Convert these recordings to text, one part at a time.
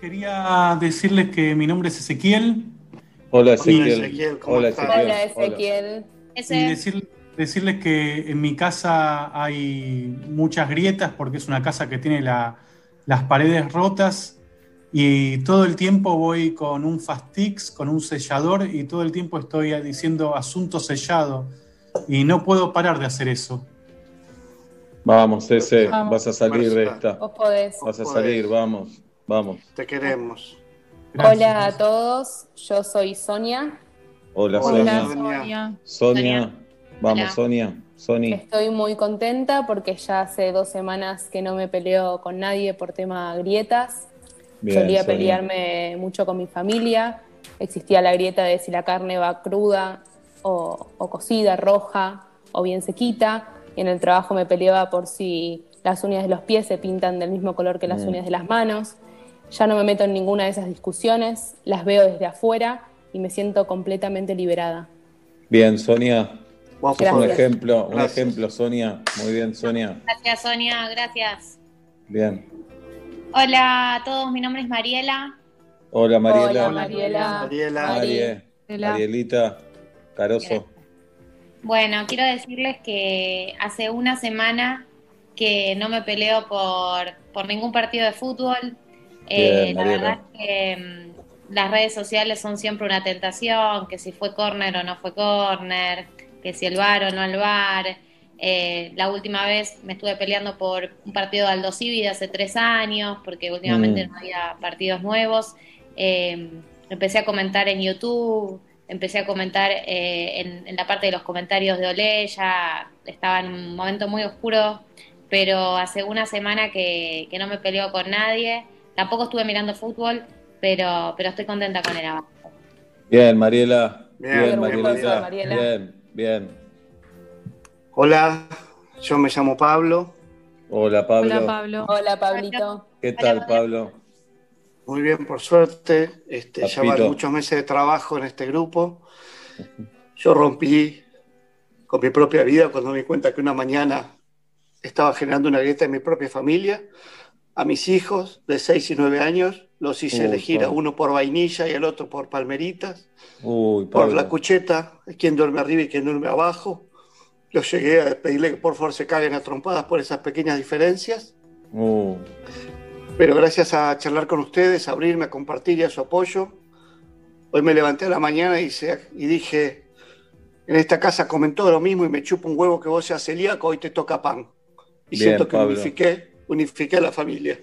quería decirles que mi nombre es Ezequiel. Hola Ezequiel. Hola Ezequiel. Hola, Ezequiel. Y decir- decirles que en mi casa hay muchas grietas porque es una casa que tiene la- las paredes rotas y todo el tiempo voy con un Fastix, con un sellador y todo el tiempo estoy diciendo asunto sellado y no puedo parar de hacer eso. Vamos, ese, Vamos. vas a salir de esta. Vos podés. Vas a Podés. salir, vamos, vamos. Te queremos. Gracias. Hola a todos, yo soy Sonia. Hola, Hola, Sonia. Sonia. Sonia. Sonia. Vamos, Hola. Sonia. Sonia. Estoy muy contenta porque ya hace dos semanas que no me peleo con nadie por tema grietas. Bien, Solía Sonia. pelearme mucho con mi familia. Existía la grieta de si la carne va cruda o, o cocida, roja o bien sequita. Y en el trabajo me peleaba por si las uñas de los pies se pintan del mismo color que las Mm. uñas de las manos. Ya no me meto en ninguna de esas discusiones, las veo desde afuera y me siento completamente liberada. Bien, Sonia. Vos Sos un Gracias. ejemplo, un Gracias. ejemplo, Sonia. Muy bien, Sonia. gracias, Sonia, gracias. Bien. Hola a todos, mi nombre es Mariela. Hola, Mariela. Hola, Mariela. Mariela. Marielita. Caroso. Bueno, quiero decirles que hace una semana que no me peleo por, por ningún partido de fútbol. Eh, la verdad es que mm, las redes sociales son siempre una tentación, que si fue córner o no fue córner, que si el bar o no el bar. Eh, la última vez me estuve peleando por un partido de Aldo Civi de hace tres años, porque últimamente Mm. no había partidos nuevos. Eh, empecé a comentar en YouTube, empecé a comentar eh, en, en la parte de los comentarios de Olé, ya estaba en un momento muy oscuro, pero hace una semana que, que no me peleo con nadie. Tampoco estuve mirando fútbol, pero, pero estoy contenta con el avance. Bien, Mariela. Bien, Bien. Mariela. Bien, bien. Hola, yo me llamo Pablo. Hola, Pablo. Hola, Pablo. Hola, Pablito. ¿Qué tal, Pablo. Pablo? Muy bien, por suerte. Este, ya van muchos meses de trabajo en este grupo. Yo rompí con mi propia vida cuando me di cuenta que una mañana estaba generando una grieta en mi propia familia. A mis hijos de 6 y 9 años los hice Uy, elegir a uno por vainilla y al otro por palmeritas. Uy, por la cucheta, quién duerme arriba y quién duerme abajo. Los llegué a pedirle que por favor se caguen a trompadas por esas pequeñas diferencias, Uh, pero gracias a charlar con ustedes, a abrirme, a compartir y a su apoyo, hoy me levanté a la mañana y, se- y dije, en esta casa comen todo lo mismo y me chupo un huevo que vos seas celíaco, hoy te toca pan. Y Bien, siento que Pablo. unifiqué a la familia.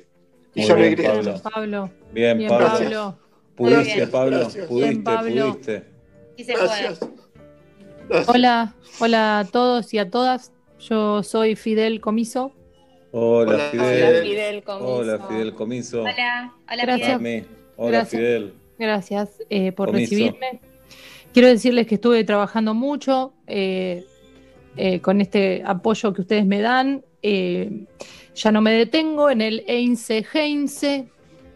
Y Muy no hay bien, grietas. Pablo. Pablo. bien, Bien, Pablo. Pablo. Pudiste, Bien. Pablo. Gracias. Pudiste, Bien, Pablo. pudiste. Sí se puede. Gracias. Gracias. Hola, hola a todos y a todas. Yo soy Fidel Comiso. Hola, Hola, Fidel. Hola, Fidel Comiso. Hola, Fidel Comiso. Hola, hola Gracias. Hola, Fidel. Hola, Gracias. Fidel. Gracias eh, por Comiso. recibirme. Quiero decirles que estuve trabajando mucho eh, eh, con este apoyo que ustedes me dan. Eh, ya no me detengo en el Einse Heinze,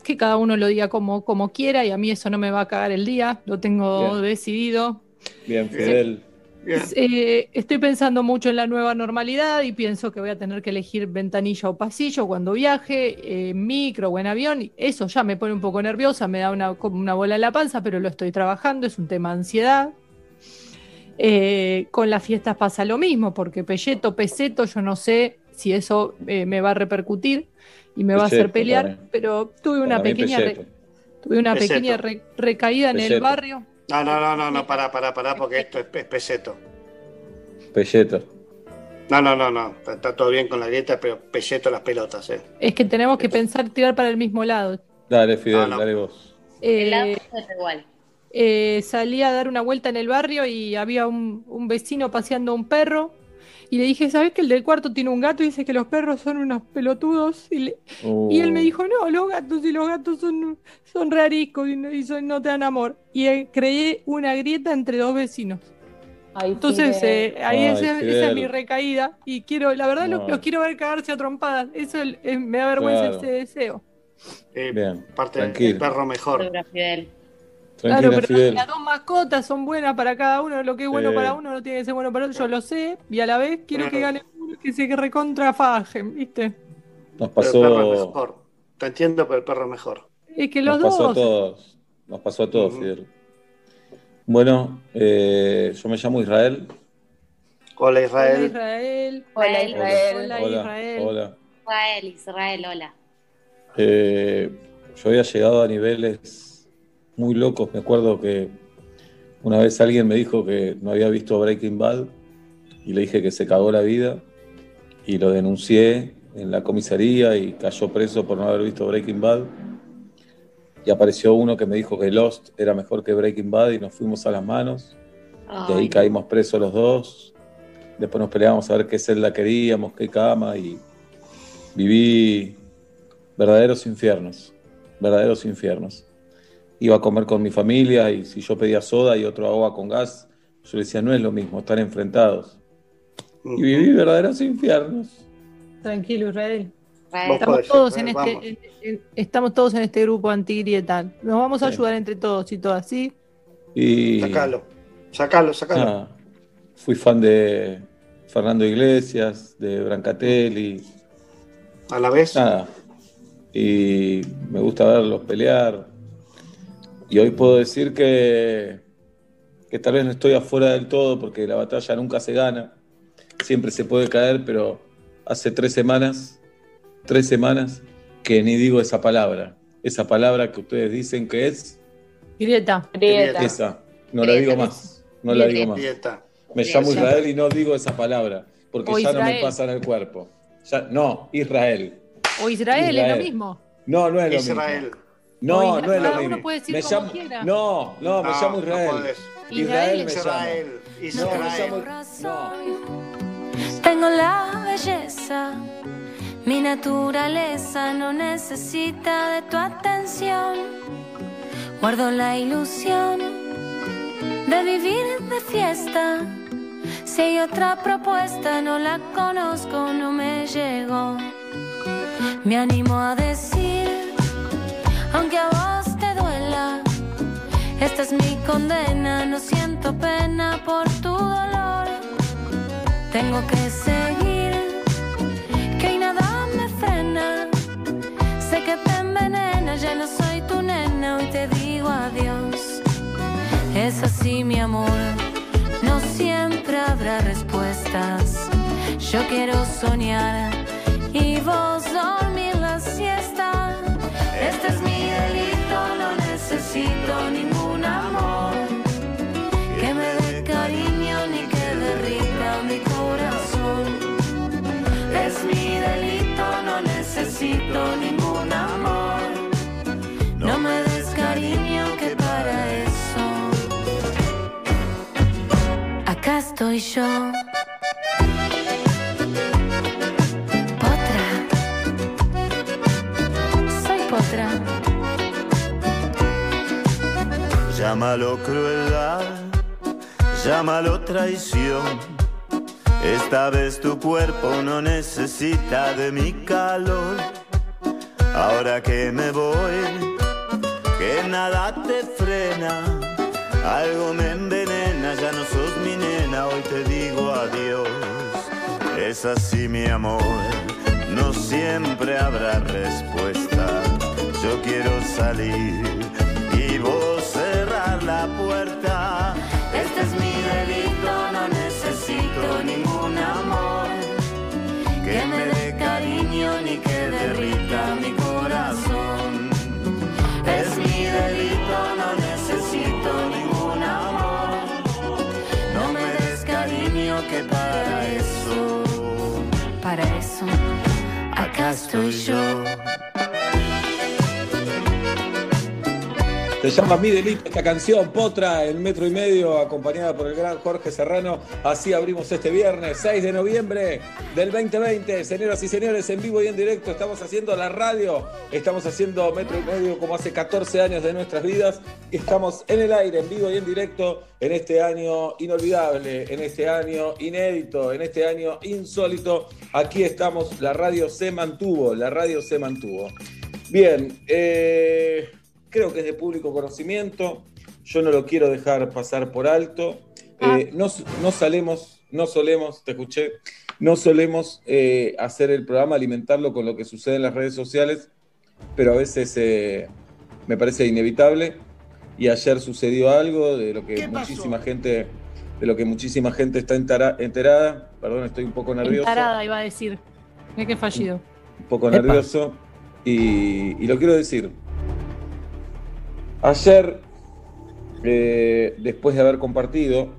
que cada uno lo diga como, como quiera y a mí eso no me va a cagar el día, lo tengo Bien. decidido. Bien, Fidel. Bien. Eh, estoy pensando mucho en la nueva normalidad y pienso que voy a tener que elegir ventanilla o pasillo cuando viaje, en micro o en avión. Eso ya me pone un poco nerviosa, me da una, como una bola en la panza, pero lo estoy trabajando, es un tema de ansiedad. Eh, con las fiestas pasa lo mismo, porque pelleto, peseto, yo no sé si eso eh, me va a repercutir y me va a hacer pelear, también. pero tuve una Para pequeña, re- tuve una pequeña re- recaída en el barrio. No, no, no, no, no, pará, pará, pará, porque esto es, es peseto. Pelleto. No, no, no, no, está, está todo bien con la grieta, pero pelleto las pelotas, ¿eh? Es que tenemos que pensar tirar para el mismo lado. Dale, Fidel, No, no. dale vos. El lado Eh, es igual. eh, salí a dar una vuelta en el barrio y había un, un vecino paseando un perro. Y le dije, ¿sabes que el del cuarto tiene un gato? Y dice que los perros son unos pelotudos. Y, le- y él me Uh, dijo, no, los gatos y los gatos son, son rariscos y, no, y son- no te dan amor. Y eh, creé una grieta entre dos vecinos. Ay, Entonces, Fidel. eh, ahí Ay, esa, esa es mi recaída. Y quiero, la verdad, los, No. los quiero ver cagarse a trompadas. Eso eh, me da vergüenza Claro. ese deseo. Eh, Bien, parte del perro mejor. Tranquila, Claro, pero Fidel. las dos mascotas son buenas para cada uno. Lo que es bueno para uno no tiene que ser bueno para otro. Yo lo sé y a la vez quiero que gane uno que se recontra fajen, ¿viste? Nos Pero el perro es pasó. mejor. Te entiendo, pero el perro es mejor. Es que Nos los pasó a dos. todos. Nos pasó a todos. Fidel. Bueno, eh, yo me llamo Israel. Hola Hola Israel. Israel. Hola Israel. Hola, Hola, Israel. hola. Israel, Israel, hola. Eh, yo había llegado a niveles muy locos. Me acuerdo que una vez alguien me dijo que no había visto Breaking Bad y le dije que se cagó la vida y lo denuncié en la comisaría y cayó preso por no haber visto Breaking Bad. Y apareció uno que me dijo que Lost era mejor que Breaking Bad y nos fuimos a las manos. De ahí Ay, caímos presos los dos. Después nos peleábamos a ver qué celda queríamos, qué cama y viví verdaderos infiernos, verdaderos infiernos. Iba a comer con mi familia y si yo pedía soda y otro agua con gas, yo le decía, no es lo mismo, están enfrentados. Y viví verdaderos infiernos. Tranquilo, Israel. Estamos todos, en este, vamos. en- en- estamos todos en este grupo antigrieta. Nos vamos a Sí. ayudar entre todos y todas, ¿sí? Y Sacalo. Sacalo, sacalo. nada, fui fan de Fernando Iglesias, de Brancatelli, A la vez. nada. Y me gusta verlos pelear. Y hoy puedo decir que, que tal vez no estoy afuera del todo porque la batalla nunca se gana. Siempre se puede caer, pero hace tres semanas, tres semanas, que ni digo esa palabra. Esa palabra que ustedes dicen que es, Grieta. Grieta. esa. No la digo más. No la digo más. Dieta. Me llamo. Israel y no digo esa palabra, porque O ya no me Israel. pasa en el cuerpo. Ya, no, Israel. O Israel, es Israel. lo mismo. No, no es lo Israel. mismo. No, no es Israel. lo mismo. uno puede decir me como llamo, quiera. No, no, me No, llamo no Israel. podés. Israel me Israel. llamo. No, me Israel. llamo. No. Tengo la belleza, mi naturaleza no necesita de tu atención. Guardo la ilusión de vivir de fiesta. Si hay otra propuesta, no la conozco, no me llegó. Me animo a decir, aunque a vos te duela, esta es mi condena, no siento pena por tu dolor. Tengo que seguir, que hoy nada me frena. Sé que te envenena, ya no soy tu nena, hoy te digo adiós. Es así, mi amor, no siempre habrá respuestas. Yo quiero soñar y vos dormir necesito ningún amor que me dé cariño ni que derrita mi corazón. Es mi delito, no necesito ningún amor. No me des cariño que para eso acá estoy yo. Llámalo crueldad, llámalo traición. Esta vez tu cuerpo no necesita de mi calor. Ahora que me voy, que nada te frena. Algo me envenena, ya no sos mi nena, hoy te digo adiós. Es así mi amor, no siempre habrá respuesta. Yo quiero salir la puerta. Este es mi delito, no necesito ningún amor que me dé cariño ni que derrita mi corazón. Es mi delito, no necesito ningún amor. No me des cariño que para eso, para eso, acá estoy yo. Se llama Mi Delito esta canción, Potra, el metro y medio, acompañada por el gran Jorge Serrano. Así abrimos este viernes, 6 de noviembre del 2020. Señoras y señores, en vivo y en directo estamos haciendo la radio, estamos haciendo metro y medio como hace 14 años de nuestras vidas. Estamos en el aire, en vivo y en directo, en este año inolvidable, en este año inédito, en este año insólito. Aquí estamos, la radio se mantuvo, la radio se mantuvo. Bien, eh, creo que es de público conocimiento, yo no lo quiero dejar pasar por alto. Eh, no, no solemos, no solemos, te escuché, no solemos eh, hacer el programa, alimentarlo con lo que sucede en las redes sociales, pero a veces eh, me parece inevitable. Y ayer sucedió algo de lo que muchísima gente, de lo que muchísima gente está entera- enterada. Perdón, estoy un poco nervioso. Entarada iba a decir. Mira qué fallido. un poco Epa. nervioso y, y lo quiero decir. Ayer, eh, después de haber compartido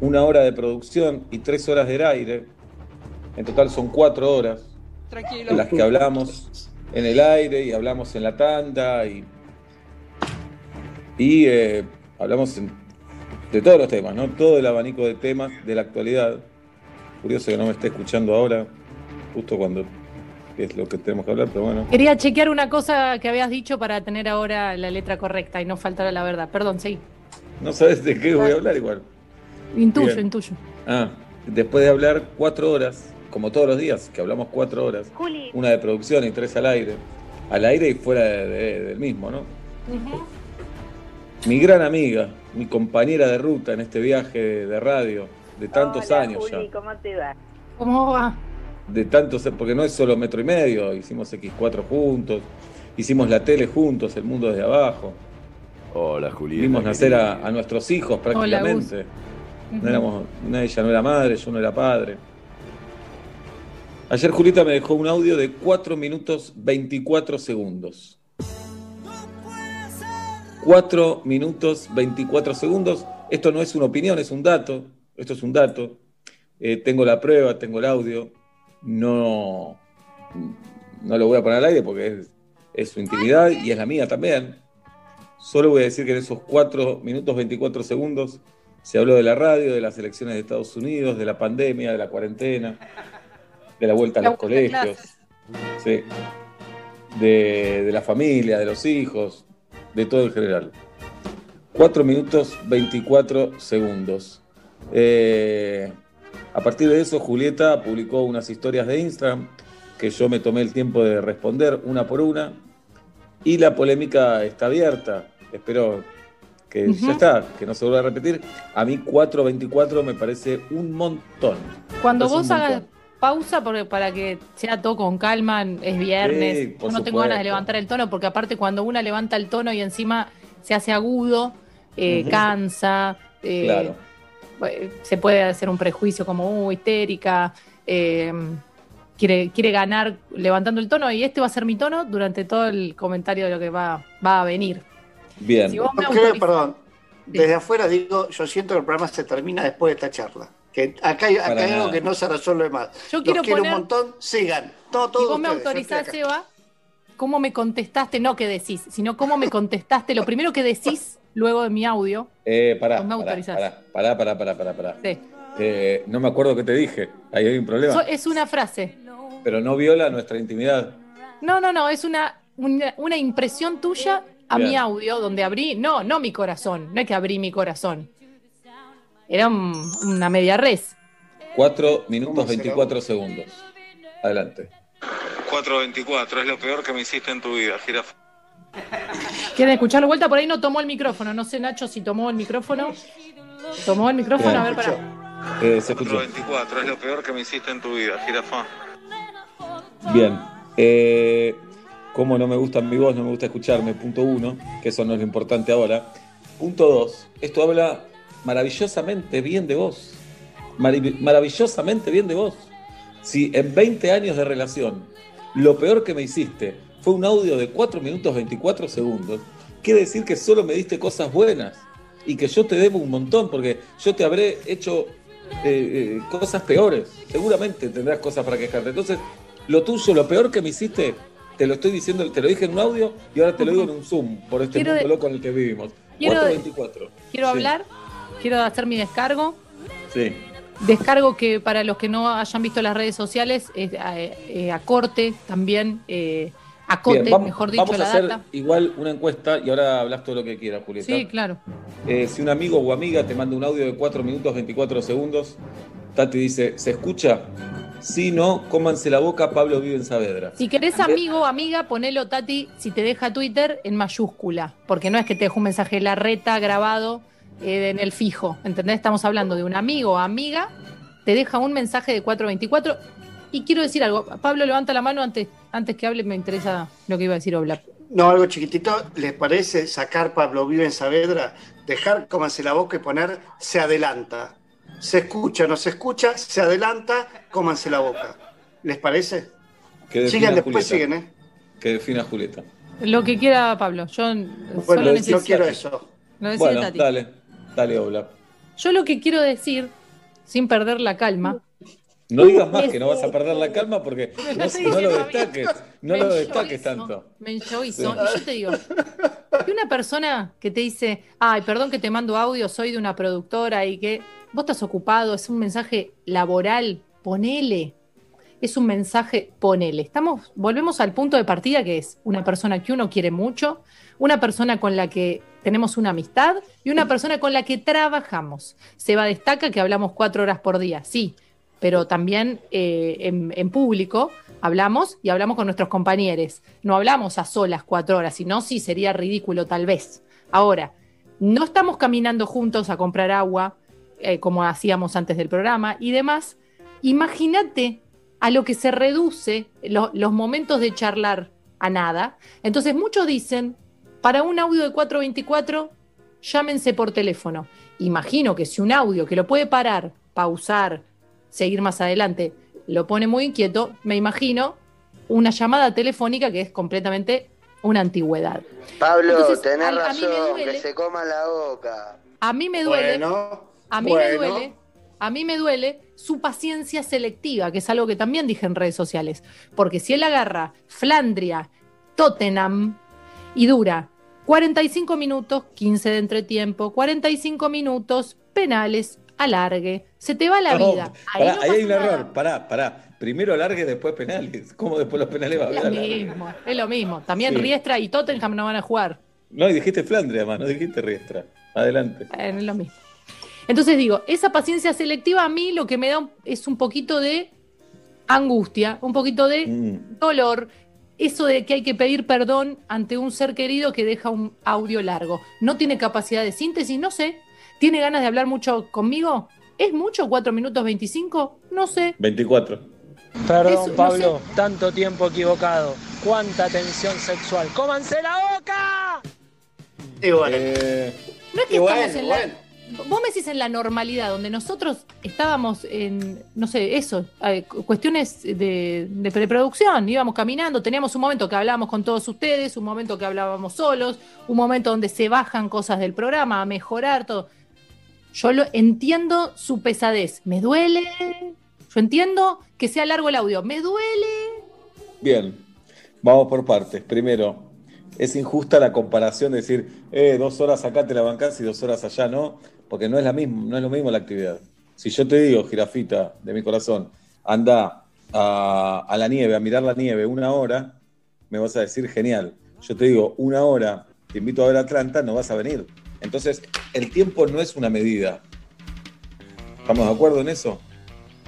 una hora de producción y tres horas del aire, en total son cuatro horas Tranquilo. en las que hablamos en el aire y hablamos en la tanda y, y eh, hablamos en- de todos los temas, ¿no? Todo el abanico de temas de la actualidad. Curioso que no me esté escuchando ahora, justo cuando es lo que tenemos que hablar, pero bueno. Quería chequear una cosa que habías dicho para tener ahora la letra correcta y no faltar a la verdad. Perdón, sí. No sabes de qué voy a hablar igual. Intuyo, Bien. intuyo. Ah, después de hablar cuatro horas, como todos los días, que hablamos cuatro horas, una de producción y tres al aire, al aire y fuera de- de- del mismo, ¿no? Mi gran amiga, mi compañera de ruta en este viaje de radio, de tantos Hola, años Juli, ya, ¿Cómo te va? ¿Cómo va? De tantos, porque no es solo metro y medio, hicimos X4 juntos, hicimos la tele juntos, el mundo desde abajo, Hola, Julieta. vimos nacer a, a nuestros hijos Hola, prácticamente. No éramos, no, ella no era madre, yo no era padre. Ayer Julieta me dejó un audio de 4 minutos 24 segundos. 4 minutos 24 segundos. Esto no es una opinión, es un dato. Esto es un dato. Eh, tengo la prueba, tengo el audio. No, no lo voy a poner al aire porque es, es su intimidad y es la mía también. Solo voy a decir que en esos 4 minutos 24 segundos se habló de la radio, de las elecciones de Estados Unidos, de la pandemia, de la cuarentena, de la vuelta a La los colegios, sí, de, de la familia, de los hijos, de todo en general. 4 minutos 24 segundos. Eh, a partir de eso, Julieta publicó unas historias de Instagram que yo me tomé el tiempo de responder una por una. Y la polémica está abierta. Espero que ya está, que no se vuelva a repetir. A mí 4.24 me parece un montón. Cuando vos hagas pausa porque, para que sea todo con calma, es viernes, Sí, yo no tengo ganas de levantar el tono porque aparte cuando una levanta el tono y encima se hace agudo, eh, cansa, eh, Claro. Eh, se puede hacer un prejuicio como uh, histérica, eh, quiere, quiere ganar levantando el tono y este va a ser mi tono durante todo el comentario de lo que va, va a venir. Bien. Si vos me perdón, desde afuera digo, yo siento que el programa se termina después de esta charla. Que acá hay, acá hay algo que no se resuelve más. Yo Los quiero quiero poner- un montón, sigan. Todo, Si todo vos me ustedes, autorizás. Eva, ¿cómo me contestaste? No qué decís, sino cómo me contestaste. Lo primero que decís luego de mi audio. Eh, pará, me pará, autorizás. pará, pará, pará, pará, pará, pará. Sí. Eh, no me acuerdo qué te dije. Ahí hay un problema. So- es una frase. Pero no viola nuestra intimidad. No, no, no, es una, una, una impresión tuya a Bien. mi audio donde abrí, no, no mi corazón, no es que abrí mi corazón. Era un- una media res. 4 minutos ¿Cómo será? 24 segundos. Adelante. 424, es lo peor que me hiciste en tu vida, jirafa. ¿Quieren escucharlo vuelta? Por ahí no tomó el micrófono. No sé, Nacho, si tomó el micrófono. ¿Tomó el micrófono? Bien. A ver, para. Eh, se escuchó. 424, es lo peor que me hiciste en tu vida, jirafa. Bien. Eh, como no me gusta mi voz, no me gusta escucharme. Punto uno, que eso no es lo importante ahora. Punto dos, esto habla maravillosamente bien de vos. Marav- maravillosamente bien de vos. Si en 20 años de relación lo peor que me hiciste fue un audio de 4 minutos 24 segundos, quiere decir que solo me diste cosas buenas y que yo te debo un montón porque yo te habré hecho eh, eh, cosas peores. Seguramente tendrás cosas para quejarte. Entonces, lo tuyo, lo peor que me hiciste, te lo estoy diciendo, te lo dije en un audio y ahora te lo digo en un Zoom por este Quiero mundo loco en el que vivimos. Quiero- 424. Quiero Sí, hablar, quiero hacer mi descargo. Sí. Descargo que para los que no hayan visto las redes sociales, es, eh, eh, acorte también, eh, acote, Bien, vamos, mejor dicho, vamos la a hacer data. igual una encuesta y ahora hablas todo lo que quieras, Julieta. Sí, claro. Eh, si un amigo o amiga te manda un audio de 4 minutos 24 segundos, Tati dice, ¿se escucha? Si no, cómanse la boca, Pablo vive en Saavedra. Si querés amigo o amiga, ponelo, Tati, si te deja Twitter, en mayúscula. Porque no es que te deje un mensaje de la reta grabado eh, en el fijo. ¿Entendés? Estamos hablando de un amigo o amiga, te deja un mensaje de 424. Y quiero decir algo. Pablo, levanta la mano antes, antes que hable, me interesa lo que iba a decir Obla. No, algo chiquitito. ¿Les parece sacar Pablo Vive en Saavedra, dejar cómanse la boca y poner se adelanta? Se escucha, no se escucha, se adelanta, cómanse la boca. ¿Les parece? Que Sigan, después Julieta. siguen, ¿eh? Que defina Julieta. Lo que quiera Pablo. Yo solo Bueno, necesito. yo quiero eso. Lo Bueno, Tati. dale, dale, Obla. Yo lo que quiero decir, sin perder la calma, No digas más que no vas a perder la calma porque no, Lo no destaques, no lo destaques tanto. Me. Y yo te digo, que una persona que te dice, ay, perdón que te mando audio, soy de una productora y que vos estás ocupado, es un mensaje laboral, ponele. Es un mensaje, ponele. Estamos, volvemos al punto de partida que es una persona que uno quiere mucho, una persona con la que tenemos una amistad y una persona con la que trabajamos. Seba destaca que hablamos cuatro horas por día, sí, pero también eh, en, público hablamos y hablamos con nuestros compañeros. No hablamos a solas cuatro horas, sino sí sería ridículo tal vez. Ahora, no estamos caminando juntos a comprar agua eh, como hacíamos antes del programa y demás. Imagínate a lo que se reduce lo- los momentos de charlar a nada. Entonces muchos dicen, para un audio de 424, llámense por teléfono. Imagino que si un audio que lo puede parar, pausar, seguir más adelante, lo pone muy inquieto, me imagino una llamada telefónica que es completamente una antigüedad. Pablo, Entonces, tenés a- a mí me razón, duele. que se coma la boca. A mí me duele, Bueno, a mí bueno. me duele, a mí me duele su paciencia selectiva, que es algo que también dije en redes sociales, porque si él agarra Flandria, Tottenham y dura 45 minutos, 15 de entretiempo, 45 minutos, penales, alargue, se te va la No, vida. pará, no ahí hay un nada. error. Pará, pará. Primero largue, después penales. ¿Cómo después los penales va a Es haber? lo mismo, es lo mismo. También Sí. Riestra y Tottenham no van a jugar. No, y dijiste Flandria, además, no dijiste Riestra. Adelante. Eh, es lo mismo. Entonces digo, esa paciencia selectiva a mí lo que me da un- es un poquito de angustia, un poquito de Mm. dolor, eso de que hay que pedir perdón ante un ser querido que deja un audio largo. No tiene capacidad de síntesis, no sé. ¿Tiene ganas de hablar mucho conmigo? ¿Es mucho 4 minutos 25? No sé. 24. Perdón, Eso, no Pablo, tanto tiempo equivocado. Cuánta tensión sexual. ¡Cómanse la boca! Y bueno, Eh, No es que bueno, estamos en la... bueno. Vos me decís en la normalidad, donde nosotros estábamos en, no sé, eso, cu- cuestiones de, de preproducción, íbamos caminando, teníamos un momento que hablábamos con todos ustedes, un momento que hablábamos solos, un momento donde se bajan cosas del programa, a mejorar todo. Yo lo entiendo su pesadez, me duele, yo entiendo que sea largo el audio, me duele. Bien, vamos por partes. Primero, es injusta la comparación de decir, eh, dos horas acá te la bancás y dos horas allá no, porque no es, la misma, no es lo mismo la actividad. Si yo te digo, jirafita de mi corazón, anda a, a la nieve, a mirar la nieve una hora, me vas a decir, genial. Yo te digo, una hora, te invito a ver Atlanta, no vas a venir. Entonces, el tiempo no es una medida. ¿Estamos de acuerdo en eso?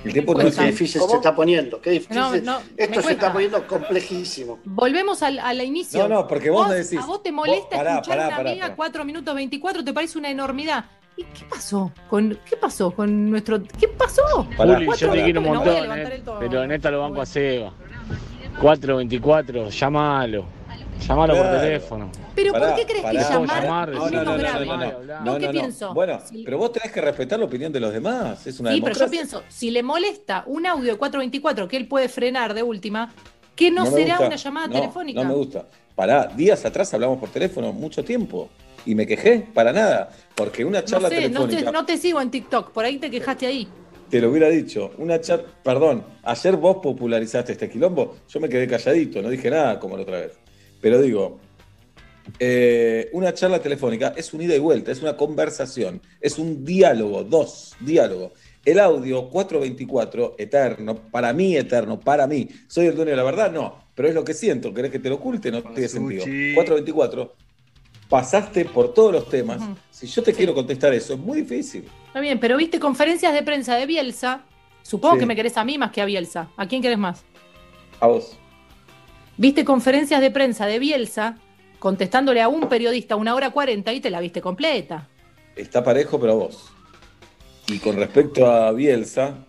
El tiempo no Qué es cuesta. difícil ¿Cómo? se está poniendo, qué difícil. No, no, Esto se está poniendo complejísimo. Volvemos al, al inicio. No, no, porque vos me decís- A vos te molesta vos- pará, escuchar pará, una pará, amiga pará. 4 minutos 24, te parece una enormidad. ¿Y qué pasó? Con, ¿Qué pasó con nuestro.? ¿Qué pasó? Juli, yo te quiero un montón, eh, pero neta lo banco a Seba. 424, llamalo. Por teléfono. Pero Pará, ¿por qué crees pará. que llamar Llamar, no, no, no, no, grave? no, no. ¿Vos No, qué no, no. pienso? Bueno, pero vos tenés que respetar la opinión de los demás. Es una Sí, pero yo pienso, si le molesta un audio de 424 que él puede frenar de última, ¿qué no, será gusta. una llamada No, telefónica? No me gusta. Pará, días atrás hablamos por teléfono mucho tiempo. Y me quejé, para nada. Porque una No charla sé, telefónica, te, no te sigo en TikTok, por ahí te quejaste ahí. te lo hubiera dicho. Una chat, perdón, ayer vos popularizaste este quilombo, yo me quedé calladito, no dije nada como la otra vez. Pero digo, eh, una charla telefónica es un ida y vuelta, es una conversación, es un diálogo, dos, diálogo. El audio 424, eterno, para mí eterno, para mí. ¿Soy el dueño de la verdad? No, pero es lo que siento. ¿Querés que te lo oculte? No tiene sentido. 424, pasaste por todos los temas. Si yo te quiero contestar eso, es muy difícil. Está bien, pero viste conferencias de prensa de Bielsa. Supongo Sí. que me querés a mí más que a Bielsa. ¿A quién querés más? A vos. Viste conferencias de prensa de Bielsa contestándole a un periodista una hora cuarenta y te la viste completa. Está parejo, pero a vos. Y con respecto a Bielsa,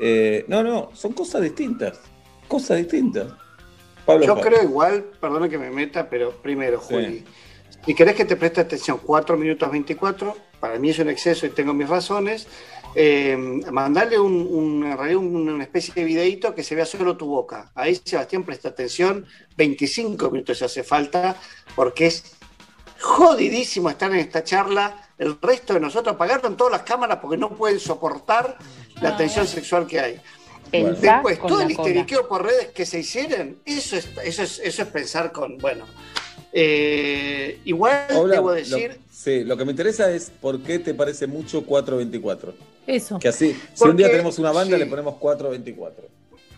eh, no, no, son cosas distintas. Cosas distintas. Pablo Yo creo igual, perdona que me meta, pero primero, Sí. Juli, si querés que te preste atención 4 minutos 24, para mí es un exceso y tengo mis razones, eh, mandarle un, un- en realidad un- una especie de videíto que se vea solo tu boca. Ahí, Sebastián, presta atención, 25 minutos hace falta, porque es jodidísimo estar en esta charla. El resto de nosotros apagaron todas las cámaras porque no pueden soportar la tensión sexual que hay. Pensá Después, todo el histeriqueo por redes que se hicieron, eso es, eso es, eso es pensar con, bueno, eh, igual Paula, debo lo- decir, sí, lo que me interesa es por qué te parece mucho 424. Eso. Que así, si un día tenemos una banda, sí. le ponemos 424.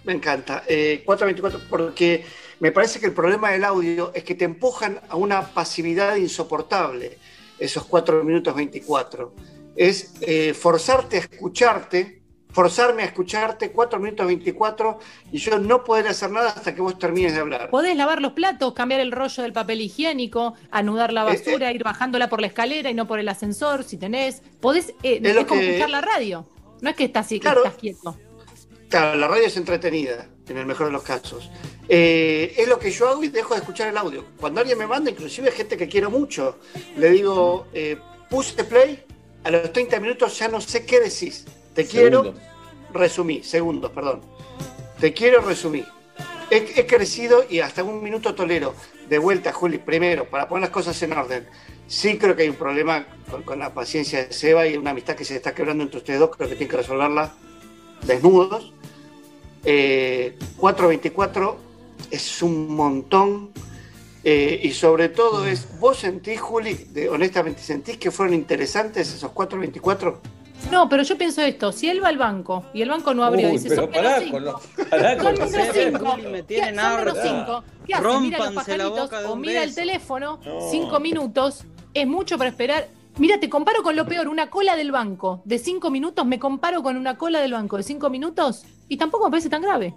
me encanta, eh, 424, porque me parece que el problema del audio es que te empujan a una pasividad insoportable, esos 4 minutos 24. Es eh, forzarte a escucharte, forzarme a escucharte 4 minutos 24 y yo no poder hacer nada hasta que vos termines de hablar. Podés lavar los platos, cambiar el rollo del papel higiénico, anudar la Eh, basura, ir bajándola por la escalera y no por el ascensor, si tenés. Podés, eh, Es como que- escuchar la radio. No es que estás, que Claro. estás quieto. Claro, la radio es entretenida, en el mejor de los casos. Eh, es lo que yo hago y dejo de escuchar el audio. Cuando alguien me manda, inclusive gente que quiero mucho, le digo, eh, puse play, a los 30 minutos ya no sé qué decís. Te quiero, Segundos. resumí, segundos, perdón. Te quiero, resumí. He, he crecido y hasta un minuto tolero. De vuelta, Juli, primero, para poner las cosas en orden. Sí creo que hay un problema con, con la paciencia de Seba y una amistad que se está quebrando entre ustedes dos. Creo que tienen que resolverla desnudos. Eh, 424 es un montón. eh, y sobre todo es, vos sentís, Juli, de- honestamente, sentís que fueron interesantes esos 424? No, pero yo pienso esto: si él va al banco y el banco no abrió, Uy, dice, son menos cinco. con los. Pará con Son menos cinco. Me ¿Qué- tienen son menos cinco. ¿Qué hace? Mira los pajaritos o mira el teléfono, No. cinco minutos, es mucho para esperar. Mira, te comparo con lo peor, una cola del banco de cinco minutos, me comparo con una cola del banco de cinco minutos y tampoco me parece tan grave.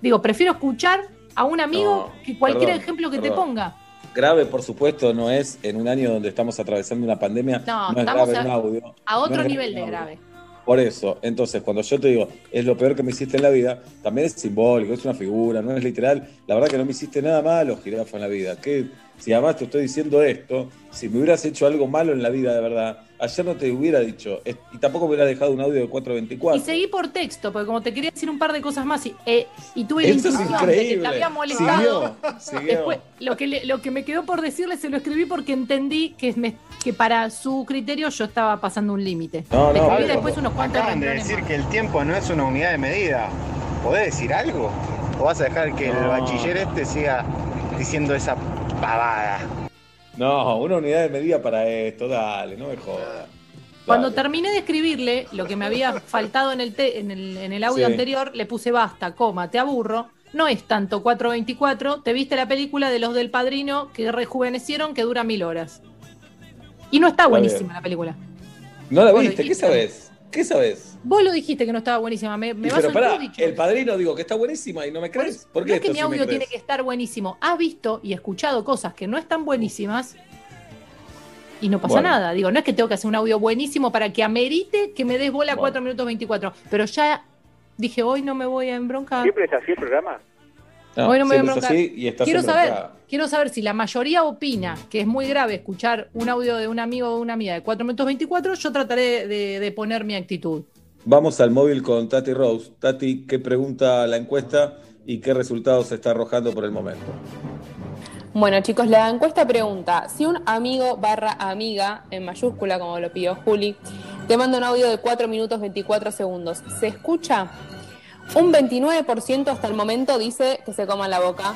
Digo, prefiero escuchar a un amigo No, que cualquier perdón, ejemplo que te ponga. Grave, por supuesto, no es en un año donde estamos atravesando una pandemia. No, No, es estamos grave a- audio. A otro No nivel de grave. Por eso, entonces, cuando yo te digo, es lo peor que me hiciste en la vida, también es simbólico, es una figura, no es literal. La verdad que no me hiciste nada malo, jirafa, en la vida. Que si además te estoy diciendo esto, si me hubieras hecho algo malo en la vida de verdad, ayer no te hubiera dicho, y tampoco me hubieras dejado un audio de Y 424. seguí por texto, porque como te quería decir un par de cosas más y, eh, y tuve la Eso intuición de que te había molestado. Siguió, siguió. Después, lo que, le- lo que me quedó por decirle se lo escribí porque entendí que, me- que para su criterio yo estaba pasando un límite. No, Le no, escribí pero- después unos cuantos Acaban de decir más. que el tiempo no es una unidad de medida. ¿Podés decir algo? ¿O vas a dejar que el bachiller este siga diciendo esa pavada? No, una unidad de medida para esto, dale, no me jodas. Cuando Dale. terminé de escribirle lo que me había faltado en el, te- en el, en el audio Sí. anterior, le puse basta, coma, te aburro. No es tanto 424, te viste la película de los del padrino que rejuvenecieron que dura mil horas. Y no está buenísima la película. ¿No la Bueno, viste? ¿Qué sabes? ¿Qué sabes? Vos lo dijiste que no estaba buenísima, me, me baso pero pará, el padrino digo que está buenísima y no me crees. ¿Por qué no es que mi sí audio tiene que estar buenísimo. Has visto y escuchado cosas que no están buenísimas y no pasa Bueno. nada. Digo, no es que tengo que hacer un audio buenísimo para que amerite que me des bola Bueno. 4 minutos 24. Pero ya dije, hoy no me voy a embroncar. ¿Siempre es así el programa? No, Hoy no me voy a así y estás Quiero saber, quiero saber si la mayoría opina que es muy grave escuchar un audio de un amigo o una amiga de 4 minutos 24, yo trataré de, de poner mi actitud. Vamos al móvil con Tati Rose. Tati, ¿qué pregunta la encuesta y qué resultados se está arrojando por el momento? Bueno, chicos, la encuesta pregunta: si un amigo barra amiga, en mayúscula, como lo pidió Juli, te manda un audio de 4 minutos 24 segundos, ¿se escucha? Un 29% hasta el momento dice que se coma la boca,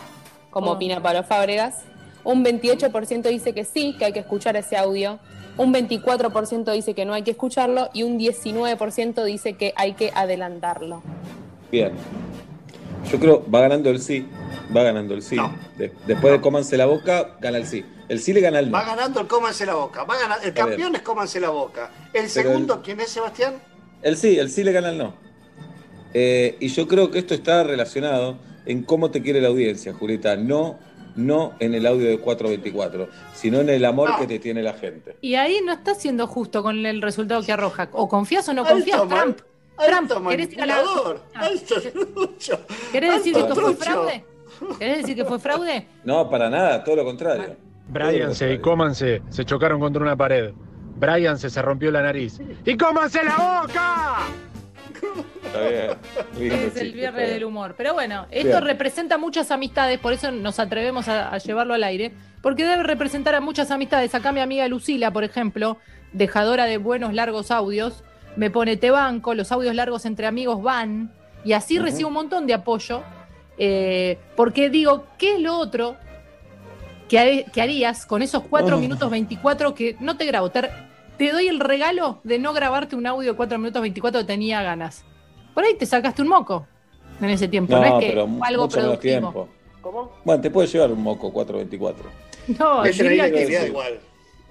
como Oh. opina Pablo Fábregas. Un 28% dice que sí, que hay que escuchar ese audio. Un 24% dice que no hay que escucharlo. Y un 19% dice que hay que adelantarlo. Bien. Yo creo, va ganando el sí. Va ganando el sí. No. De- después de cómanse la boca, gana el sí. El sí le gana el no. Va ganando el cómanse la boca. Va ganando, el campeón es cómanse la boca. El Pero segundo, el- ¿quién es Sebastián? El sí, el sí le gana el no. Eh, y yo creo que esto está relacionado en cómo te quiere la audiencia, Julita. No, no en el audio de 424, sino en el amor No. que te tiene la gente. Y ahí no está siendo justo con el resultado que arroja. O confías o no Alto confías, man- Trump. Alto Trump, ¿querés ir a la-. Ah. Alto trucho. ¿Querés decir que Alto esto fue fraude? ¿Querés decir que fue fraude? No, para nada, todo lo contrario. Bryance y Cómanse se chocaron contra una pared. Bryance se rompió la nariz. ¡Y cómanse la boca! Está bien. lindo Es el viernes del humor. Pero bueno, esto Bien. representa muchas amistades, por eso nos atrevemos a, a llevarlo al aire, porque debe representar a muchas amistades. Acá mi amiga Lucila, por ejemplo, dejadora de buenos largos audios, me pone te banco, los audios largos entre amigos van, y así recibo un montón de apoyo, eh, porque digo, ¿qué es lo otro que, ha- que harías con esos 4 Oh. minutos 24 que no te grabo? Te, te doy el regalo de no grabarte un audio de 4 minutos 24 que tenía ganas. Por ahí te sacaste un moco en ese tiempo, no, No, es que pero algo mucho menos productivo. tiempo. Bueno, te puede llevar un moco 424. No, Es diría que igual.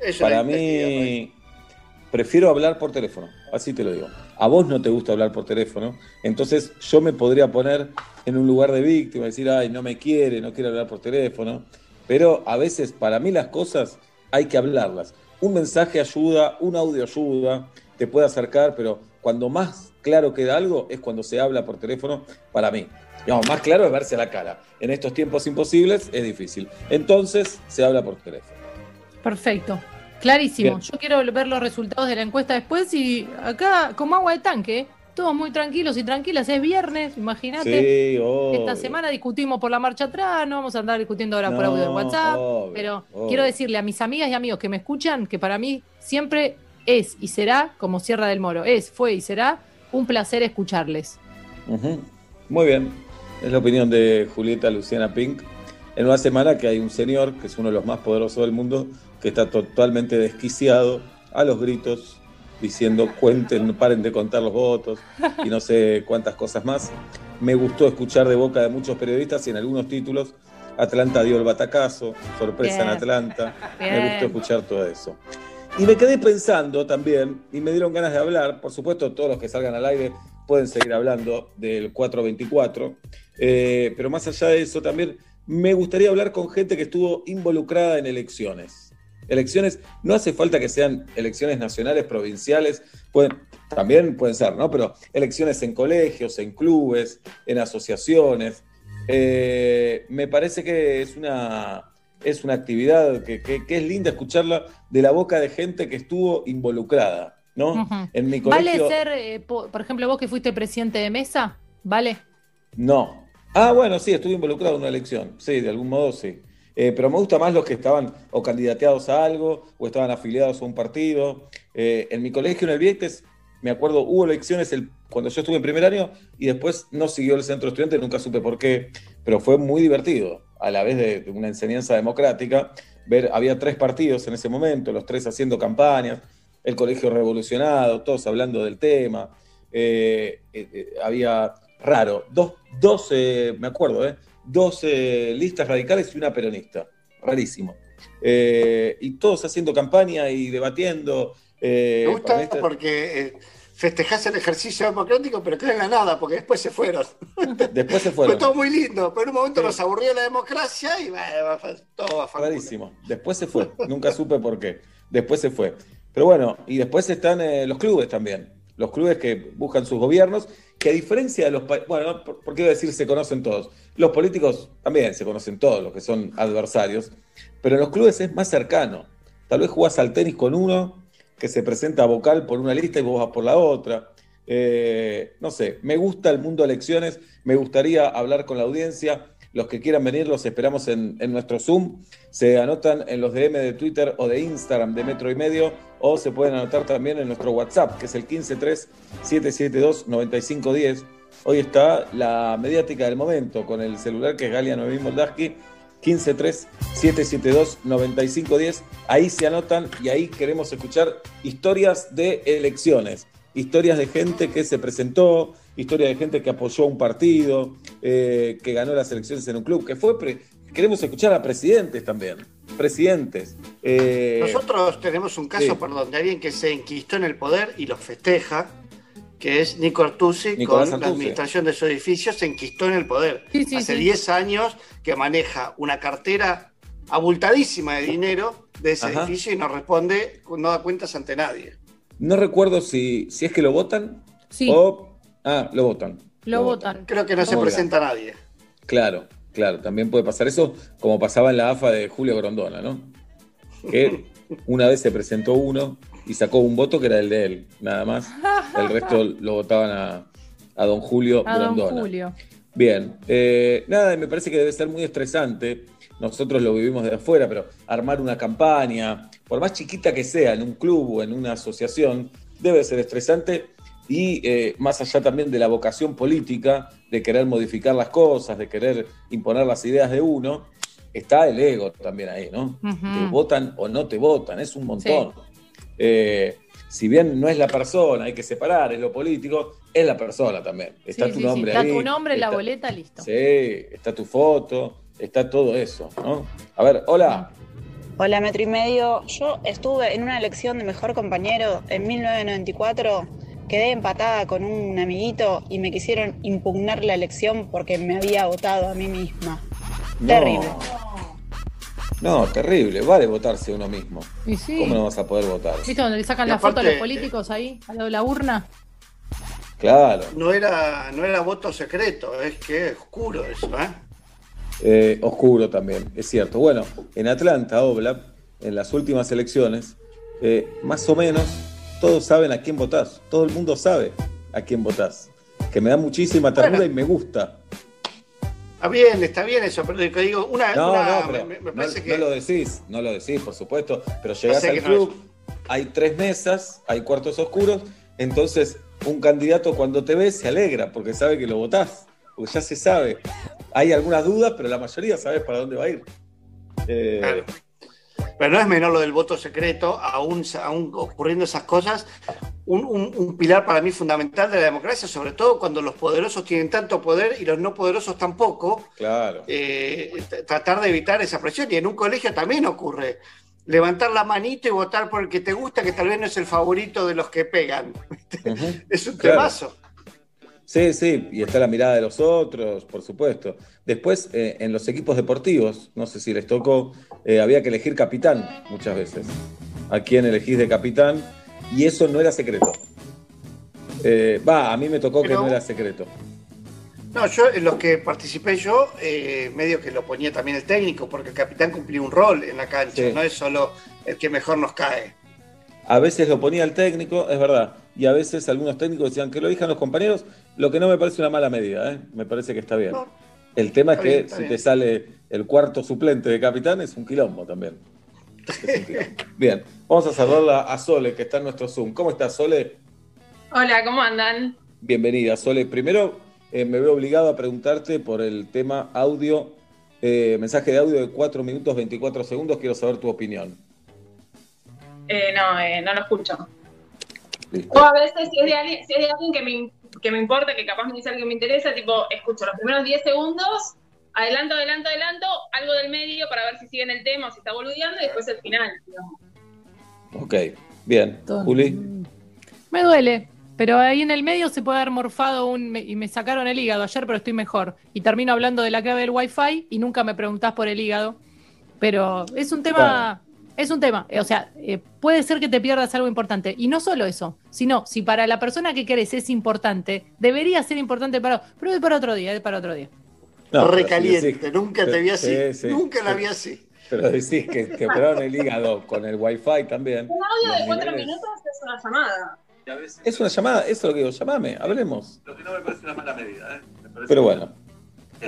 Es Para mí, prefiero hablar por teléfono, así te lo digo. A vos no te gusta hablar por teléfono, entonces yo me podría poner en un lugar de víctima, decir, ay, no me quiere, no quiere hablar por teléfono. Pero a veces, para mí, las cosas hay que hablarlas. Un mensaje ayuda, un audio ayuda, te puede acercar, pero cuando más claro queda algo es cuando se habla por teléfono, para mí. Digamos, más claro es verse a la cara. En estos tiempos imposibles es difícil. Entonces se habla por teléfono. Perfecto. Clarísimo. Bien. Yo quiero ver los resultados de la encuesta después y acá, como agua de tanque, ¿eh? Todos muy tranquilos y tranquilas. Es viernes, imagínate. Sí. Esta semana discutimos por la marcha atrás, no vamos a andar discutiendo ahora por audio de WhatsApp. obvio, pero obvio. quiero decirle a mis amigas y amigos que me escuchan que para mí siempre es y será, como Sierra del Moro, es, fue y será un placer escucharles. Muy bien. Es la opinión de Julieta Luciana Pink. En una semana que hay un señor, que es uno de los más poderosos del mundo, que está totalmente desquiciado a los gritos, diciendo cuenten, paren de contar los votos y no sé cuántas cosas más. Me gustó escuchar de boca de muchos periodistas y en algunos títulos, Atlanta dio el batacazo, sorpresa en Bien. Atlanta. Me gustó escuchar todo eso. Y me quedé pensando también, y me dieron ganas de hablar, por supuesto todos los que salgan al aire pueden seguir hablando del 424, eh, pero más allá de eso también me gustaría hablar con gente que estuvo involucrada en elecciones. Elecciones, no hace falta que sean elecciones nacionales, provinciales, pueden, también pueden ser, ¿no? Pero elecciones en colegios, en clubes, en asociaciones. Eh, me parece que es una, es una actividad que, que- que es linda escucharla de la boca de gente que estuvo involucrada, ¿no? En mi ¿Vale colegio. ser, eh, po- por ejemplo, vos que fuiste presidente de mesa? ¿Vale? No. Ah, bueno, sí, estuve involucrado en una elección. Sí, de algún modo sí. Eh, pero me gusta más los que estaban o candidateados a algo o estaban afiliados a un partido. Eh, en mi colegio, en el Vieques, me acuerdo, hubo elecciones el- cuando yo estuve en primer año y después no siguió el centro estudiante, nunca supe por qué, pero fue muy divertido, a la vez de, una enseñanza democrática. Ver, había tres partidos en ese momento, los tres haciendo campañas, el colegio revolucionado, todos hablando del tema. Eh, había raro, dos, dos eh, me acuerdo, eh, dos eh, listas radicales y una peronista. Rarísimo. Eh, y todos haciendo campaña y debatiendo. eh, Me gusta esta- porque festejás el ejercicio democrático, pero queda en la nada, porque después se fueron. Después se Fue fueron. todo muy lindo, pero en un momento nos aburrió la democracia y fue todo a favor. Rarísimo. Después se fue. Nunca supe por qué. Después se fue. Pero bueno, y después están eh, los clubes también. Los clubes que buscan sus gobiernos, que a diferencia de los países. Bueno, no, por, qué iba a decir se conocen todos? Los políticos también se conocen todos, los que son adversarios. Pero en los clubes es más cercano. Tal vez jugás al tenis con uno que se presenta vocal por una lista y vos vas por la otra. Eh, no sé, me gusta el mundo de elecciones, me gustaría hablar con la audiencia. Los que quieran venir los esperamos en, nuestro Zoom. Se anotan en los DM de Twitter o de Instagram de Metro y Medio o se pueden anotar también en nuestro WhatsApp, que es el 153-772-9510. Hoy está la mediática del momento con el celular que es Galia Noemí Moldaski. 153-772-9510. Ahí se anotan y ahí queremos escuchar historias de elecciones, historias de gente que se presentó, historias de gente que apoyó a un partido, eh, que ganó las elecciones en un club, que fue... pre- queremos escuchar a presidentes también, presidentes. Eh, Nosotros tenemos un caso sí. por donde alguien que se enquistó en el poder y lo festeja, que es Nico Artusi, Nicolás con la administración de su edificio, se enquistó en el poder. Sí, sí, Hace sí. 10 años que maneja una cartera abultadísima de dinero de ese Ajá. edificio y no responde, no da cuentas ante nadie. No recuerdo si, si es que lo votan Sí. o... Ah, lo votan. Lo votan. Creo que no se presenta nadie. Claro, Claro, también puede pasar eso, como pasaba en la AFA de Julio Grondona, ¿no? Que una vez se presentó uno y sacó un voto que era el de él, nada más. El resto lo votaban a, a don Julio A don Grondona. Julio. Bien, eh, nada, me parece que debe ser muy estresante. Nosotros lo vivimos de afuera, pero armar una campaña, por más chiquita que sea, en un club o en una asociación, debe ser estresante. Y eh, más allá también de la vocación política, de querer modificar las cosas, de querer imponer las ideas de uno, está el ego también ahí, ¿no? Te votan o no te votan, es un montón. Eh, si bien no es la persona, hay que separar, es lo político, es la persona también. Está Sí, tu sí, nombre Está ahí. tu nombre, la está- boleta, listo. Sí, está tu foto, está todo eso, ¿no? A ver, hola. Hola, metro y medio. Yo estuve en una elección de mejor compañero en 1994. Quedé empatada con un amiguito y me quisieron impugnar la elección porque me había votado a mí misma. No. Terrible. No, terrible. Vale votarse uno mismo. Y sí. ¿Cómo no vas a poder votar? ¿Viste donde le sacan Y la foto a los políticos ahí, al lado de la urna? Claro. No era, no era voto secreto, es que es oscuro eso, ¿eh? Eh, oscuro también, es cierto. Bueno, en Atlanta, Oblap, en las últimas elecciones, eh, más o menos todos saben a quién votás. Todo el mundo sabe a quién votás. Que me da muchísima ternura y me gusta. Está bien, está bien eso, pero que digo, una, No, una- no, pero me, me no, parece no que lo decís, no lo decís, por supuesto, pero llegás al que no club, hay tres mesas, hay cuartos oscuros, entonces un candidato cuando te ve se alegra porque sabe que lo votás, porque ya se sabe. Hay algunas dudas, pero la mayoría sabes para dónde va a ir. Eh, Claro. Pero no es menor lo del voto secreto, aún, aún ocurriendo esas cosas, un, un- un pilar para mí fundamental de la democracia, sobre todo cuando los poderosos tienen tanto poder y los no poderosos tampoco, Claro. eh, tratar de evitar esa presión. Y en un colegio también ocurre. Levantar la manito y votar por el que te gusta, que tal vez no es el favorito de los que pegan. es un Claro. temazo. Sí, sí, y está la mirada de los otros, por supuesto. Después, eh, en los equipos deportivos, no sé si les tocó, eh, había que elegir capitán muchas veces. ¿A quién elegís de capitán? Y eso no era secreto. Eh, Va, a mí me tocó que no era secreto. No, yo en los que participé yo, medio que lo ponía también el técnico, porque el capitán cumplía un rol en la cancha, Sí. no es solo el que mejor nos cae. A veces lo ponía el técnico, es verdad, y a veces algunos técnicos decían que lo elijan los compañeros, lo que no me parece una mala medida, ¿eh? me parece que está bien. El tema es que bien, si bien. te sale el cuarto suplente de capitán es un quilombo también. Es un quilombo. Bien, vamos a saludarla a Sole, que está en nuestro Zoom. ¿Cómo estás, Sole? Hola, ¿cómo andan? Bienvenida, Sole. Primero, eh, me veo obligado a preguntarte por el tema audio, eh, mensaje de audio de 4 minutos 24 segundos. Quiero saber tu opinión. Eh, no, eh, no lo escucho. Listo. O a veces, si es de alguien, si es de alguien que, me, que me importa, que capaz me dice algo que me interesa, tipo, escucho los primeros 10 segundos, adelanto, adelanto, adelanto, algo del medio para ver si siguen el tema o si está boludeando, y después el final. digamos. Ok, bien. Todo. Juli. Me duele, pero ahí en el medio se puede haber morfado un... me- y me sacaron el hígado ayer, pero estoy mejor. Y termino hablando de la clave del wifi y nunca me preguntás por el hígado. Pero es un tema... Es un tema, o sea, eh, puede ser que te pierdas algo importante. Y no solo eso, sino si para la persona que querés es importante, debería ser importante para... Pero es para otro día, es para otro día. No, Recaliente, nunca te vi así, Sí, sí. nunca la vi así. Pero decís que te operaron el hígado con el wifi también. Un audio de Los 4 niveles- minutos es una llamada. Es una llamada, eso es lo que digo, llamame, hablemos. Lo que no me parece una mala medida, ¿eh? Me Pero bueno,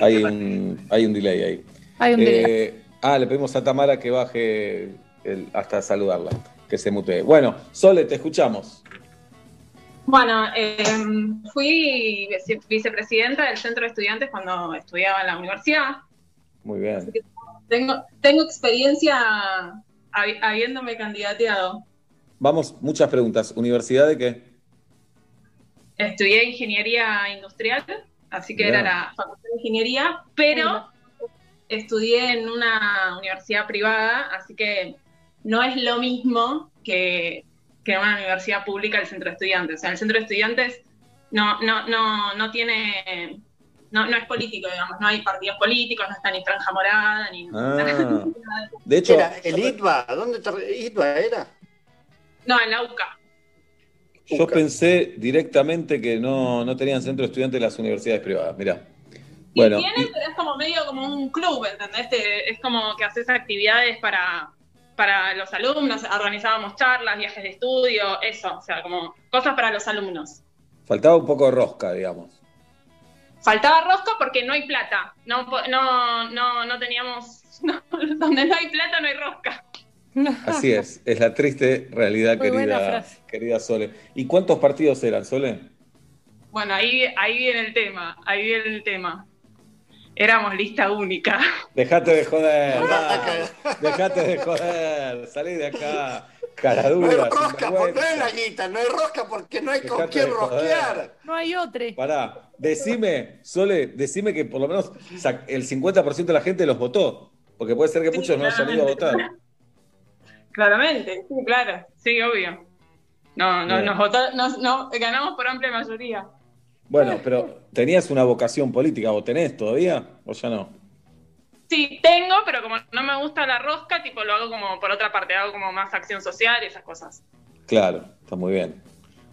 hay un, hay un delay ahí. Hay un delay. Eh, ah, le pedimos a Tamara que baje el- hasta saludarla, que se mutee. Bueno, Sole, te escuchamos. Bueno, eh, fui vice- vicepresidenta del centro de estudiantes cuando estudiaba en la universidad. Muy bien. Tengo, tengo experiencia habi- habiéndome candidateado. Vamos, muchas preguntas. ¿Universidad de qué? Estudié ingeniería industrial, así que Bien. era la facultad de ingeniería, pero estudié en una universidad privada, así que no es lo mismo que, que una universidad pública el centro de estudiantes. O sea, el centro de estudiantes no, no, no, no tiene, no, no es político, digamos, no hay partidos políticos, no está ni franja morada, ni Ah, de hecho, Era el ITBA, ¿dónde ITBA era? No, en la UCA. yo pensé directamente que no, no tenían centro de estudiantes las universidades privadas. Mirá. Y Bueno, tienen, pero es como medio como un club, ¿entendés? Te- es como que haces actividades para, para los alumnos, organizábamos charlas, viajes de estudio, eso, o sea, como cosas para los alumnos. faltaba un poco de rosca, digamos. Faltaba rosca porque no hay plata, no, no, no, no teníamos, no, donde no hay plata no hay rosca. Así es, es la triste realidad, Muy querida, querida Sole. ¿Y cuántos partidos eran, Sole? Bueno, ahí, ahí viene el tema, ahí viene el tema. Éramos lista única. Dejate de joder, dale, dejate de joder, salí de acá, cara No hay rosca, porque no hay la guita, no hay rosca porque no hay con Dejate quién de joder. rosquear. No hay otro. Pará, decime, Sole, decime que por lo menos el 50% de la gente los votó, porque puede ser que muchos no hayan ido a votar. Claramente, sí, claro, sí, obvio. No, no, Bien. nos votó, nos- no, ganamos por amplia mayoría. Bueno, pero tenías una vocación política, ¿o tenés todavía? ¿O ya no? Sí, tengo, pero como no me gusta la rosca, tipo lo hago como por otra parte, hago como más acción social y esas cosas. Claro, está muy bien.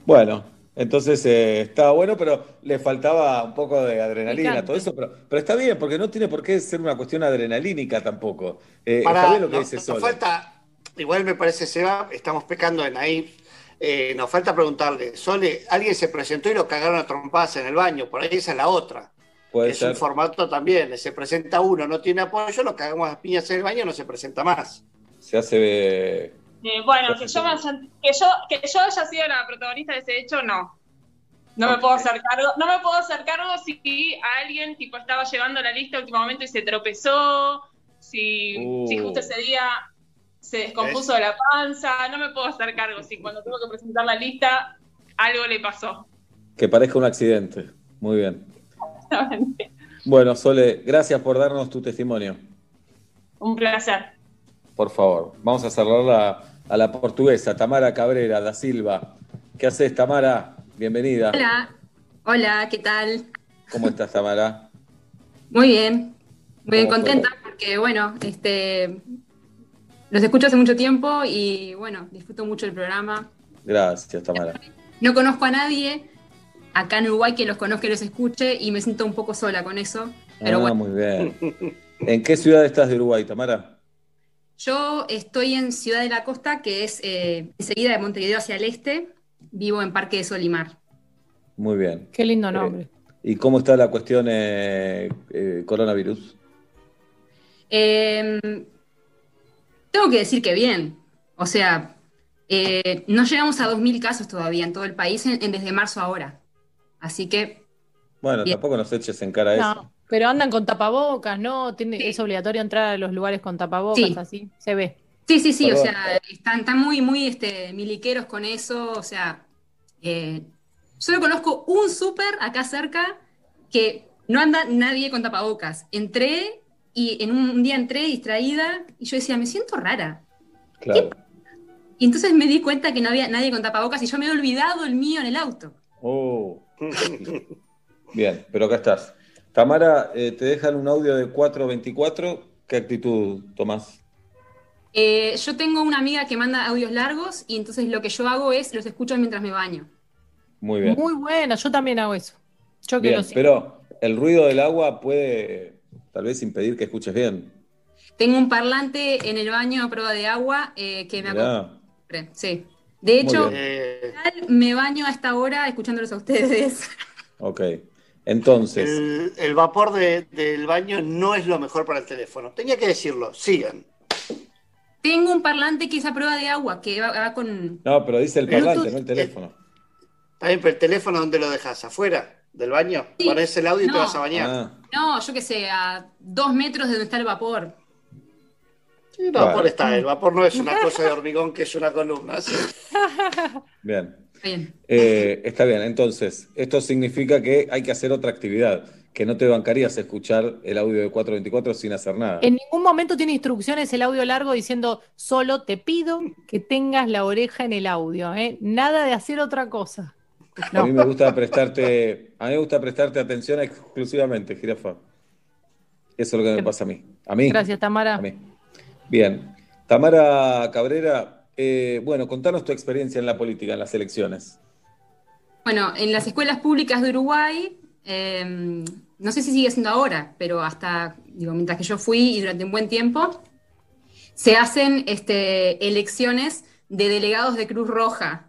Bueno, entonces eh, estaba bueno, pero le faltaba un poco de adrenalina, todo eso, pero, pero está bien, porque no tiene por qué ser una cuestión adrenalínica tampoco. Eh, está bien lo que no- dice falta, igual me parece, Seba, estamos pecando de naif. Eh, nos falta preguntarle, Sole, alguien se presentó y lo cagaron a trompadas en el baño, por ahí esa es la otra. Puede es ser. un formato también, se presenta uno, no tiene apoyo, lo cagamos a piñas en el baño, no se presenta más. Se hace. eh, Eh, bueno, que yo, me haya- que, yo, que yo haya sido la protagonista de ese hecho, no. No me puedo hacer cargo, no me puedo hacer cargo si a alguien tipo estaba llevando la lista momento y se tropezó, si, Uh. si justo ese día se descompuso de la panza, no me puedo hacer cargo si cuando tengo que presentar la lista algo le pasó. que parezca un accidente. Muy bien. Bueno, Sole, gracias por darnos tu testimonio. Un placer. Por favor, vamos a cerrarla a la portuguesa, Tamara Cabrera da Silva. ¿Qué haces, Tamara? Bienvenida. Hola, hola, ¿qué tal? ¿Cómo estás, Tamara? Muy bien, muy bien contenta porque, bueno, este, los escucho hace mucho tiempo y, bueno, disfruto mucho el programa. Gracias, Tamara. No conozco a nadie acá en Uruguay que los conozca y los escuche y me siento un poco sola con eso, pero ah, bueno, muy bien. ¿En qué ciudad estás de Uruguay, Tamara? yo estoy en Ciudad de la Costa, que es eh, enseguida de Montevideo hacia el este, vivo en Parque de Solimar. Muy bien. Qué lindo nombre. ¿Y cómo está la cuestión eh, eh, coronavirus? Tengo que decir que bien. O sea, eh, no llegamos a 2.000 casos todavía en todo el país en- en desde marzo ahora. Así que, Bueno, Bien. tampoco nos eches en cara eso. No, pero andan con tapabocas, ¿no? Tiene, Es obligatorio entrar a los lugares con tapabocas, Sí. así se ve. sí, sí, sí, o sea, están, están muy, muy este, miliqueros con eso. O sea, eh, solo conozco un súper acá cerca que no anda nadie con tapabocas. Entré y en un, un día entré distraída y yo decía, me siento rara. Claro. Y entonces me di cuenta que no había nadie con tapabocas y yo me he olvidado el mío en el auto. Oh. Bien, pero acá estás. Tamara, eh, te dejan un audio de 424. ¿Qué actitud tomás? Eh, yo tengo una amiga que manda audios largos y entonces lo que yo hago es los escucho mientras me baño. Muy bien. Muy buena, yo también hago eso. Yo que Bien, lo sé. pero el ruido del agua puede tal vez impedir que escuches bien. Tengo un parlante en el baño a prueba de agua eh, que me acompaña. Sí. De hecho, me baño a esta hora escuchándolos a ustedes. Ok. Entonces, El, el vapor de- del baño no es lo mejor para el teléfono. Tenía que decirlo, sigan. Tengo un parlante que es a prueba de agua, que va, va con... no, pero dice el Bluetooth, parlante, no el teléfono. Está bien, pero el teléfono, ¿dónde lo dejas? ¿Afuera del baño? Pones el audio y te vas a bañar. Ah, No, yo qué sé, a dos metros de donde está el vapor. Sí, el vapor está, el vapor no es una cosa de hormigón que es una columna. sí. bien. Bien. Eh, está bien, entonces, esto significa que hay que hacer otra actividad, que no te bancarías escuchar el audio de 424 sin hacer nada. En ningún momento tiene instrucciones el audio largo diciendo solo te pido que tengas la oreja en el audio, ¿eh? Nada de hacer otra cosa. A mí me gusta prestarte, a mí me gusta prestarte atención exclusivamente, jirafa. Eso es lo que me pasa a mí. A mí. Gracias, Tamara. A mí. Bien. Tamara Cabrera, eh, bueno, contanos tu experiencia en la política, en las elecciones. Bueno, en las escuelas públicas de Uruguay eh, no sé si sigue siendo ahora, pero hasta, digo, mientras que yo fui y durante un buen tiempo, se hacen este, elecciones de delegados de Cruz Roja,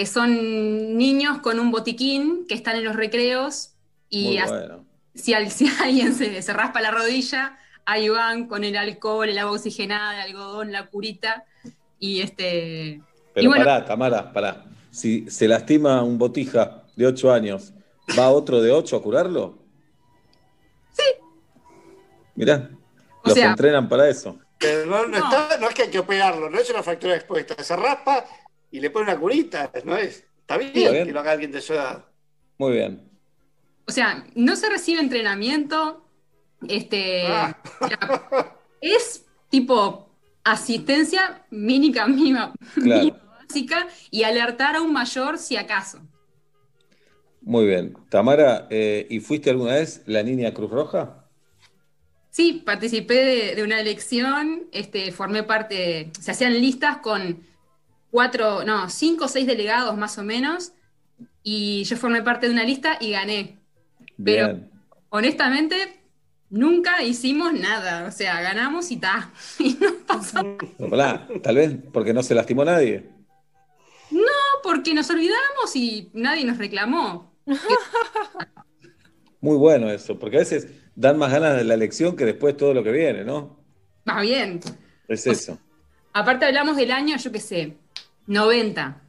que son niños con un botiquín que están en los recreos y bueno. si, al- si alguien se, se raspa la rodilla, ahí van con el alcohol, el agua oxigenada, el algodón, la curita, y este... Pero y bueno, pará, Tamara, pará. Si se lastima un botija de 8 años, ¿va otro de 8 a curarlo? Sí. Mirá, O los sea- entrenan para eso. Pero no, no está- no es que hay que operarlo, no es una fractura expuesta. Se raspa y le pone una curita, ¿no es? Está bien, bien. que lo haga alguien de su edad. Muy bien. O sea, no se recibe entrenamiento, este, Ah. o sea, es tipo asistencia mínima, mínima, Claro. mínima básica y alertar a un mayor si acaso. Muy bien. Tamara, eh, ¿y fuiste alguna vez la niña Cruz Roja? Sí, participé de, de una elección, este, formé parte, se hacían listas con cuatro, no, cinco o seis delegados más o menos, y yo formé parte de una lista y gané. Pero- Bien. Honestamente, nunca hicimos nada, o sea, ganamos y ta. Y no pasó pará, tal vez porque no se lastimó nadie. No, porque nos olvidamos y nadie nos reclamó. Muy bueno eso, porque a veces dan más ganas de la elección que después todo lo que viene, ¿no? Más bien. Es eso. Aparte hablamos del año, yo qué sé, 90.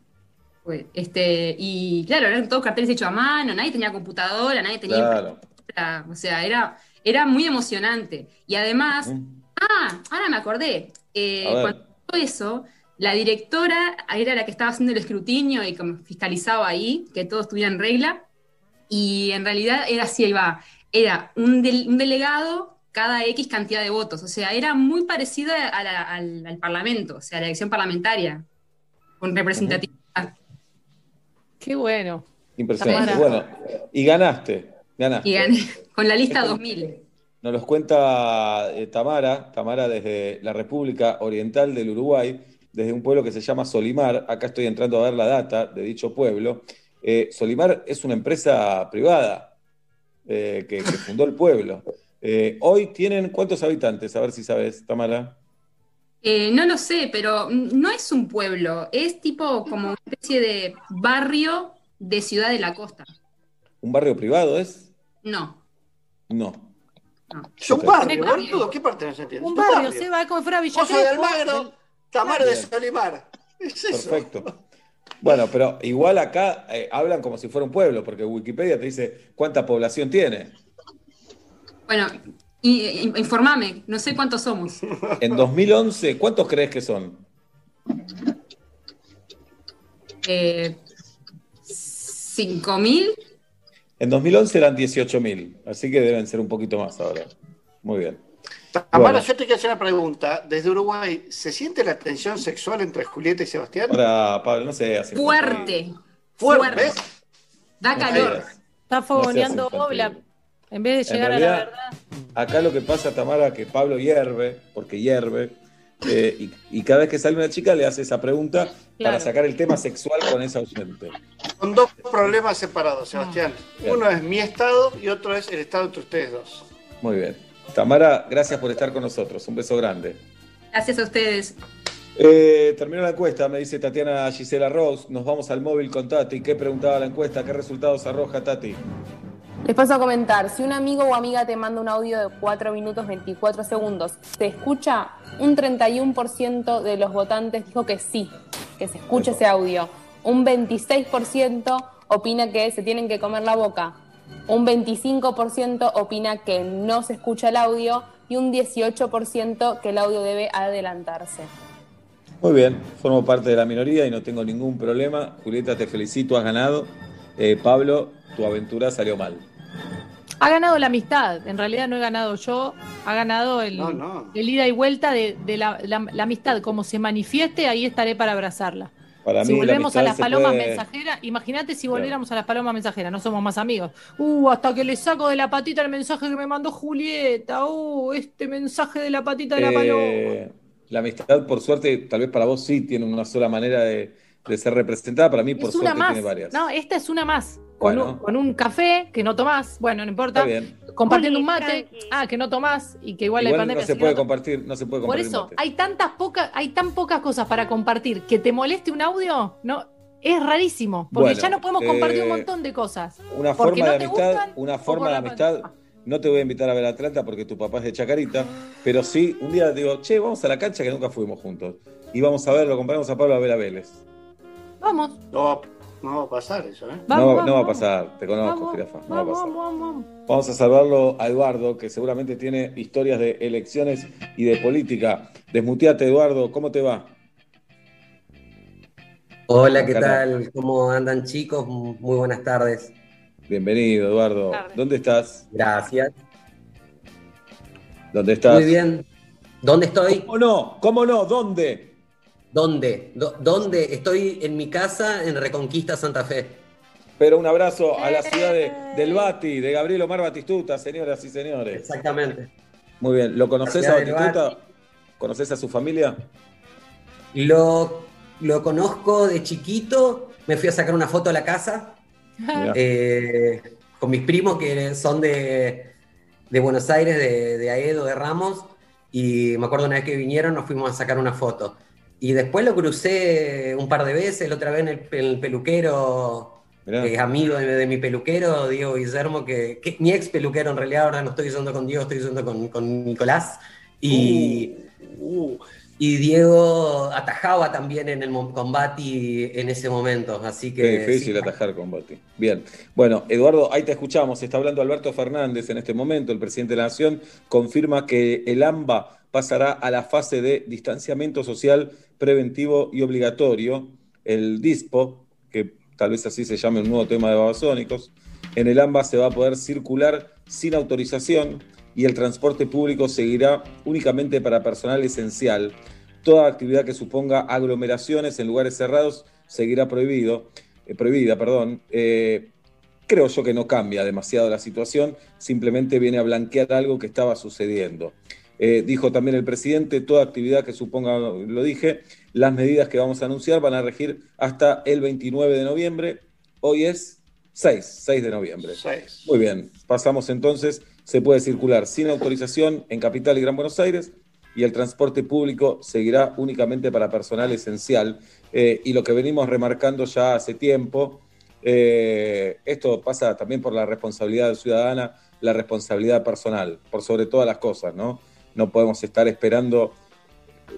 Pues, Este, y claro, eran todos carteles hechos a mano, nadie tenía computadora, nadie tenía Claro. impresora, o sea, era, era muy emocionante. Y además, ah, ahora me acordé, eh, cuando eso, la directora era la que estaba haciendo el escrutinio y como fiscalizaba ahí, que todo estuviera en regla, y en realidad era así, ahí va, era un, un delegado cada X cantidad de votos, o sea, era muy parecida a la- al, al Parlamento, o sea, a la elección parlamentaria, con representatividad. Qué bueno. Impresionante. Tamara. Bueno, y ganaste. Ganaste. Y gané con la lista 2000. Nos los cuenta eh, Tamara, Tamara desde la República Oriental del Uruguay, desde un pueblo que se llama Solimar. Acá estoy entrando a ver la data de dicho pueblo. Eh, Solimar es una empresa privada eh, que, que fundó el pueblo. Eh, hoy tienen cuántos habitantes, a ver si sabes, Tamara. Eh, no lo sé, pero no es un pueblo, es tipo como una especie de barrio de Ciudad de la Costa. ¿Un barrio privado es? No. No. Es un barrio, boludo. ¿Qué parte no se entiende? Un barrio, se va como si fuera Villa Pozo de. Almagro, Tamara de. Solimar. Es eso. Perfecto. Bueno, pero igual acá eh, hablan como si fuera un pueblo, porque Wikipedia te dice cuánta población tiene. Bueno, y, informame, no sé cuántos somos. En 2011, ¿cuántos crees que son? Eh, ¿5.000? En 2011 eran 18.000, así que deben ser un poquito más ahora. Muy bien. Tamara, Bueno. yo te quiero hacer una pregunta. Desde Uruguay, ¿se siente la tensión sexual entre Julieta y Sebastián? Ahora, Pablo, no sé. Fuerte. Fuerte, ¿ves? Da calor. Está fogoneando No. Obla. En vez de llegar a la realidad, verdad. Acá lo que pasa, Tamara, que Pablo hierve, porque hierve, eh, y, y cada vez que sale una chica le hace esa pregunta para sacar el tema sexual con esa ausente. Son dos problemas separados, Sebastián. Bien. Uno es mi estado y otro es el estado entre ustedes dos. Muy bien. Tamara, gracias por estar con nosotros. Un beso grande. Gracias a ustedes. Eh, terminó la encuesta, me dice Tatiana Gisela Rose. Nos vamos al móvil con Tati. ¿Qué preguntaba la encuesta? ¿Qué resultados arroja Tati? Les paso a comentar, si un amigo o amiga te manda un audio de 4 minutos 24 segundos, ¿se escucha? Un 31% de los votantes dijo que sí, que se escuche ese audio. Un 26% opina que se tienen que comer la boca. Un 25% opina que no se escucha el audio y un 18% que el audio debe adelantarse. Muy bien, formo parte de la minoría y no tengo ningún problema. Julieta, te felicito, has ganado. Eh, Pablo, tu aventura salió mal. Ha ganado la amistad. En realidad no he ganado yo. Ha ganado el, No, no. el ida y vuelta de, de la, la- la amistad. Como se manifieste, ahí estaré para abrazarla. Para si mí, la volvemos a las palomas puede- mensajeras, imagínate si volviéramos a las palomas mensajeras, no somos más amigos. Uh, hasta que le saco de la patita el mensaje que me mandó Julieta. Uh, este mensaje de la patita de la paloma. Eh, la amistad, por suerte, tal vez para vos sí tiene una sola manera de, de ser representada, para mí por Es una suerte más. tiene varias. No, esta es una más. Con, Bueno. un, con un café que no tomás, bueno, no importa. Está bien. Compartiendo un mate, ah, que no tomás y que igual, hay Igual pandemia. no se puede no compartir, no se puede Por compartir. eso, mate. hay tantas pocas, hay tan pocas cosas para compartir que te moleste un audio, no, es rarísimo. Porque Bueno, ya no podemos compartir un eh, montón de cosas. Una forma no de amistad, gustan una forma por de la amistad. No te voy a invitar a ver Atlanta porque tu papá es de Chacarita, pero sí, un día digo, che, vamos a la cancha que nunca fuimos juntos. Y vamos a ver, lo acompañamos a Pablo a ver a Vélez. Vamos. No va, no va a pasar eso, ¿eh? no, no va a pasar, te conozco, jirafa, no va a Vamos, pasar. vamos, vamos. Vamos a salvarlo a Eduardo, que seguramente tiene historias de elecciones y de política. Desmuteate, Eduardo, ¿cómo te va? Hola, ¿qué tal? ¿Cómo andan chicos? Muy buenas tardes. Bienvenido, Eduardo. ¿Dónde estás? Gracias. ¿Dónde estás? Muy bien. ¿Dónde estoy? ¿Cómo no? ¿Cómo no? ¿Dónde? ¿Dónde? Do- ¿Dónde? Estoy en mi casa en Reconquista Santa Fe. Pero un abrazo a la ciudad de- del Bati, de Gabriel Omar Batistuta, señoras y señores. Exactamente. Muy bien, ¿lo conoces a Batistuta? ¿Conoces a su familia? Lo, lo conozco de chiquito. Me fui a sacar una foto a la casa eh, con mis primos que son de, de Buenos Aires, de, de Aedo, de Ramos. Y me acuerdo una vez que vinieron, nos fuimos a sacar una foto. Y después lo crucé un par de veces, la otra vez en el, en el peluquero, que es amigo de, de mi peluquero, Diego Guillermo, que, que mi ex peluquero en realidad, ahora no estoy usando con Diego, estoy usando con, con Nicolás. Y, y Diego atajaba también en el combate en ese momento, así que... Qué difícil sí, atajar con Bati. Bien. Bueno, Eduardo, ahí te escuchamos. Está hablando Alberto Fernández en este momento, el presidente de la Nación, confirma que el AMBA pasará a la fase de distanciamiento social preventivo y obligatorio, el DISPO, que tal vez así se llame un nuevo tema de babasónicos. En el AMBA se va a poder circular sin autorización y el transporte público seguirá únicamente para personal esencial. Toda actividad que suponga aglomeraciones en lugares cerrados seguirá prohibido, eh, prohibida. Perdón. Eh, creo yo que no cambia demasiado la situación, simplemente viene a blanquear algo que estaba sucediendo. Eh, dijo también el presidente, toda actividad que suponga, lo dije, las medidas que vamos a anunciar van a regir hasta el 29 de noviembre. Hoy es 6, 6 de noviembre. Muy bien, pasamos entonces, se puede circular sin autorización en Capital y Gran Buenos Aires y el transporte público seguirá únicamente para personal esencial. Eh, y lo que venimos remarcando ya hace tiempo, eh, esto pasa también por la responsabilidad ciudadana, la responsabilidad personal, por sobre todas las cosas, ¿no? No podemos estar esperando,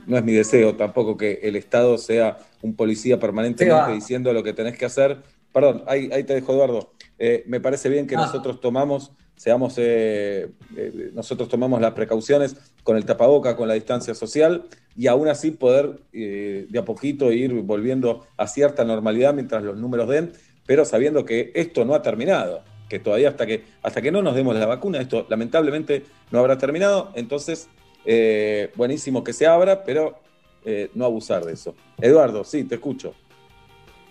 no es mi deseo tampoco que el Estado sea un policía permanentemente diciendo lo que tenés que hacer. Perdón, ahí, ahí te dejo, Eduardo. Eh, me parece bien que Ah. nosotros tomamos, seamos, eh, eh, nosotros tomamos las precauciones con el tapaboca, con la distancia social, y aún así poder eh, de a poquito ir volviendo a cierta normalidad mientras los números den, pero sabiendo que esto no ha terminado, que todavía hasta que, hasta que no nos demos la vacuna, esto lamentablemente no habrá terminado, entonces buenísimo que se abra, pero no abusar de eso. Eduardo, sí, te escucho.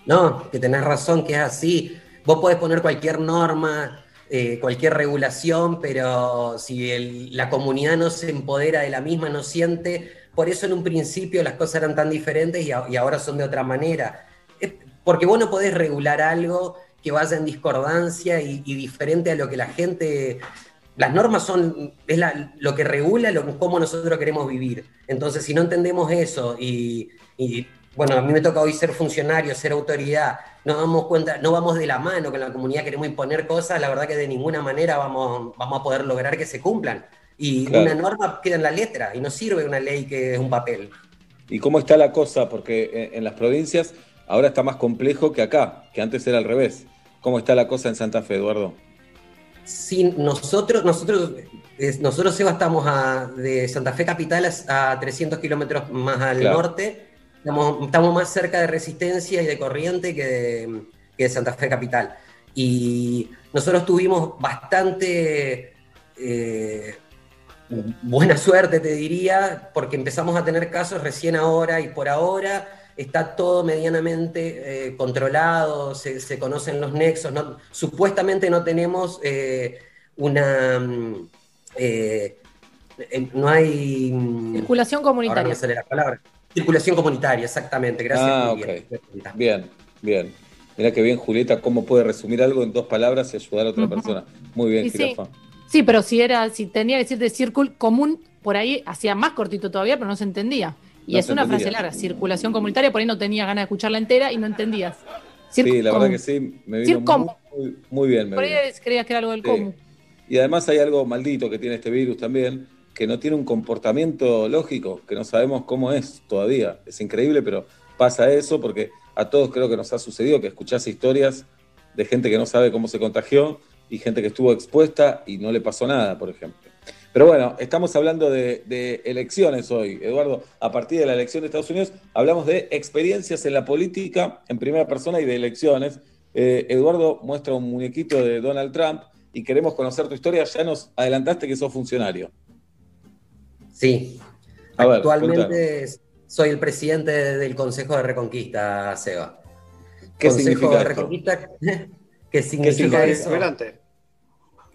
No, que tenés razón, que es así. Vos podés poner cualquier norma, eh, cualquier regulación, pero si la comunidad no se empodera de la misma, no siente, por eso en un principio las cosas eran tan diferentes y, ahora son de otra manera. Porque vos no podés regular algo que vaya en discordancia y, diferente a lo que la gente... Las normas son es lo que regula lo, cómo nosotros queremos vivir. Entonces, si no entendemos eso y, bueno, a mí me toca hoy ser funcionario, ser autoridad, no damos cuenta, no vamos de la mano con la comunidad, queremos imponer cosas, la verdad que de ninguna manera vamos, vamos a poder lograr que se cumplan. Y Claro. una norma queda en la letra y no sirve una ley que es un papel. ¿Y cómo está la cosa? Porque en, en las provincias ahora está más complejo que acá, que antes era al revés. ¿Cómo está la cosa en Santa Fe, Eduardo? Si nosotros, nosotros, es- nosotros Seba, estamos a- de Santa Fe Capital a, a 300 kilómetros más al Claro. norte, estamos, estamos más cerca de Resistencia y de Corriente que de, que de Santa Fe Capital. Y nosotros tuvimos bastante eh, buena suerte, te diría, porque empezamos a tener casos recién ahora y por ahora está todo medianamente eh, controlado, se, se conocen los nexos, no- supuestamente no tenemos eh, una... mm, no hay... mm, Circulación Ahora no comunitaria. me sale la palabra. Circulación comunitaria, exactamente. Gracias. Ah, ok. Bien, bien. Mirá que bien, Julieta, cómo puede resumir algo en dos palabras y ayudar a otra persona. Muy bien, sí. Sí, pero si era, si tenía que decir de círculo común, por ahí hacía más cortito todavía, pero no se entendía. Y No es una entendía. frase larga, circulación comunitaria, por ahí no tenía ganas de escucharla entera y no entendías. Sí, Circo- la verdad que sí, me vino muy, muy- muy bien. Me Por ahí creías que era algo del Sí. común. Y además hay algo maldito que tiene este virus también, que no tiene un comportamiento lógico, que no sabemos cómo es todavía. Es increíble, pero pasa eso porque a todos creo que nos ha sucedido que escuchás historias de gente que no sabe cómo se contagió y gente que estuvo expuesta y no le pasó nada, por ejemplo. Pero bueno, estamos hablando de, elecciones hoy, Eduardo. A partir de la elección de Estados Unidos, hablamos de experiencias en la política en primera persona y de elecciones. Eh, Eduardo muestra un muñequito de Donald Trump y queremos conocer tu historia. Ya nos adelantaste que sos funcionario. Sí. A ver, Actualmente soy el presidente del Consejo de Reconquista, Seba. ¿Qué Consejo significa de? Reconquista, ¿qué significa significa eso? Deliberante.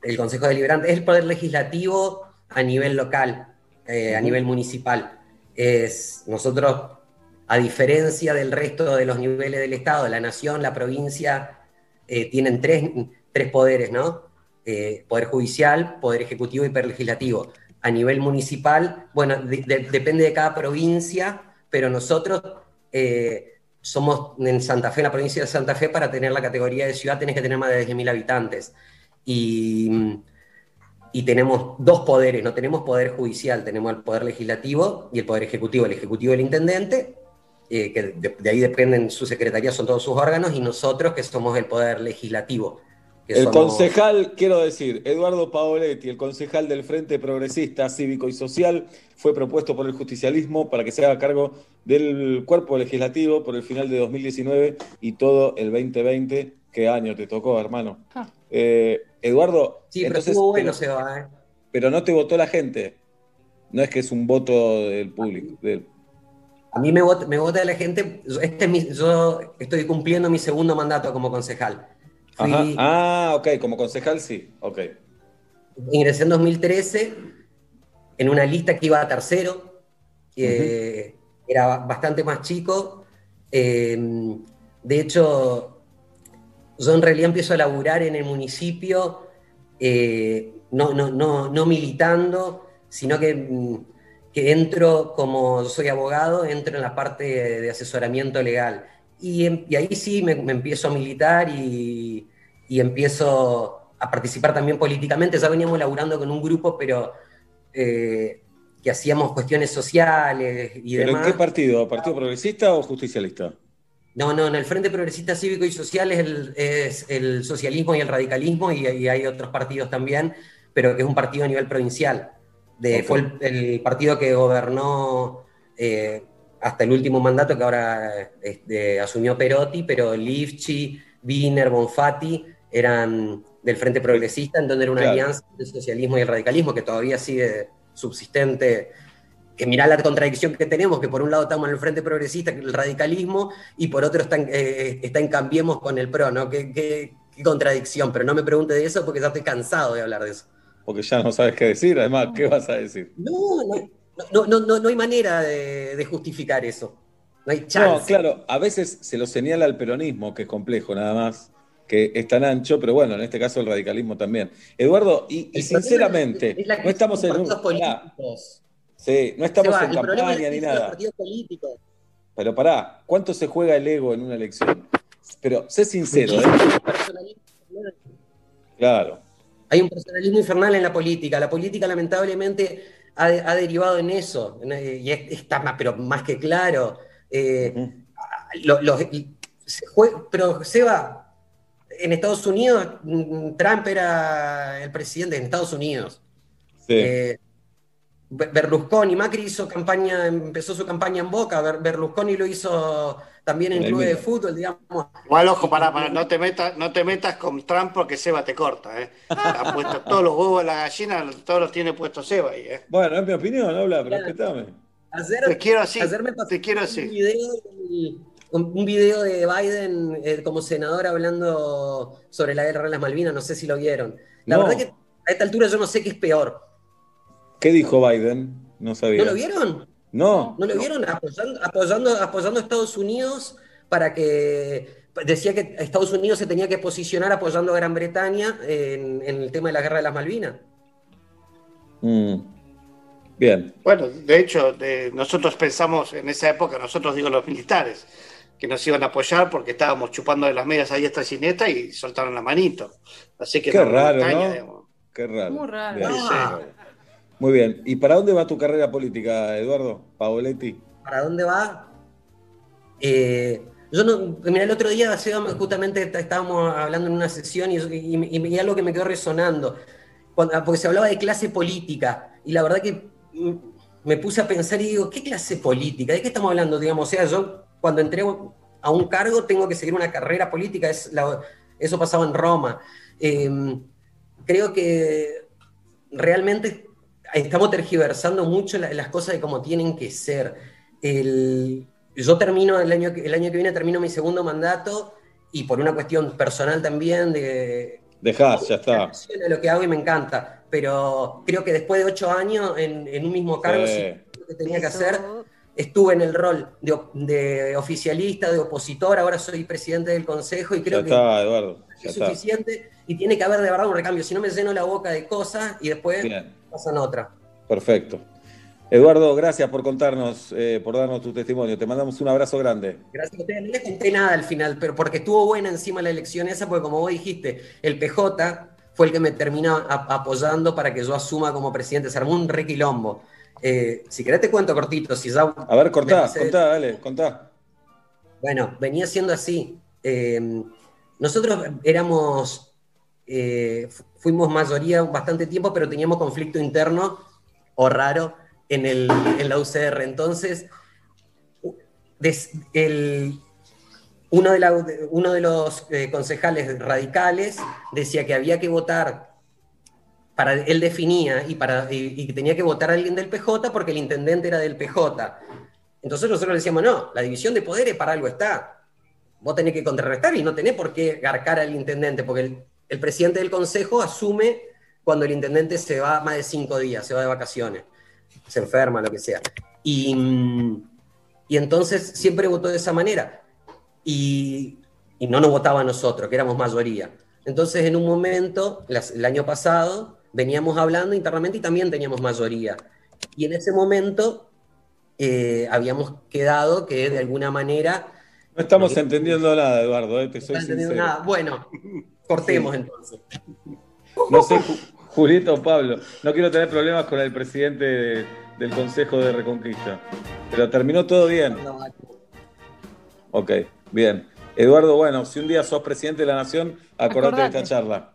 El Consejo Deliberante es el poder legislativo a nivel local, eh, a nivel municipal. Es nosotros, a diferencia del resto de los niveles del Estado, la nación, la provincia, eh, tienen tres, tres poderes, ¿no? Eh, poder judicial, poder ejecutivo y poder legislativo. A nivel municipal, bueno, de- de- depende de cada provincia, pero nosotros eh, somos en Santa Fe, en la provincia de Santa Fe, para tener la categoría de ciudad tenés que tener más de 10.000 habitantes. Y, y tenemos dos poderes, no tenemos poder judicial, tenemos el poder legislativo y el poder ejecutivo. El ejecutivo el intendente, eh, que de, de ahí dependen sus secretarías, son todos sus órganos, y nosotros que somos el poder legislativo. El concejal, quiero decir, Eduardo Paoletti, el concejal del Frente Progresista Cívico y Social, fue propuesto por el justicialismo para que se haga cargo del cuerpo legislativo por el final de 2019 y todo el 2020. ¿Qué año te tocó, hermano? Ah. Eh, Eduardo, Sí, pero entonces, estuvo bueno, pero, Seba, ¿eh? pero no te votó la gente. No es que es un voto del público. del- A mí me vota, me vota la gente, este es mi- yo estoy cumpliendo mi segundo mandato como concejal. Fui- Ajá. Ah, ok, como concejal sí. Ok. ingresé en 2013 en una lista que iba a tercero, que era bastante más chico. Eh, de hecho, yo en realidad empiezo a laburar en el municipio, eh, no, no, no, no militando, sino que, mm, que entro como yo soy abogado, entro en la parte de asesoramiento legal. Y, em- y ahí sí me, me empiezo a militar y, y empiezo a participar también políticamente. Ya veníamos laburando con un grupo, pero eh, que hacíamos cuestiones sociales y ¿Pero en demás. qué partido? ¿Partido Progresista o Justicialista? No, no, en el Frente Progresista Cívico y Social es el, es el socialismo y el radicalismo, y, y hay otros partidos también, pero que es un partido a nivel provincial. De. Fue el, el partido que gobernó eh, hasta el último mandato, que ahora este, asumió Perotti, pero Lifchi, Wiener, Bonfatti eran del Frente Progresista, en donde era una Claro. alianza del socialismo y el radicalismo, que todavía sigue subsistente que mirá la contradicción que tenemos, que por un lado estamos en el Frente Progresista, el radicalismo, y por otro está en, eh, está en Cambiemos con el PRO, ¿no? Qué, qué- qué contradicción, pero no me pregunte de eso porque ya estoy cansado de hablar de eso. Porque ya no sabes qué decir. Además, ¿qué vas a decir? No, no, no, no, no, no hay manera de, de justificar eso. No hay No, chance. claro, a veces se lo señala al peronismo, que es complejo nada más, que es tan ancho, pero bueno, en este caso el radicalismo también. Eduardo, y, sinceramente, es la no estamos en un... políticos. sí, no estamos en es campaña ni nada. partidos políticos. Pero pará, ¿cuánto se juega el ego en una elección? Pero sé sincero, ¿eh? Claro. Hay un personalismo infernal en la política. La política, lamentablemente, ha, ha derivado en eso. ¿no? Y es- está más, pero más que claro. Eh, los- se jue- pero, Seba, en Estados Unidos, Trump era el presidente en Estados Unidos. Sí. Eh, Be- Berlusconi, Macri hizo campaña, empezó su campaña en Boca, Ber- Berlusconi lo hizo también en clubes de fútbol, digamos. Igual, ojo, pará, pará, no te metas, no te metas con Trump porque Seba te corta, ¿eh? Ha puesto todos los huevos de la gallina, todos los tiene puestos Seba ahí, ¿eh? Bueno, es mi opinión, habla, respetame. Ayer, Te quiero así, ayer me pasó te quiero un así. video, un, un video de Biden eh, como senador hablando sobre la guerra de las Malvinas, no sé si lo vieron. La No. verdad que a esta altura yo no sé qué es peor. ¿Qué dijo Biden? No sabía. ¿No lo vieron? No. ¿No lo vieron? Apoyando, apoyando, apoyando a Estados Unidos para que. Decía que Estados Unidos se tenía que posicionar apoyando a Gran Bretaña en, en el tema de la guerra de las Malvinas. Mm. Bien. Bueno, de hecho, de- nosotros pensamos en esa época, nosotros digo los militares, que nos iban a apoyar porque estábamos chupando de las medias a diestra y siniestra y soltaron la manito. Así que Qué no, raro, Bretaña, ¿no? digamos. Qué raro. Muy raro. Bien. Ah. Muy bien. ¿Y para dónde va tu carrera política, Eduardo Paoletti? ¿Para dónde va? Eh, yo no, mira, el otro día justamente estábamos hablando en una sesión y, y- y- y algo que me quedó resonando, Cuando- porque se hablaba de clase política, y la verdad que mm, me puse a pensar y digo, ¿qué clase política? ¿De qué estamos hablando? Digamos, o sea, yo cuando entré a un cargo tengo que seguir una carrera política, es eso pasaba en Roma. Eh, creo que realmente estamos tergiversando mucho la- las cosas de cómo tienen que ser. El- yo termino el año, que- el año que viene, termino mi segundo mandato y por una cuestión personal también de, Dejás, ya está. de lo que hago y me encanta. Pero creo que después de ocho años en, en un mismo cargo, Sí. sí, lo que tenía que hacer, estuve en el rol de, oficialista, de opositor, ahora soy presidente del consejo y creo Ya que está, Eduardo. Ya es está. suficiente y tiene que haber de verdad un recambio. Si no me lleno la boca de cosas y después Bien. Pasan otra. Perfecto. Eduardo, gracias por contarnos, eh, por darnos tu testimonio. Te mandamos un abrazo grande. Gracias a ustedes. No les conté nada al final, pero porque estuvo buena encima la elección esa, porque como vos dijiste, el PJ fue el que me terminó apoyando para que yo asuma como presidente. Se armó un requilombo. Eh, si querés te cuento cortito, si ya... A ver, contá, dale, contá. Bueno, venía siendo así. Eh, nosotros éramos, eh, fuimos mayoría bastante tiempo, pero teníamos conflicto interno o raro en, el, en la UCR. Entonces, el- uno, de los eh, concejales radicales decía que había que votar para él definía y, para, y, y tenía que votar a alguien del PJ porque el intendente era del PJ. Entonces nosotros le decíamos, no, la división de poderes para algo está. Vos tenés que contrarrestar y no tenés por qué garcar al intendente, porque el, el presidente del consejo asume cuando el intendente se va más de cinco días, se va de vacaciones, se enferma, lo que sea. Y, mm, y entonces siempre votó de esa manera. Y, y no nos votaba a nosotros, que éramos mayoría. Entonces en un momento, las- el año pasado, veníamos hablando internamente y también teníamos mayoría. Y en ese momento eh, habíamos quedado que de alguna manera... No estamos entendiendo nada, Eduardo, eh, te No soy sincero. nada. Bueno, cortemos entonces. No sé, Ju- Julito o Pablo, no quiero tener problemas con el presidente de- del Consejo de Reconquista, pero terminó todo bien. Ok, bien. Eduardo, bueno, si un día sos presidente de la Nación, acordate, de esta charla.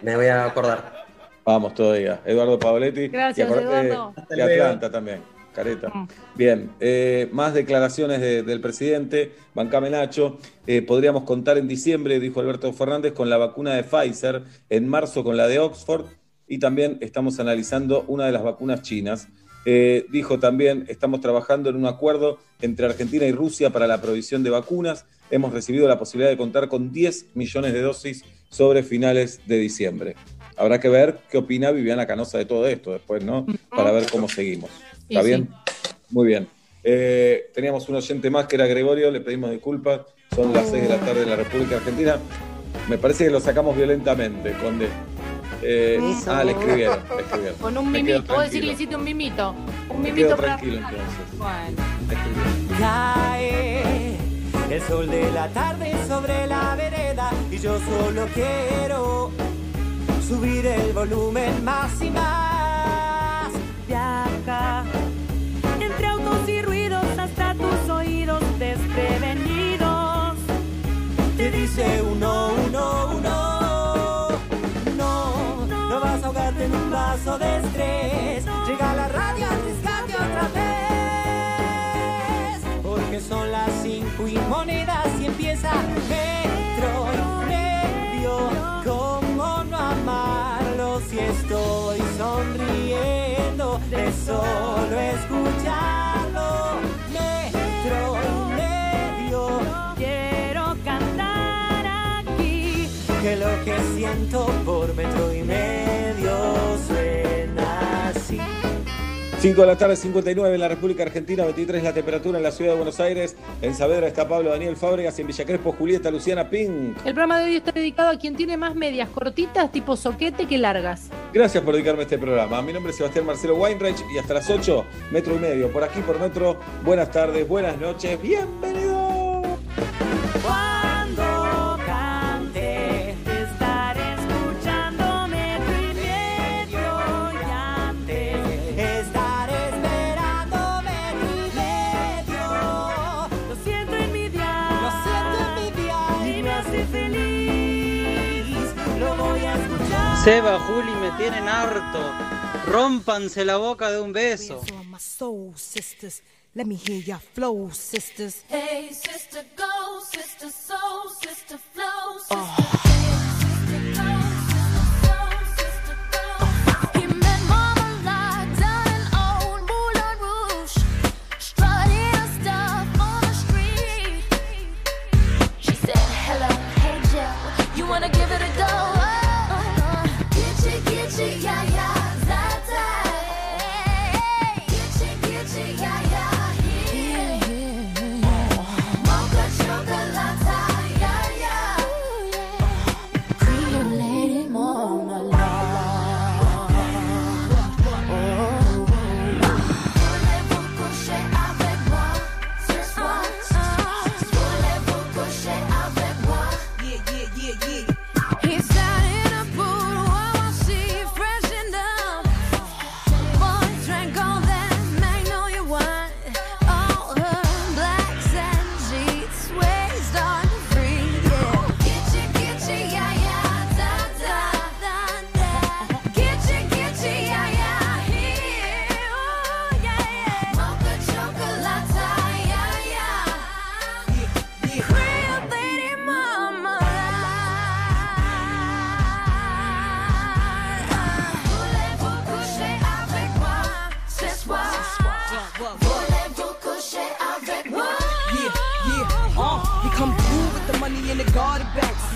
Me voy a acordar. Vamos todavía. Eduardo Pavoletti. Gracias, y acordate Eduardo. de-. Atlanta también. Careta. Mm. Bien, eh, más declaraciones de- del presidente, Bancame Nacho. Eh, podríamos contar en diciembre, dijo Alberto Fernández, con la vacuna de Pfizer, en marzo con la de Oxford y también estamos analizando una de las vacunas chinas. Eh, dijo también, estamos trabajando en un acuerdo entre Argentina y Rusia para la provisión de vacunas. Hemos recibido la posibilidad de contar con 10 millones de dosis sobre finales de diciembre. Habrá que ver qué opina Viviana Canosa de todo esto después, ¿no? Para ver cómo seguimos. ¿Está sí. bien? Muy bien. Eh, teníamos un oyente más que era Gregorio, le pedimos disculpas. Son las 6 de la tarde en la República Argentina. Me parece que lo sacamos violentamente, Conde. Eh, ah, le escribieron, le escribieron. Con un mimito. Vos decís que hiciste un mimito. Un Me mimito quedo para. tranquilo entonces. Bueno. Cae el sol de la tarde sobre la vereda y yo solo quiero subir el volumen más y más. Viaja Dice uno, uno, uno. No, no vas a ahogarte en un vaso de estrés. Llega la radio, arriesgate otra vez. Porque son las cinco y monedas y empieza metro y medio. ¿Cómo no amarlo si estoy sonriendo de solo escucharlo? Que lo que siento por metro y medio suena así. 5 de la tarde, 59 en la República Argentina, 23 la temperatura en la ciudad de Buenos Aires. En Saavedra está Pablo Daniel Fábregas y en Villa Crespo Julieta Luciana Ping. El programa de hoy está dedicado a quien tiene más medias cortitas, tipo soquete, que largas. Gracias por dedicarme a este programa. Mi nombre es Sebastián Marcelo Weinreich y hasta las 8, metro y medio. Por aquí, por metro. Buenas tardes, buenas noches, bienvenidos. Cuando Seba, Juli, me tienen harto. Rómpanse la boca de un beso. Let me hear your flow, sisters. Hey, sister, go, sister, soul, sister, flow, sister.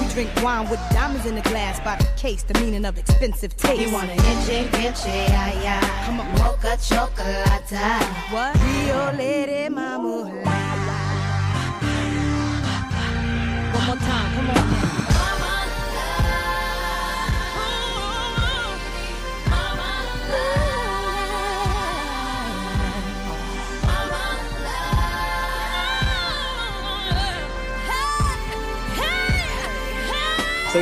We drink wine with diamonds in the glass by the case, the meaning of expensive taste. You wanna itchy, itchy, yeah, yeah. Come on. Mocha chocolate. What? Rio Lady Mama.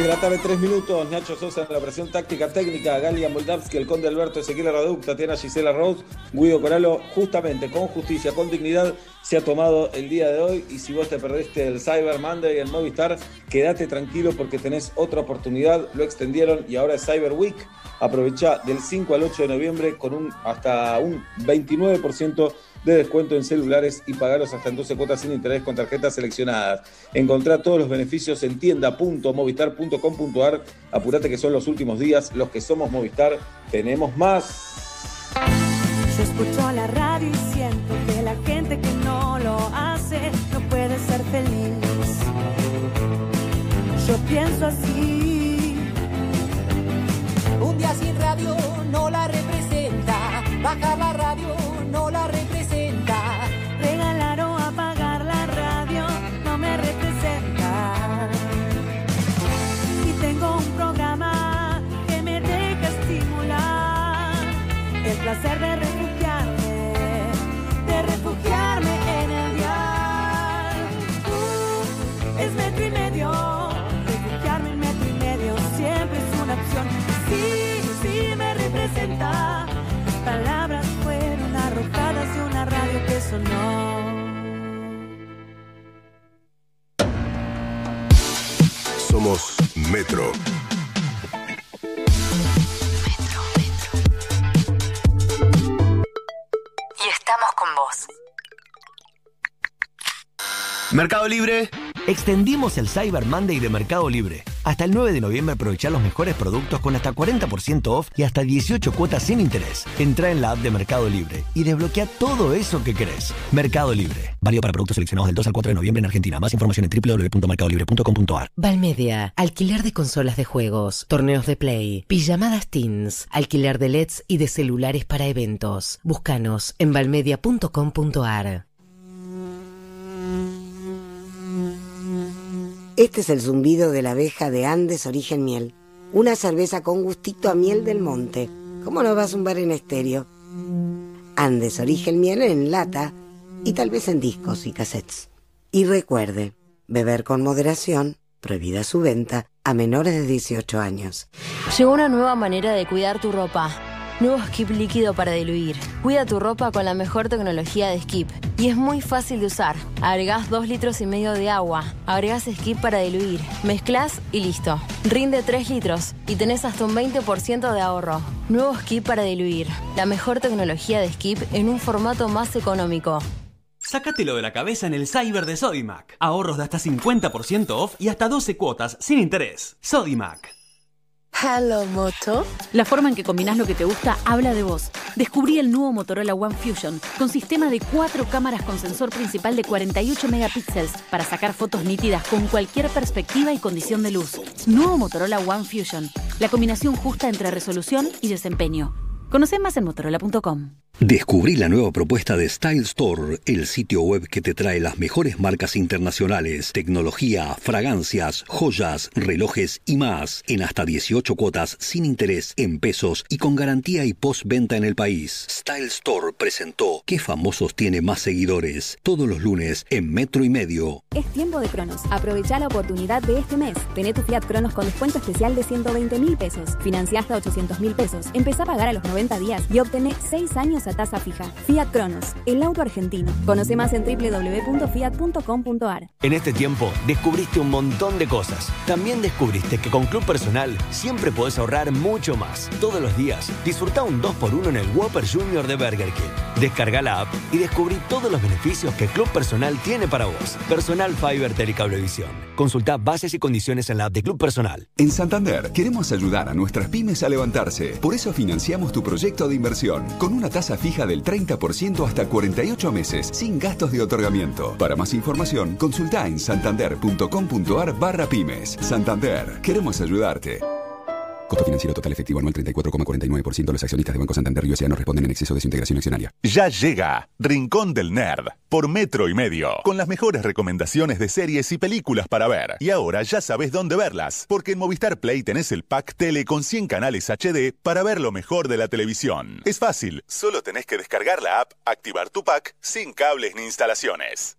De la tarde, 3 minutos. Nacho Sosa en la presión táctica técnica. Galia Moldavsky, el Conde Alberto, Ezequiel Raduc, Tatiana Gisela Rose, Guido Coralo. Justamente, con justicia, con dignidad, se ha tomado el día de hoy. Y si vos te perdiste el Cyber Monday en Movistar, quédate tranquilo porque tenés otra oportunidad. Lo extendieron y ahora es Cyber Week. Aprovecha del 5 al 8 de noviembre con un hasta un 29% de descuento en celulares y pagaros hasta en 12 cuotas sin interés con tarjetas seleccionadas. Encontrá todos los beneficios en tienda.movistar.com.ar. Apurate que son los últimos días. Los que somos Movistar tenemos más. Yo escucho la radio y siento que la gente que no lo hace no puede ser feliz. Yo pienso así. Un día sin radio no la representa. Bajar la radio no la representa. Placer de refugiarme, de refugiarme en el dial. Uh, es metro y medio, refugiarme en metro y medio siempre es una opción. Sí, sí me representa. Palabras fueron arrojadas de una radio que sonó. Somos Metro. Con. Mercado Libre. Extendimos el Cyber Monday de Mercado Libre. Hasta el 9 de noviembre aprovechar los mejores productos con hasta 40% off y hasta 18 cuotas sin interés. Entra en la app de Mercado Libre y desbloquea todo eso que querés. Mercado Libre. Válido para productos seleccionados del 2 al 4 de noviembre en Argentina. Más información en www.mercadolibre.com.ar. Valmedia, alquiler de consolas de juegos, torneos de play, pijamadas teens, alquiler de LEDs y de celulares para eventos. Búscanos en valmedia.com.ar. Este es el zumbido de la abeja de Andes Origen Miel. Una cerveza con gustito a miel del monte. ¿Cómo no va a zumbar en estéreo? Andes Origen Miel en lata y tal vez en discos y cassettes. Y recuerde, beber con moderación, prohibida su venta a menores de 18 años. Llegó una nueva manera de cuidar tu ropa. Nuevo Skip líquido para diluir. Cuida tu ropa con la mejor tecnología de Skip. Y es muy fácil de usar. Agregás 2 litros y medio de agua. Agregás Skip para diluir. Mezclas y listo. Rinde 3 litros y tenés hasta un 20% de ahorro. Nuevo Skip para diluir. La mejor tecnología de Skip en un formato más económico. Sácatelo de la cabeza en el Cyber de Sodimac. Ahorros de hasta 50% off y hasta 12 cuotas sin interés. Sodimac. Hello Moto. La forma en que combinas lo que te gusta habla de vos. Descubrí el nuevo Motorola One Fusion con sistema de cuatro cámaras con sensor principal de 48 megapíxeles para sacar fotos nítidas con cualquier perspectiva y condición de luz. Nuevo Motorola One Fusion. La combinación justa entre resolución y desempeño. Conoce más en motorola.com. Descubrí la nueva propuesta de Style Store, el sitio web que te trae las mejores marcas internacionales, tecnología, fragancias, joyas, relojes y más, en hasta 18 cuotas sin interés, en pesos y con garantía y postventa en el país. Style Store presentó ¿Qué famosos tiene más seguidores? Todos los lunes en Metro y Medio. Es tiempo de Cronos. Aprovecha la oportunidad de este mes. Tené tu Fiat Cronos con descuento especial de 120 mil pesos. Financia hasta 800 mil pesos. Empezá a pagar a los 90 días y obtené 6 años a tasa fija. Fiat Cronos, el auto argentino. Conoce más en www.fiat.com.ar. En este tiempo descubriste un montón de cosas. También descubriste que con Club Personal siempre podés ahorrar mucho más. Todos los días disfruta un 2x1 en el Whopper Junior de Burger King. Descarga la app y descubrí todos los beneficios que Club Personal tiene para vos. Personal Fiber Telecablevisión. Consulta bases y condiciones en la app de Club Personal. En Santander queremos ayudar a nuestras pymes a levantarse. Por eso financiamos tu proyecto de inversión con una tasa fija del 30% hasta 48 meses sin gastos de otorgamiento. Para más información, consulta en santander.com.ar barra pymes. Santander, queremos ayudarte. Costo financiero total efectivo anual 34,49%. Los accionistas de Banco Santander y USA no responden en exceso de su integración accionaria. Ya llega Rincón del Nerd por metro y medio, con las mejores recomendaciones de series y películas para ver. Y ahora ya sabes dónde verlas, porque en Movistar Play tenés el pack tele con 100 canales HD para ver lo mejor de la televisión. Es fácil, solo tenés que descargar la app, activar tu pack sin cables ni instalaciones.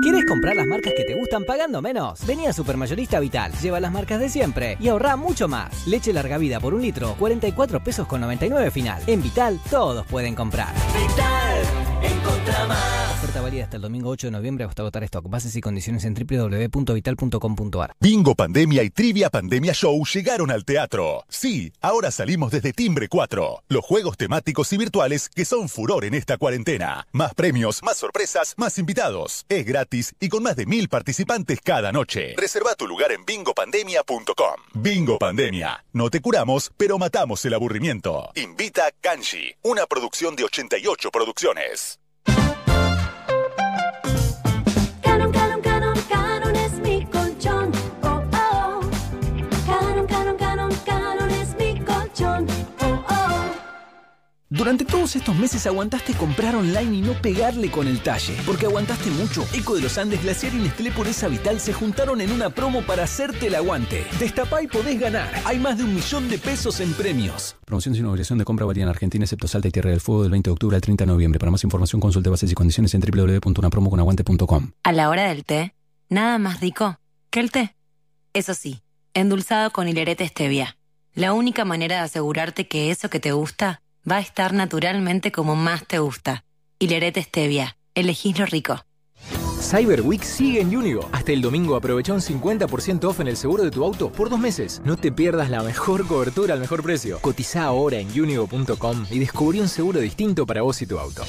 ¿Quieres comprar las marcas que te gustan pagando menos? Vení a Supermayorista Vital, lleva las marcas de siempre y ahorra mucho más. Leche larga vida por un litro, 44 pesos con 99 final. En Vital, todos pueden comprar. Vital, encontra más. Oferta válida hasta el domingo 8 de noviembre hasta agotar stock. Bases y condiciones en www.vital.com.ar. Bingo Pandemia y Trivia Pandemia Show llegaron al teatro. Sí, ahora salimos desde Timbre 4. Los juegos temáticos y virtuales que son furor en esta cuarentena. Más premios, más sorpresas, más invitados. Es gratis y con más de mil participantes cada noche. Reserva tu lugar en bingopandemia.com. Bingo Pandemia. No te curamos, pero matamos el aburrimiento. Invita Kanji, una producción de 88 producciones. Durante todos estos meses aguantaste comprar online y no pegarle con el talle. Porque aguantaste mucho. Eco de los Andes, Glaciar y Nestlé por esa Vital se juntaron en una promo para hacerte el aguante. Destapá y podés ganar. Hay más de un millón de pesos en premios. Promoción sin obligación de compra varía en Argentina, excepto Salta y Tierra del Fuego, del 20 de octubre al 30 de noviembre. Para más información consulte bases y condiciones en www.unapromoconaguante.com. A la hora del té, nada más rico que el té. Eso sí, endulzado con hilerete stevia. La única manera de asegurarte que eso que te gusta va a estar naturalmente como más te gusta. Hilerete stevia. Elegís lo rico. Cyber Week sigue en Unigo. Hasta el domingo aprovecha un 50% off en el seguro de tu auto por dos meses. No te pierdas la mejor cobertura al mejor precio. Cotiza ahora en unigo.com y descubrí un seguro distinto para vos y tu auto.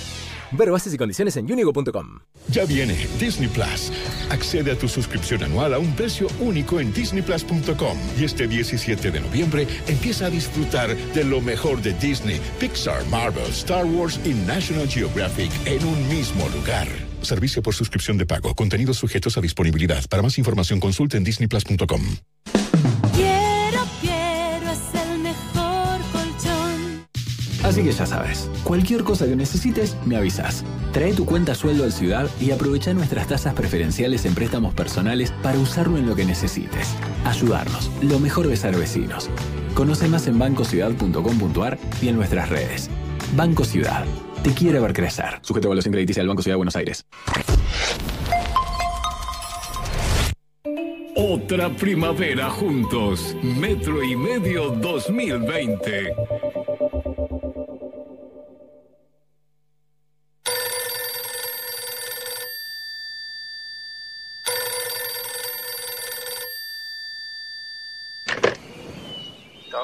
Ver bases y condiciones en unigo.com. Ya viene Disney Plus. Accede a tu suscripción anual a un precio único en disneyplus.com y este 17 de noviembre empieza a disfrutar de lo mejor de Disney, Pixar, Marvel, Star Wars y National Geographic en un mismo lugar. Servicio por suscripción de pago. Contenidos sujetos a disponibilidad. Para más información consulte en disneyplus.com. Así que ya sabes, cualquier cosa que necesites, me avisas. Trae tu cuenta sueldo al Ciudad y aprovecha nuestras tasas preferenciales en préstamos personales para usarlo en lo que necesites. Ayudarnos, lo mejor de ser vecinos. Conoce más en bancociudad.com.ar y en nuestras redes. Banco Ciudad. Te quiere ver crecer. Sujeto a evaluación crediticia del Banco Ciudad de Buenos Aires. Otra primavera juntos. Metro y medio 2020.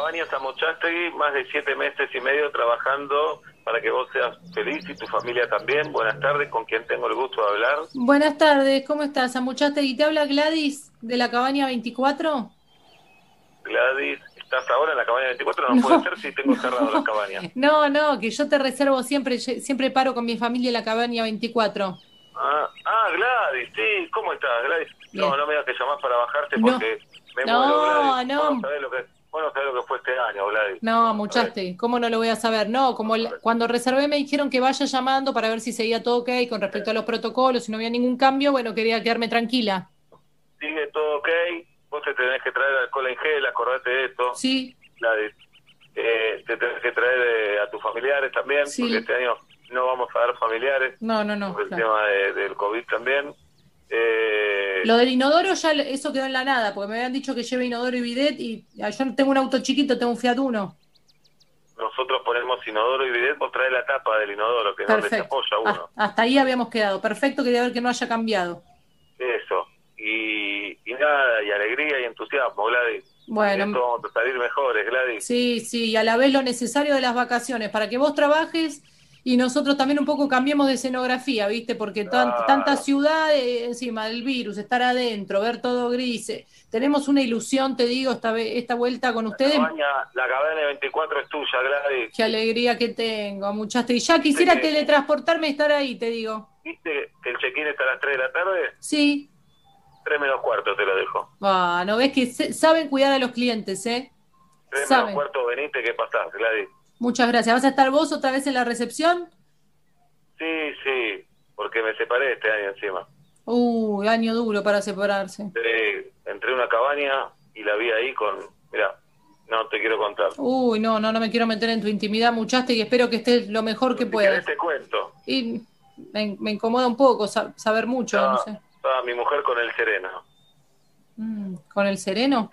Cabañas Amochastegui, más de siete meses y medio trabajando para que vos seas feliz y tu familia también. Buenas tardes, con quien tengo el gusto de hablar. Buenas tardes, ¿cómo estás? ¿Y ¿te habla Gladys de la cabaña 24? Gladys, ¿estás ahora en la cabaña 24? No, puede ser si tengo cerrado la cabaña. No, no, que yo te reservo siempre, siempre paro con mi familia en la cabaña 24. Ah, ah Gladys, sí, ¿cómo estás, Gladys? No, no me digas que llamás para bajarte porque me muero, Gladys. No, no. sabés lo que bueno, sabés lo que fue este año, Gladys. No, muchaste, ¿cómo no lo voy a saber? No, como el- cuando reservé me dijeron que vaya llamando para ver si seguía todo ok con respecto a los protocolos, si no había ningún cambio, bueno, quería quedarme tranquila. Sigue todo ok, vos te tenés que traer alcohol en gel, acordate de esto. Sí. Gladys. Eh, te tenés que traer eh, a tus familiares también, Sí. porque este año no vamos a dar familiares, No, no, no. por el claro. tema de- del COVID también. Eh, Lo del inodoro ya eso quedó en la nada, porque me habían dicho que lleve inodoro y bidet y ah, yo tengo un auto chiquito, tengo un Fiat Uno. nosotros ponemos inodoro y bidet, vos traes la tapa del inodoro, que es donde se apoya uno. Ah, hasta ahí habíamos quedado. Perfecto, quería ver que no haya cambiado. Eso. Y, y nada, y alegría y entusiasmo, Gladys. Bueno, Esto vamos a salir mejores, Gladys. Sí, sí, y a la vez lo necesario de las vacaciones, para que vos trabajes y nosotros también un poco cambiemos de escenografía, ¿viste? Porque tan- Claro. tanta ciudad eh, encima del virus, estar adentro, ver todo gris. eh, Tenemos una ilusión, te digo, esta, esta vuelta con ustedes. Cabaña, la cabaña 24 es tuya, Gladys. Qué alegría que tengo, muchachos. Y ya quisiera teletransportarme y estar ahí, te digo. ¿Viste que el check-in está a las 3 de la tarde? Sí. 3 menos cuarto te lo dejo. Ah, no ves que se- saben cuidar a los clientes, ¿eh? 3 Saben. menos cuarto, venite, ¿qué pasás, Gladys? Muchas gracias. ¿Vas a estar vos otra vez en la recepción? Sí, sí, porque me separé este año encima. Uy, año duro para separarse. Entré, entré a una cabaña y la vi ahí con... Mira, no te quiero contar. Uy, no, no, no me quiero meter en tu intimidad, muchaste, y espero que estés lo mejor que Si puedas. te cuento. Y me, me incomoda un poco sa- saber mucho, no sé. Estaba mi mujer con el sereno. Mm, ¿Con el sereno?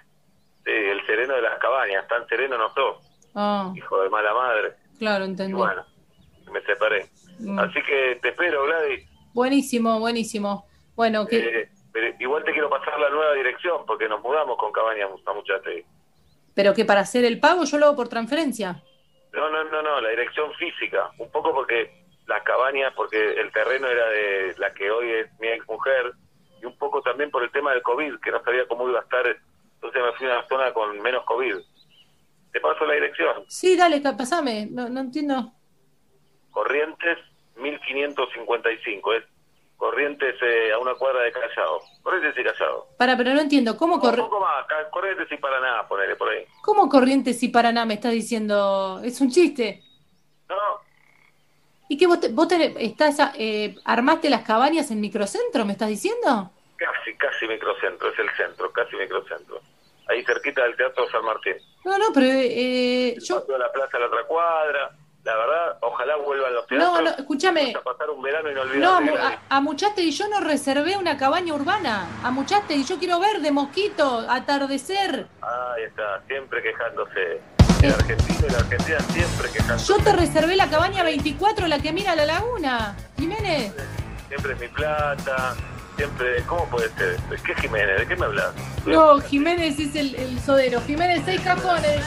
Sí, el sereno de las cabañas. Tan sereno no sos, Ah, hijo de mala madre. claro, Y entendí. bueno, me separé. Mm. Así que te espero, Gladys. Buenísimo, buenísimo. Bueno, que Eh, pero igual te quiero pasar la nueva dirección porque nos mudamos con Cabañas a Muchategui. pero que para hacer el pago yo lo hago por transferencia. No, no, no, no, la dirección física. Un poco porque las cabañas, porque el terreno era de la que hoy es mi ex mujer, y un poco también por el tema del COVID, que no sabía cómo iba a estar. Entonces me fui a una zona con menos COVID. Te paso la dirección. Sí, dale, pasame. No, no entiendo. Corrientes 1555. Es Corrientes eh, a una cuadra de Callao. Corrientes y Callao. Para, pero no entiendo. ¿Cómo, Un corre- poco más, Corrientes y Paraná, ponele por ahí. ¿Cómo Corrientes y Paraná me estás diciendo? Es un chiste. No, ¿Y qué vos, te- vos tenés- estás, eh, armaste las cabañas en microcentro, me estás diciendo? casi, casi microcentro, es el centro, casi microcentro. Ahí cerquita del Teatro San Martín. No, no, pero eh, yo... Pasó a la plaza a la otra cuadra. La verdad, ojalá vuelvan los No, teatros. no, escúchame. Vamos a pasar un verano inolvidable. No, a, a Muchaste y yo no reservé una cabaña urbana. A Muchaste y yo quiero ver de mosquito, atardecer. Ahí está, siempre quejándose. El argentino y la argentina siempre quejándose. Yo te reservé la cabaña 24, la que mira la laguna. Jiménez. Siempre es mi plata. Siempre, ¿cómo puede ser? ¿Qué Jiménez? ¿De qué me hablas? No, Jiménez es el, el sodero. Jiménez, seis cajones.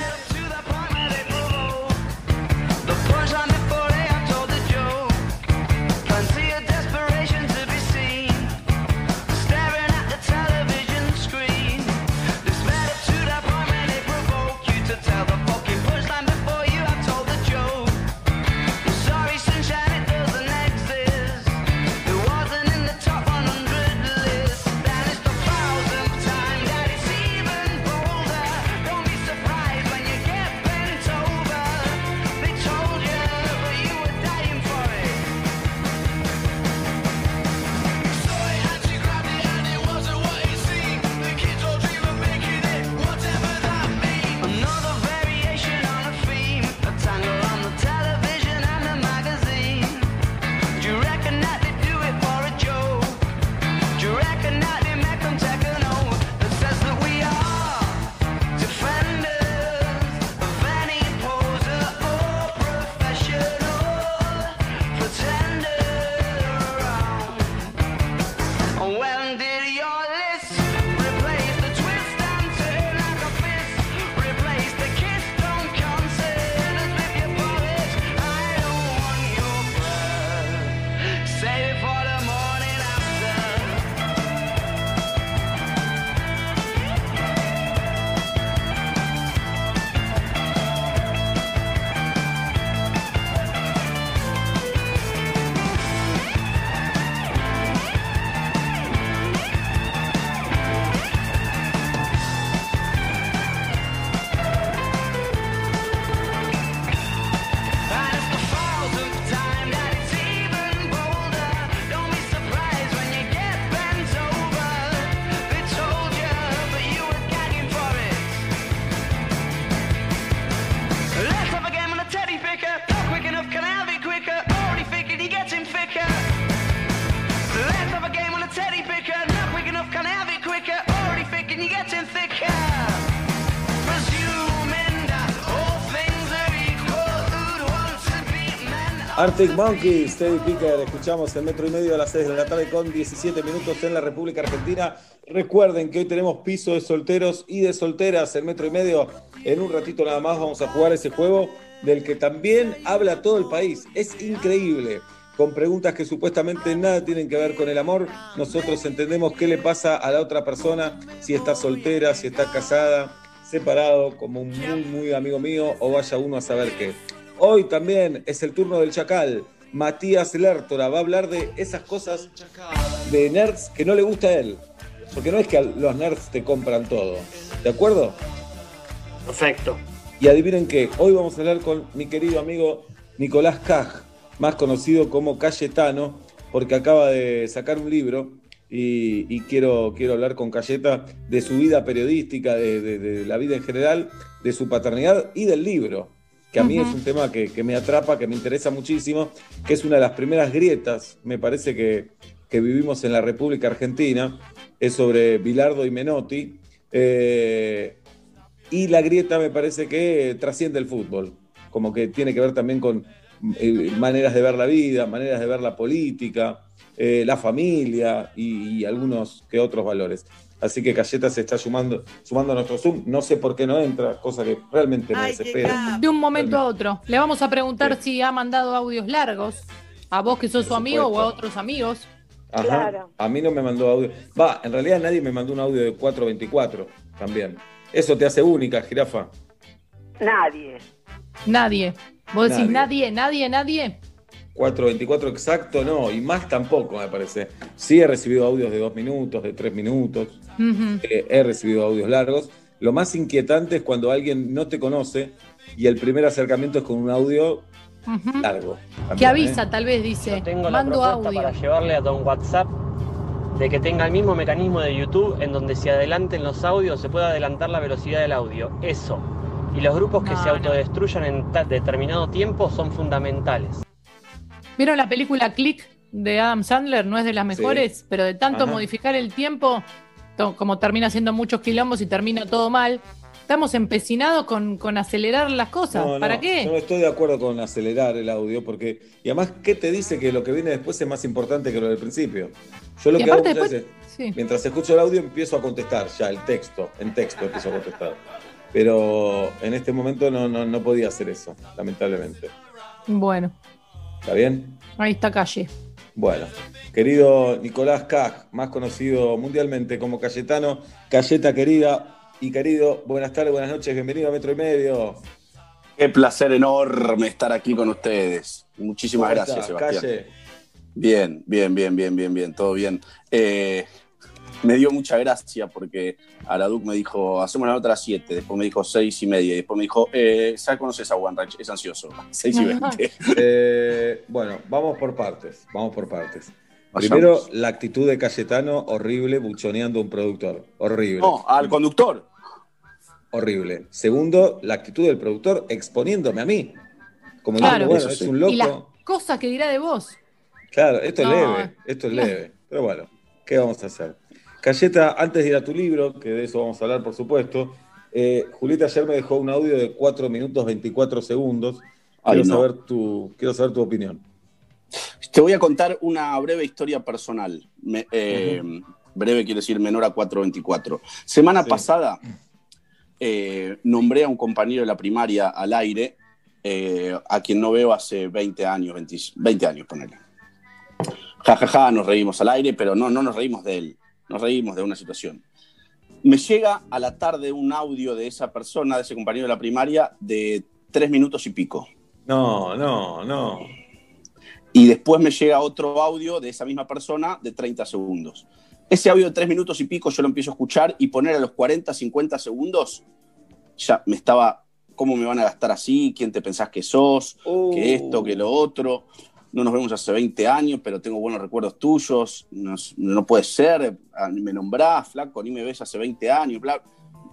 Arctic Monkeys, Teddy Picker, escuchamos el metro y medio a las 6 de la tarde con 17 minutos en la República Argentina. Recuerden que hoy tenemos piso de solteros y de solteras, el metro y medio. En un ratito nada más vamos a jugar ese juego del que también habla todo el país. Es increíble. Con preguntas que supuestamente nada tienen que ver con el amor, nosotros entendemos qué le pasa a la otra persona, si está soltera, si está casada, separado, como un muy, muy amigo mío, o vaya uno a saber qué. Hoy también es el turno del Chacal. Matías Lertora va a hablar de esas cosas de nerds que no le gusta a él. Porque no es que los nerds te compran todo. ¿De acuerdo? Perfecto. Y adivinen qué, hoy vamos a hablar con mi querido amigo Nicolás Caj, más conocido como Cayetano, porque acaba de sacar un libro y, quiero, quiero hablar con Cayeta de su vida periodística, de la vida en general, de su paternidad y del libro que a mí es un tema que, me atrapa, que me interesa muchísimo, que es una de las primeras grietas, me parece que, vivimos en la República Argentina, es sobre Bilardo y Menotti, eh, y la grieta me parece que trasciende el fútbol, como que tiene que ver también con eh, maneras de ver la vida, maneras de ver la política, eh, la familia y, y algunos que otros valores. Así que Cayeta se está sumando, sumando a nuestro Zoom. No sé por qué no entra, cosa que realmente me desespera. De un momento a otro. Le vamos a preguntar si ha mandado audios largos. A vos que sos su amigo o a otros amigos. Ajá. A mí no me mandó audio. Va, en realidad nadie me mandó un audio de 424 también. Eso te hace única, jirafa. Nadie. Nadie. ¿Vos decís nadie, nadie, nadie? 4.24 exacto, no, y más tampoco me parece. Sí he recibido audios de dos minutos, de tres minutos, eh, he recibido audios largos. Lo más inquietante es cuando alguien no te conoce y el primer acercamiento es con un audio largo. que avisa, ¿eh? tal vez dice, tengo mando la audio. Para llevarle a un WhatsApp de que tenga el mismo mecanismo de YouTube en donde se adelanten los audios, se pueda adelantar la velocidad del audio. Eso. Y los grupos que se autodestruyan en determinado tiempo son fundamentales. ¿Vieron la película Click de Adam Sandler? No es de las mejores, pero de tanto modificar el tiempo, como termina haciendo muchos quilombos y termina todo mal. estamos empecinados con, con acelerar las cosas. No, ¿Para no, qué? No estoy de acuerdo con acelerar el audio, porque. Y además, ¿qué te dice que lo que viene después es más importante que lo del principio? Yo lo Y que hago después- veces, sí. mientras escucho el audio, empiezo a contestar ya el texto. En texto empiezo a contestar. Pero en este momento no, no, no podía hacer eso, lamentablemente. Bueno, ¿Está bien? ahí está calle. Bueno, querido Nicolás Caj, más conocido mundialmente como Cayetano, Cayeta querida y querido, buenas tardes, buenas noches, bienvenido a Metro y Medio. Qué placer enorme estar aquí con ustedes. Muchísimas ¿Cómo gracias, estás, Sebastián. Calle? Bien, bien, bien, bien, bien, bien, todo bien. Eh, me dio mucha gracia porque Araduc me dijo, hacemos la nota a las 7, después me dijo 6 y media, y después me dijo, eh, ¿sabes conoces a One Ranch? Es ansioso, 6 y 20. Eh, bueno, vamos por partes, vamos por partes. Vayamos. Primero, la actitud de Cayetano, horrible, buchoneando a un productor. Horrible. No, al conductor. Horrible. Segundo, la actitud del productor exponiéndome a mí. Como Claro. diciendo, bueno, Eso es sí. un Y las loco. cosas que dirá de vos. Claro, esto es leve, esto es leve. Pero bueno, ¿qué vamos a hacer? Cayeta, antes de ir a tu libro, que de eso vamos a hablar, por supuesto, eh, Julieta ayer me dejó un audio de 4 minutos 24 segundos. Ay, Quiero, no. saber tu, quiero saber tu opinión. Te voy a contar una breve historia personal. Me- eh, Breve quiere decir menor a 424. Semana Sí. pasada eh, nombré a un compañero de la primaria al aire, eh, a quien no veo hace 20 años, 20, 20 años, ponele. Ja, ja, ja, nos reímos al aire, pero no, no nos reímos de él, nos reímos de una situación. Me llega a la tarde un audio de esa persona, de ese compañero de la primaria, de tres minutos y pico. No, no, no. Y después me llega otro audio de esa misma persona de 30 segundos. Ese audio de 3 minutos y pico yo lo empiezo a escuchar y poner a los 40, 50 segundos, ya me estaba, ¿cómo me van a gastar así? ¿Quién te pensás que sos? Que esto, que lo otro. No nos vemos hace 20 años, pero tengo buenos recuerdos tuyos. No, no puede ser, ah, ni me nombrás, flaco, ni me ves hace 20 años. Bla.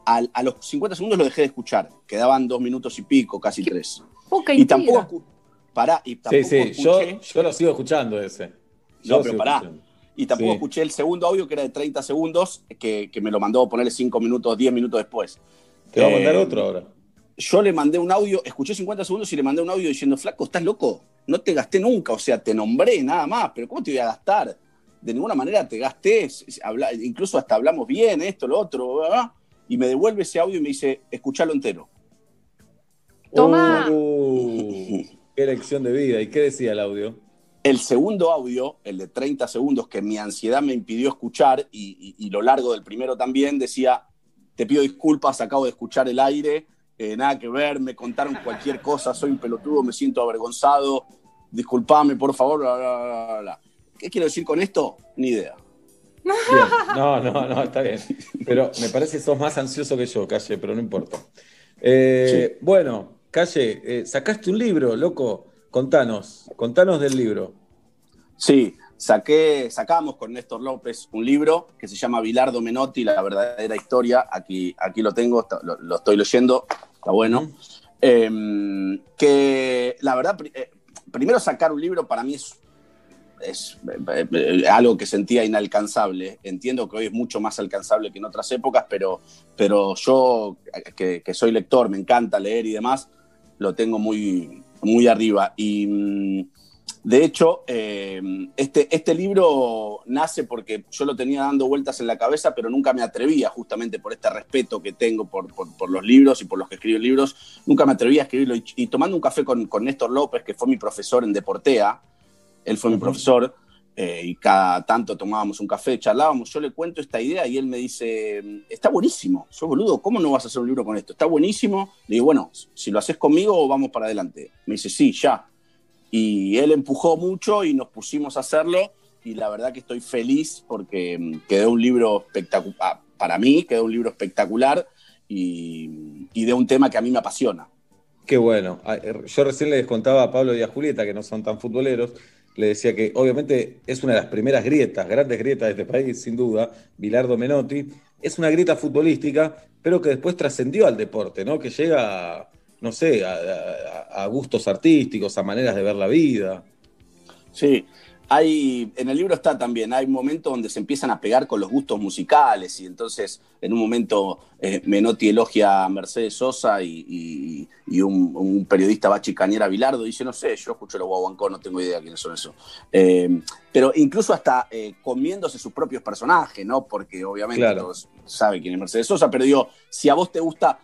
Al- a los 50 segundos lo dejé de escuchar. Quedaban dos minutos y pico, casi tres. Poca Y intriga. tampoco, pará, y Sí, tampoco sí, yo, escuché- yo lo sigo escuchando ese. Yo no, pero pará. escuchando. Y tampoco Sí. escuché el segundo audio que era de 30 segundos, que, que me lo mandó ponerle 5 minutos, 10 minutos después. Te voy a mandar Eh, otro ahora. Yo le mandé un audio, escuché 50 segundos y le mandé un audio diciendo, flaco, ¿estás loco? No te gasté nunca, o sea, te nombré nada más, pero ¿cómo te voy a gastar? De ninguna manera te gasté, incluso hasta hablamos bien, esto, lo otro, y me devuelve ese audio y me dice, escuchalo entero. Toma. Uh, qué lección de vida. ¿Y qué decía el audio? El segundo audio, el de 30 segundos, que mi ansiedad me impidió escuchar, y, y- y lo largo del primero también, decía, te pido disculpas, acabo de escuchar el aire, eh, nada que ver, me contaron cualquier cosa, soy un pelotudo, me siento avergonzado, disculpame, por favor, bla, bla, bla, bla. ¿Qué quiero decir con esto? Ni idea. Bien. No, no, no, está bien. Pero me parece que sos más ansioso que yo, Calle, pero no importa. Eh, Bueno, Calle, eh, sacaste un libro, loco. Contanos, contanos del libro. Sí, saqué, sacamos con Néstor López un libro que se llama Bilardo Menotti, la verdadera historia. Aquí, aquí lo tengo, está- lo, lo estoy leyendo, está bueno. Eh, que la verdad, eh, primero sacar un libro para mí es, es eh, eh, algo que sentía inalcanzable. Entiendo que hoy es mucho más alcanzable que en otras épocas, pero, pero yo, que, que soy lector, me encanta leer y demás, lo tengo muy, muy arriba. Y mm, de hecho, eh, este, este libro nace porque yo lo tenía dando vueltas en la cabeza, pero nunca me atrevía, justamente por este respeto que tengo por, por- por los libros y por los que escriben libros, nunca me atrevía a escribirlo. Y, y tomando un café con, con Néstor López, que fue mi profesor en Deportea, él fue mi profesor, eh, y cada tanto tomábamos un café, charlábamos, yo le cuento esta idea y él me dice, está buenísimo, yo boludo, ¿cómo no vas a hacer un libro con esto? Está buenísimo. Le digo, bueno, si lo haces conmigo, vamos para adelante. Me dice, sí, ya. Y él empujó mucho y nos pusimos a hacerlo y la verdad que estoy feliz porque mm, quedó un libro espectacular, para mí quedó un libro espectacular y, de un tema que a mí me apasiona. Qué bueno. Ah, eh, Yo recién les contaba a Pablo y a Julieta, que no son tan futboleros, le decía que obviamente es una de las primeras grietas, grandes grietas de este país, sin duda, Bilardo Menotti. Es una grieta futbolística, pero que después trascendió al deporte, ¿no? Que llega, no sé, a, a- a gustos artísticos, a maneras de ver la vida. Sí, hay, en el libro está también, hay momentos donde se empiezan a pegar con los gustos musicales y entonces en un momento eh, Menotti elogia a Mercedes Sosa y, un, periodista va a Bilardo y dice, no sé, yo escucho los guaguancó, no tengo idea quiénes son eso. Eh, pero incluso hasta eh, comiéndose sus propios personajes, ¿no? Porque obviamente todos saben quién es Mercedes Sosa, pero digo, si a vos te gusta,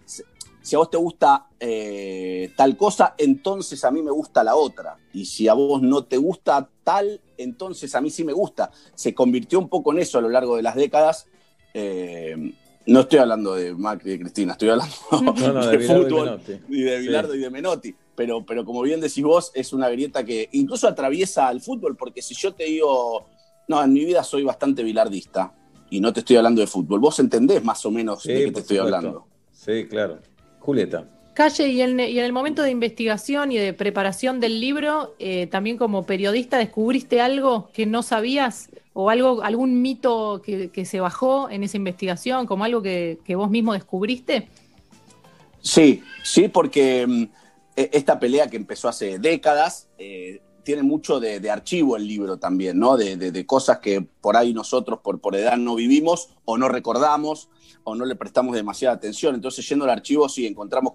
si a vos te gusta eh, tal cosa, entonces a mí me gusta la otra. Y si a vos no te gusta tal, entonces a mí sí me gusta. Se convirtió un poco en eso a lo largo de las décadas. Eh, no estoy hablando de Macri y de Cristina, estoy hablando de, fútbol y, de Bilardo y de Menotti. Pero, pero como bien decís vos, es una grieta que incluso atraviesa al fútbol, porque si yo te digo, no, en mi vida soy bastante bilardista y no te estoy hablando de fútbol, vos entendés más o menos de qué te estoy hablando. Sí, claro. Julieta. Calle, y en, el momento de investigación y de preparación del libro, eh, también como periodista, ¿descubriste algo que no sabías? ¿O algo, algún mito que, se bajó en esa investigación, como algo que, vos mismo descubriste? Sí, sí, porque mm, e, esta pelea que empezó hace décadas eh, tiene mucho de, archivo el libro también, ¿no? De, cosas que por ahí nosotros por, por edad no vivimos o no recordamos o no le prestamos demasiada atención. Entonces, yendo al archivo, sí encontramos.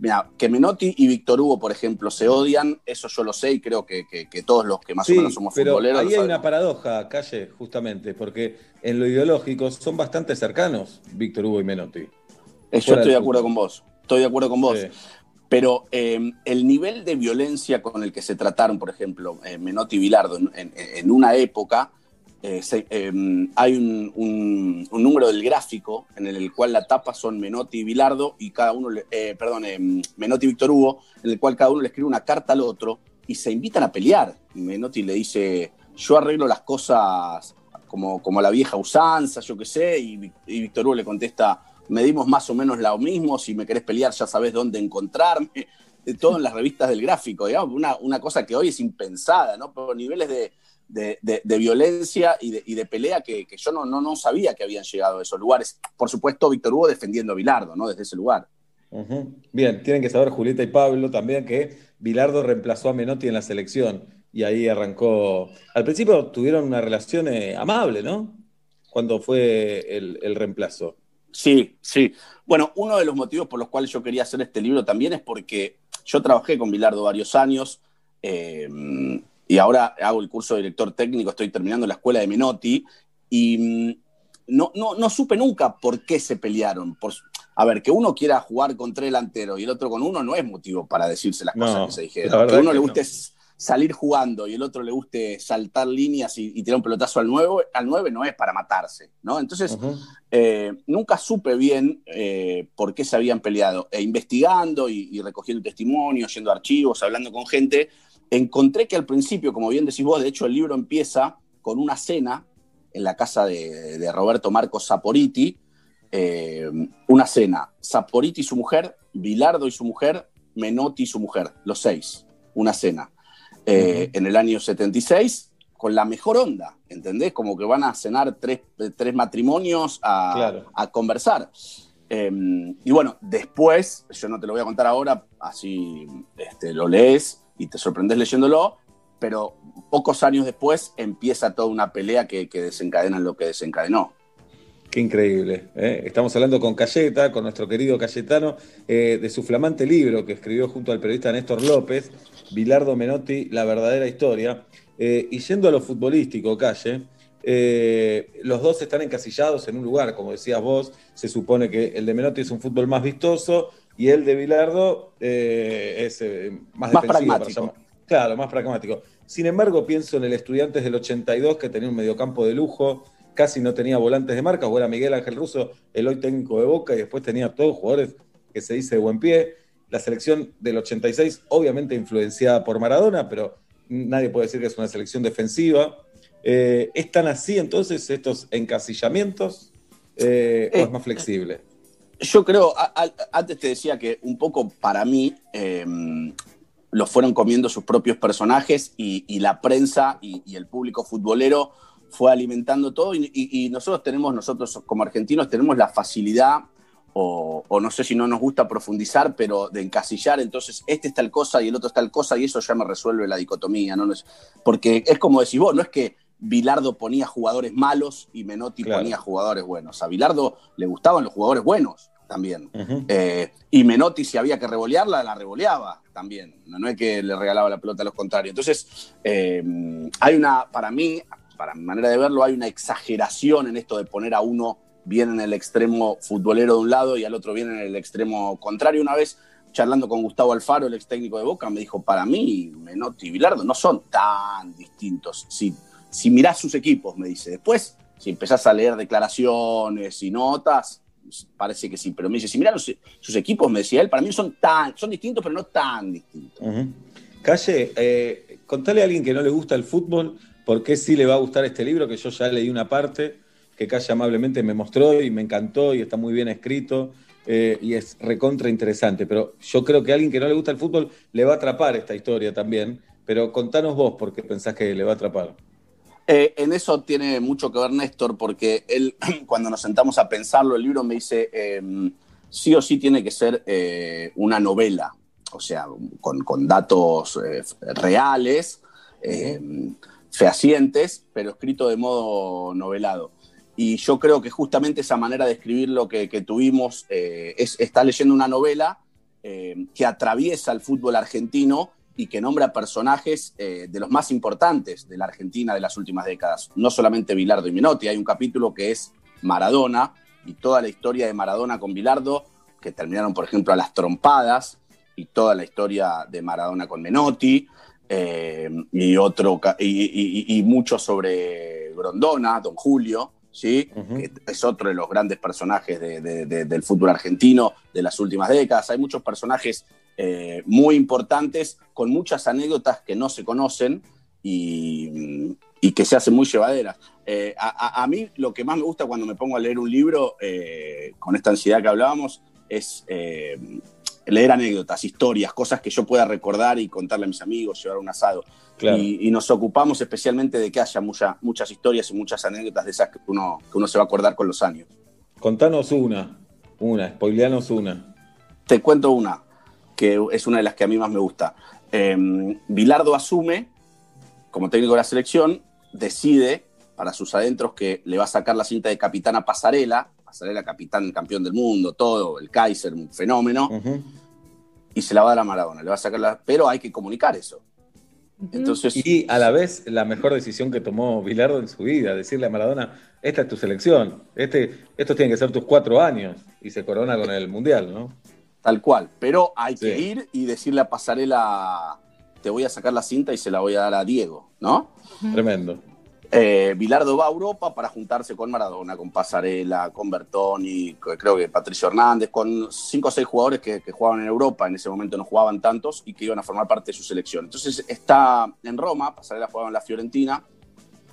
Mira, que Menotti y Víctor Hugo, por ejemplo, se odian, eso yo lo sé y creo que, todos los que más o menos somos pero futboleros. Ahí hay una paradoja, Calle, justamente, porque en lo ideológico son bastante cercanos Víctor Hugo y Menotti. Eh, yo estoy de acuerdo con vos, estoy de acuerdo con vos. Pero em, el nivel de violencia con el que se trataron, por ejemplo, eh, Menotti y Bilardo en una época, eh, em, hay un, número del gráfico en el cual la tapa son Menotti y Bilardo y cada uno, eh, perdón, em, Menotti y Víctor Hugo, en el cual cada uno le escribe una carta al otro y se invitan a pelear. Menotti le dice, yo arreglo las cosas como, como la vieja usanza, yo qué sé, y, Víctor Hugo le contesta, medimos más o menos lo mismo, si me querés pelear ya sabes dónde encontrarme. Todo en las revistas del gráfico, digamos, una, una cosa que hoy es impensada, ¿no? Por niveles de, de, violencia y de, pelea que, yo no, no, no, sabía que habían llegado a esos lugares. Por supuesto, Víctor Hugo defendiendo a Bilardo, ¿no? Desde ese lugar. Bien, tienen que saber Julieta y Pablo también que Bilardo reemplazó a Menotti en la selección y ahí arrancó. Al principio tuvieron una relación eh, amable, ¿no? Cuando fue el, reemplazo. Sí, sí. Bueno, uno de los motivos por los cuales yo quería hacer este libro también es porque yo trabajé con Bilardo varios años. Eh, y ahora hago el curso de director técnico, estoy terminando la escuela de Menotti y mm, no, no, no supe nunca por qué se pelearon. Por, a ver, que uno quiera jugar con tres delanteros y el otro con uno no es motivo para decirse las cosas que se dijeron. Que uno le guste salir jugando y el otro le guste saltar líneas y, tirar un pelotazo al 9, al 9 no es para matarse, ¿no? Entonces, eh, nunca supe bien eh, por qué se habían peleado. E investigando y, y recogiendo testimonios, yendo a archivos, hablando con gente, Encontré que al principio, como bien decís vos, de hecho el libro empieza con una cena en la casa de, Roberto Marcos Saporiti, eh, una cena, Saporiti y su mujer, Bilardo y su mujer, Menotti y su mujer, los seis, una cena. Eh, en el año 76, con la mejor onda, ¿entendés? Como que van a cenar tres, matrimonios a, conversar. Em, y bueno, después, yo no te lo voy a contar ahora, así este, lo lees, y te sorprendes leyéndolo, pero pocos años después empieza toda una pelea que, desencadena lo que desencadenó. Qué increíble. ¿eh? Estamos hablando con Cayeta, con nuestro querido Cayetano, eh, de su flamante libro que escribió junto al periodista Néstor López, Bilardo Menotti, La verdadera historia. Eh, y yendo a lo futbolístico, Calle, los dos están encasillados en un lugar, como decías vos, se supone que el de Menotti es un fútbol más vistoso y el de Bilardo eh, es eh, más, pragmático. Claro, más pragmático. Sin embargo, pienso en el Estudiantes del 82 que tenía un mediocampo de lujo, casi no tenía volantes de marca, o era Miguel Ángel Russo, el hoy técnico de Boca, y después tenía todos jugadores que se dice de buen pie. La selección del 86, obviamente influenciada por Maradona, pero nadie puede decir que es una selección defensiva. Eh, ¿Están así entonces estos encasillamientos o es más flexible? Yo creo, antes te decía que un poco para mí em, lo fueron comiendo sus propios personajes y, la prensa y, el público futbolero fue alimentando todo y, nosotros tenemos, nosotros como argentinos tenemos la facilidad o, o no sé si no nos gusta profundizar, pero de encasillar, entonces este es tal cosa y el otro es tal cosa y eso ya me resuelve la dicotomía, ¿no? No es- porque es como decís vos, no es que Bilardo ponía jugadores malos y Menotti Claro. ponía jugadores buenos. A Bilardo le gustaban los jugadores buenos también. Eh, y Menotti, si había que revolearla, la revoleaba también. No, no es que le regalaba la pelota a los contrarios. Entonces, eh, hay una, para mí, para mi manera de verlo, hay una exageración en esto de poner a uno bien en el extremo futbolero de un lado y al otro bien en el extremo contrario. Una vez, charlando con Gustavo Alfaro, el ex técnico de Boca, me dijo, para mí, Menotti y Bilardo no son tan distintos. Si, si mirás sus equipos, me dice. Después, si empezás a leer declaraciones y notas, parece que sí, pero me dice, si mirás sus equipos, me decía él, para mí son tan, son distintos, pero no tan distintos. Calle, eh, contale a alguien que no le gusta el fútbol por qué sí le va a gustar este libro, que yo ya leí una parte, que Calle amablemente me mostró y me encantó y está muy bien escrito eh, y es recontra interesante. Pero yo creo que a alguien que no le gusta el fútbol le va a atrapar esta historia también. Pero contanos vos por qué pensás que le va a atrapar. Eh, en eso tiene mucho que ver Néstor, porque él, cuando nos sentamos a pensarlo, el libro me dice, eh, sí o sí tiene que ser eh, una novela, o sea, con, con datos reales, eh, fehacientes, pero escrito de modo novelado. Y yo creo que justamente esa manera de escribir lo que, tuvimos eh, es, está leyendo una novela eh, que atraviesa el fútbol argentino y que nombra personajes eh, de los más importantes de la Argentina de las últimas décadas. No solamente Bilardo y Menotti, hay un capítulo que es Maradona y toda la historia de Maradona con Bilardo, que terminaron, por ejemplo, a las trompadas, y toda la historia de Maradona con Menotti, y, otro, y mucho sobre Grondona, Don Julio, ¿sí? es otro de los grandes personajes de- de- de- del fútbol argentino de las últimas décadas. Hay muchos personajes eh, muy importantes, con muchas anécdotas que no se conocen y, y que se hacen muy llevaderas. Eh, a, mí lo que más me gusta cuando me pongo a leer un libro, eh, con esta ansiedad que hablábamos, es leer anécdotas, historias, cosas que yo pueda recordar y contarle a mis amigos, llevar un asado. Claro. Y, y nos ocupamos especialmente de que haya mucha- muchas historias y muchas anécdotas de esas que uno, que uno se va a acordar con los años. Contanos una, una, spoileanos una. Te cuento una, que es una de las que a mí más me gusta. Eh, Bilardo asume, como técnico de la selección, decide para sus adentros que le va a sacar la cinta de capitán a Pasarela, Pasarela capitán, campeón del mundo, todo, el Kaiser, un fenómeno, y se la va a dar a Maradona, le va a sacar la... Pero hay que comunicar eso. Entonces, y a la vez la mejor decisión que tomó Bilardo en su vida, decirle a Maradona, esta es tu selección, este, estos tienen que ser tus cuatro años, y se corona con el Mundial, ¿no? Tal cual, pero hay que ir y decirle a Pasarela, te voy a sacar la cinta y se la voy a dar a Diego, ¿no? Tremendo. Eh, Bilardo va a Europa para juntarse con Maradona, con Pasarela, con Bertoni, creo que Patricio Hernández, con cinco o seis jugadores que, que jugaban en Europa, en ese momento no jugaban tantos y que iban a formar parte de su selección. Entonces está en Roma, Pasarela jugaba en la Fiorentina,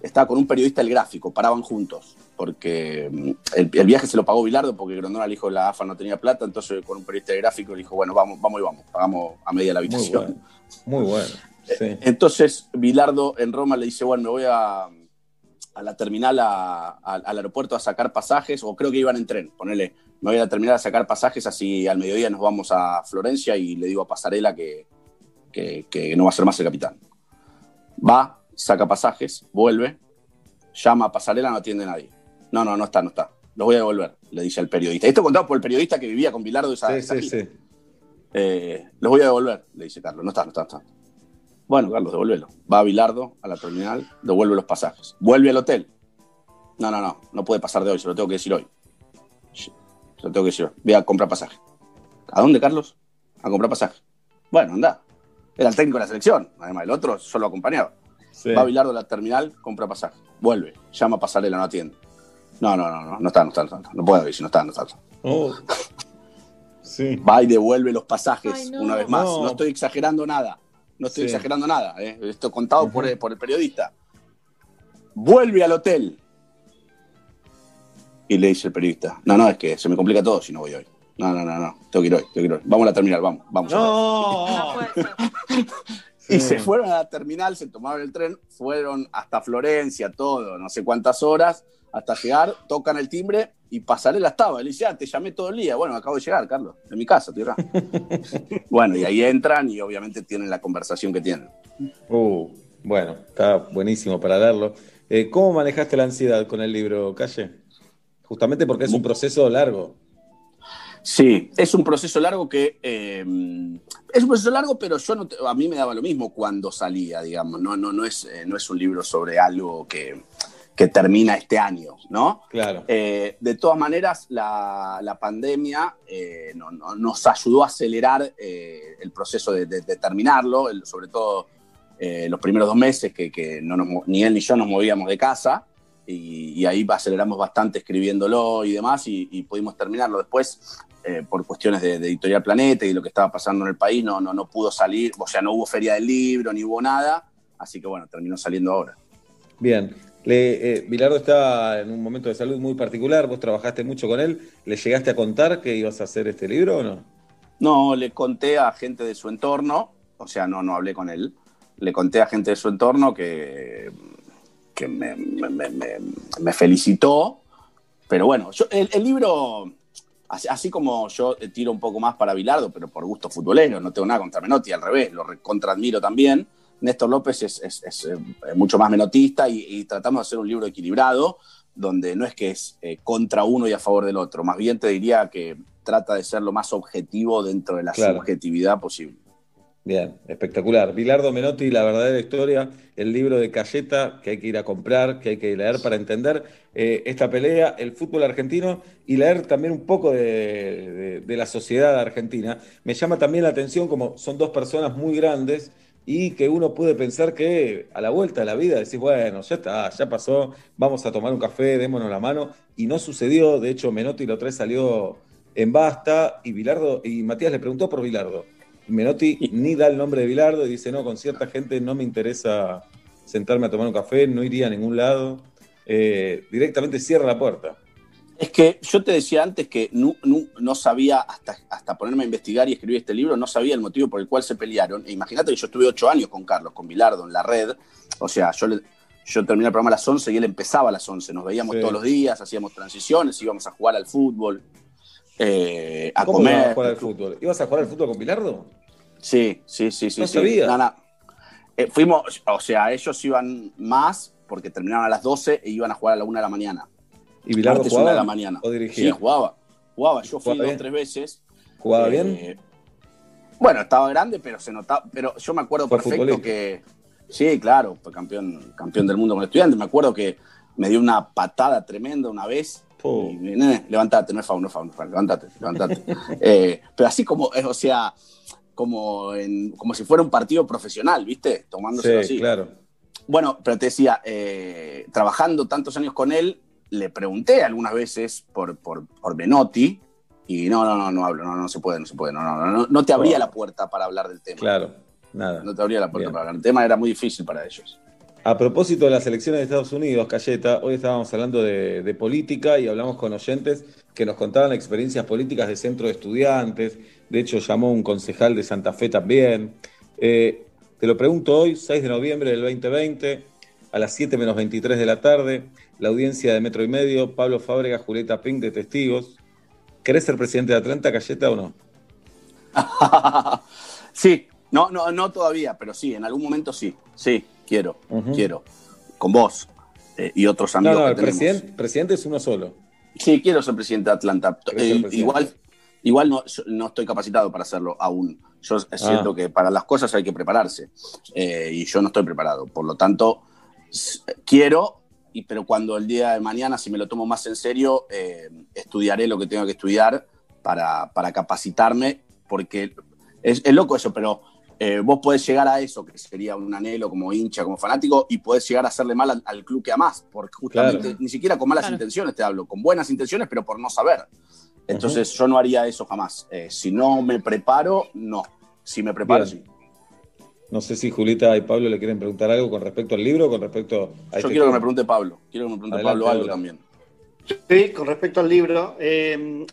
estaba con un periodista del gráfico, paraban juntos, porque mm, el, el viaje se lo pagó Bilardo porque Grondona le dijo la AFA no tenía plata, entonces con un periodista del gráfico le dijo, bueno, vamos, vamos y vamos, pagamos a media la Muy habitación. bueno. Muy bueno. Sí. Entonces, Bilardo en Roma le dice, bueno, me voy a, a la terminal, a- a- al aeropuerto a sacar pasajes, o creo que iban en tren, ponele, me voy a la terminal a sacar pasajes, así al mediodía nos vamos a Florencia y le digo a Pasarela que, que- que no va a ser más el capitán. Va, saca pasajes, vuelve, llama a Pasarela, no atiende a nadie. No, no, no está, no está. Los voy a devolver, le dice al periodista. Esto contado por el periodista que vivía con Bilardo esa, Sí, esa sí, sí. Eh, los voy a devolver, le dice Carlos. No está, no está, no está. Bueno, Carlos, devuélvelo. Va a Bilardo a la terminal, devuelve los pasajes. Vuelve al hotel. No, no, no, no puede pasar de hoy, se lo tengo que decir hoy. Se lo tengo que decir hoy. Voy a comprar pasaje. ¿A dónde, Carlos? A comprar pasaje. Bueno, anda. Era el técnico de la selección, además el otro solo acompañado. Sí. Va a Bilardo a la terminal, compra pasaje. Vuelve, llama a Pasarela, no atiende. No, no, no, no, no está, no está, no está. No puedo ir si no está, no está. no está. Oh. Sí. Va y devuelve los pasajes Ay, no. una vez más. No. No. estoy exagerando nada. No estoy Sí. exagerando nada. ¿eh? Esto contado por, el, por el periodista. Vuelve al hotel. Y le dice el periodista, no, no, es que se me complica todo si no voy hoy. No, no, no, no, tengo que ir hoy, tengo que ir hoy. Vamos a la terminal, vamos, vamos. No. Y se fueron a la terminal, se tomaron el tren, fueron hasta Florencia, todo, no sé cuántas horas, hasta llegar, tocan el timbre y Pasarela estaba. Le dice, ah, te llamé todo el día. Bueno, acabo de llegar, Carlos, de mi casa, tierra. bueno, y ahí entran y obviamente tienen la conversación que tienen. Uh, bueno, está buenísimo para leerlo. Eh, ¿Cómo manejaste la ansiedad con el libro, Calle? Justamente porque es un proceso largo. Sí, es un proceso largo que eh, es un proceso largo, pero yo no a mí me daba lo mismo cuando salía, digamos. No, no, no es, eh, no es un libro sobre algo que, que termina este año, ¿no? Claro. Eh, de todas maneras, la, la pandemia no, no, nos ayudó a acelerar el proceso de, de, terminarlo, sobre todo los primeros dos meses que, que no nos, ni él ni yo nos movíamos de casa y, ahí aceleramos bastante escribiéndolo y demás y, pudimos terminarlo. Después, eh, por cuestiones de, Editorial Planeta y lo que estaba pasando en el país, no, no, no pudo salir, o sea, no hubo feria del libro, ni hubo nada, así que bueno, terminó saliendo ahora. Bien, le, eh, Bilardo está en un momento de salud muy particular, vos trabajaste mucho con él, ¿le llegaste a contar que ibas a hacer este libro o no? No, le conté a gente de su entorno, o sea, no, no hablé con él, le conté a gente de su entorno que que me, felicitó. Pero bueno, el, libro, así, como yo tiro un poco más para Bilardo, pero por gusto futbolero, no tengo nada contra Menotti, al revés, lo contraadmiro también. Néstor López es, eh, mucho más menotista y, tratamos de hacer un libro equilibrado, donde no es que es eh, contra uno y a favor del otro, más bien te diría que trata de ser lo más objetivo dentro de la subjetividad posible. Bien, espectacular. Bilardo Menotti, La verdadera historia, el libro de Cayeta que hay que ir a comprar, que hay que leer para entender eh, esta pelea, el fútbol argentino y leer también un poco de, la sociedad argentina. Me llama también la atención como son dos personas muy grandes y que uno puede pensar que a la vuelta de la vida decís, bueno, ya está, ya pasó, vamos a tomar un café, démonos la mano. Y no sucedió, de hecho Menotti lo tres salió en Basta y Bilardo, y Matías le preguntó por Bilardo. Menotti ni da el nombre de Bilardo y dice, no, con cierta gente no me interesa sentarme a tomar un café, no iría a ningún lado. Eh, directamente cierra la puerta. Es que yo te decía antes que no, no, sabía, hasta, hasta ponerme a investigar y escribir este libro, no sabía el motivo por el cual se pelearon. E imagínate que yo estuve ocho años con Carlos, con Bilardo, en la red. O sea, yo, yo terminé el programa a las 11 y él empezaba a las 11. Nos veíamos todos los días, hacíamos transiciones, íbamos a jugar al fútbol, eh, a ¿Cómo comer. Ibas a jugar al fútbol? ¿Ibas a jugar al fútbol con Bilardo? Sí, sí, sí, sí. No sabía. Eh, fuimos, o sea, ellos iban más porque terminaron a las 12 e iban a jugar a la 1 de la mañana. ¿Y Bilardo jugaba? de la mañana. ¿O dirigía? Sí, jugaba. Jugaba, yo fui dos o tres veces. ¿Jugaba eh, bien? Bueno, estaba grande, pero se notaba. Pero yo me acuerdo perfecto que. Sí, claro, fue campeón, campeón del mundo con estudiantes. Me acuerdo que me dio una patada tremenda una vez. Y, levantate, no es faun, no es faun, levantate, levantate. Eh, pero así como, o sea, como, en, como si fuera un partido profesional, ¿viste? Tomándose sí, claro. Bueno, pero te decía, eh, trabajando tantos años con él, le pregunté algunas veces por, por, por Menotti y no, no, no, no hablo, no, no se puede, no se puede, no, no, no, no te abría la puerta para hablar del tema. Claro, nada. No te abría la puerta para hablar del tema, era muy difícil para ellos. A propósito de las elecciones de Estados Unidos, Cayeta, hoy estábamos hablando de, política y hablamos con oyentes que nos contaban experiencias políticas de centro de estudiantes. De hecho, llamó un concejal de Santa Fe también. Eh, te lo pregunto hoy, 6 de noviembre del 2020, a las 7 menos 23 de la tarde, la audiencia de Metro y Medio, Pablo Fábrega, Julieta Pink de testigos. ¿Querés ser presidente de Atlanta, Cayeta, o no? sí, no, no, no todavía, pero sí, en algún momento sí, sí quiero, quiero, con vos eh, y otros amigos. No, no, el presidente, presidente, es uno solo. Sí, quiero ser presidente de Atlanta. Eh, igual igual no, no, estoy capacitado para hacerlo aún. Yo siento ah. que para las cosas hay que prepararse eh, y yo no estoy preparado. Por lo tanto, quiero, y, pero cuando el día de mañana, si me lo tomo más en serio, estudiaré lo que tengo que estudiar para, para capacitarme, porque es, es loco eso, pero eh, vos podés llegar a eso, que sería un anhelo como hincha, como fanático, y podés llegar a hacerle mal al, club que amás, porque justamente ni siquiera con malas intenciones te hablo, con buenas intenciones, pero por no saber. Entonces yo no haría eso jamás. Eh, si no me preparo, no. Si me preparo, sí. No sé si Julita y Pablo le quieren preguntar algo con respecto al libro, con respecto a Yo este quiero que me pregunte Pablo. Quiero que me pregunte Pablo algo también. Sí, con respecto al libro. Eh,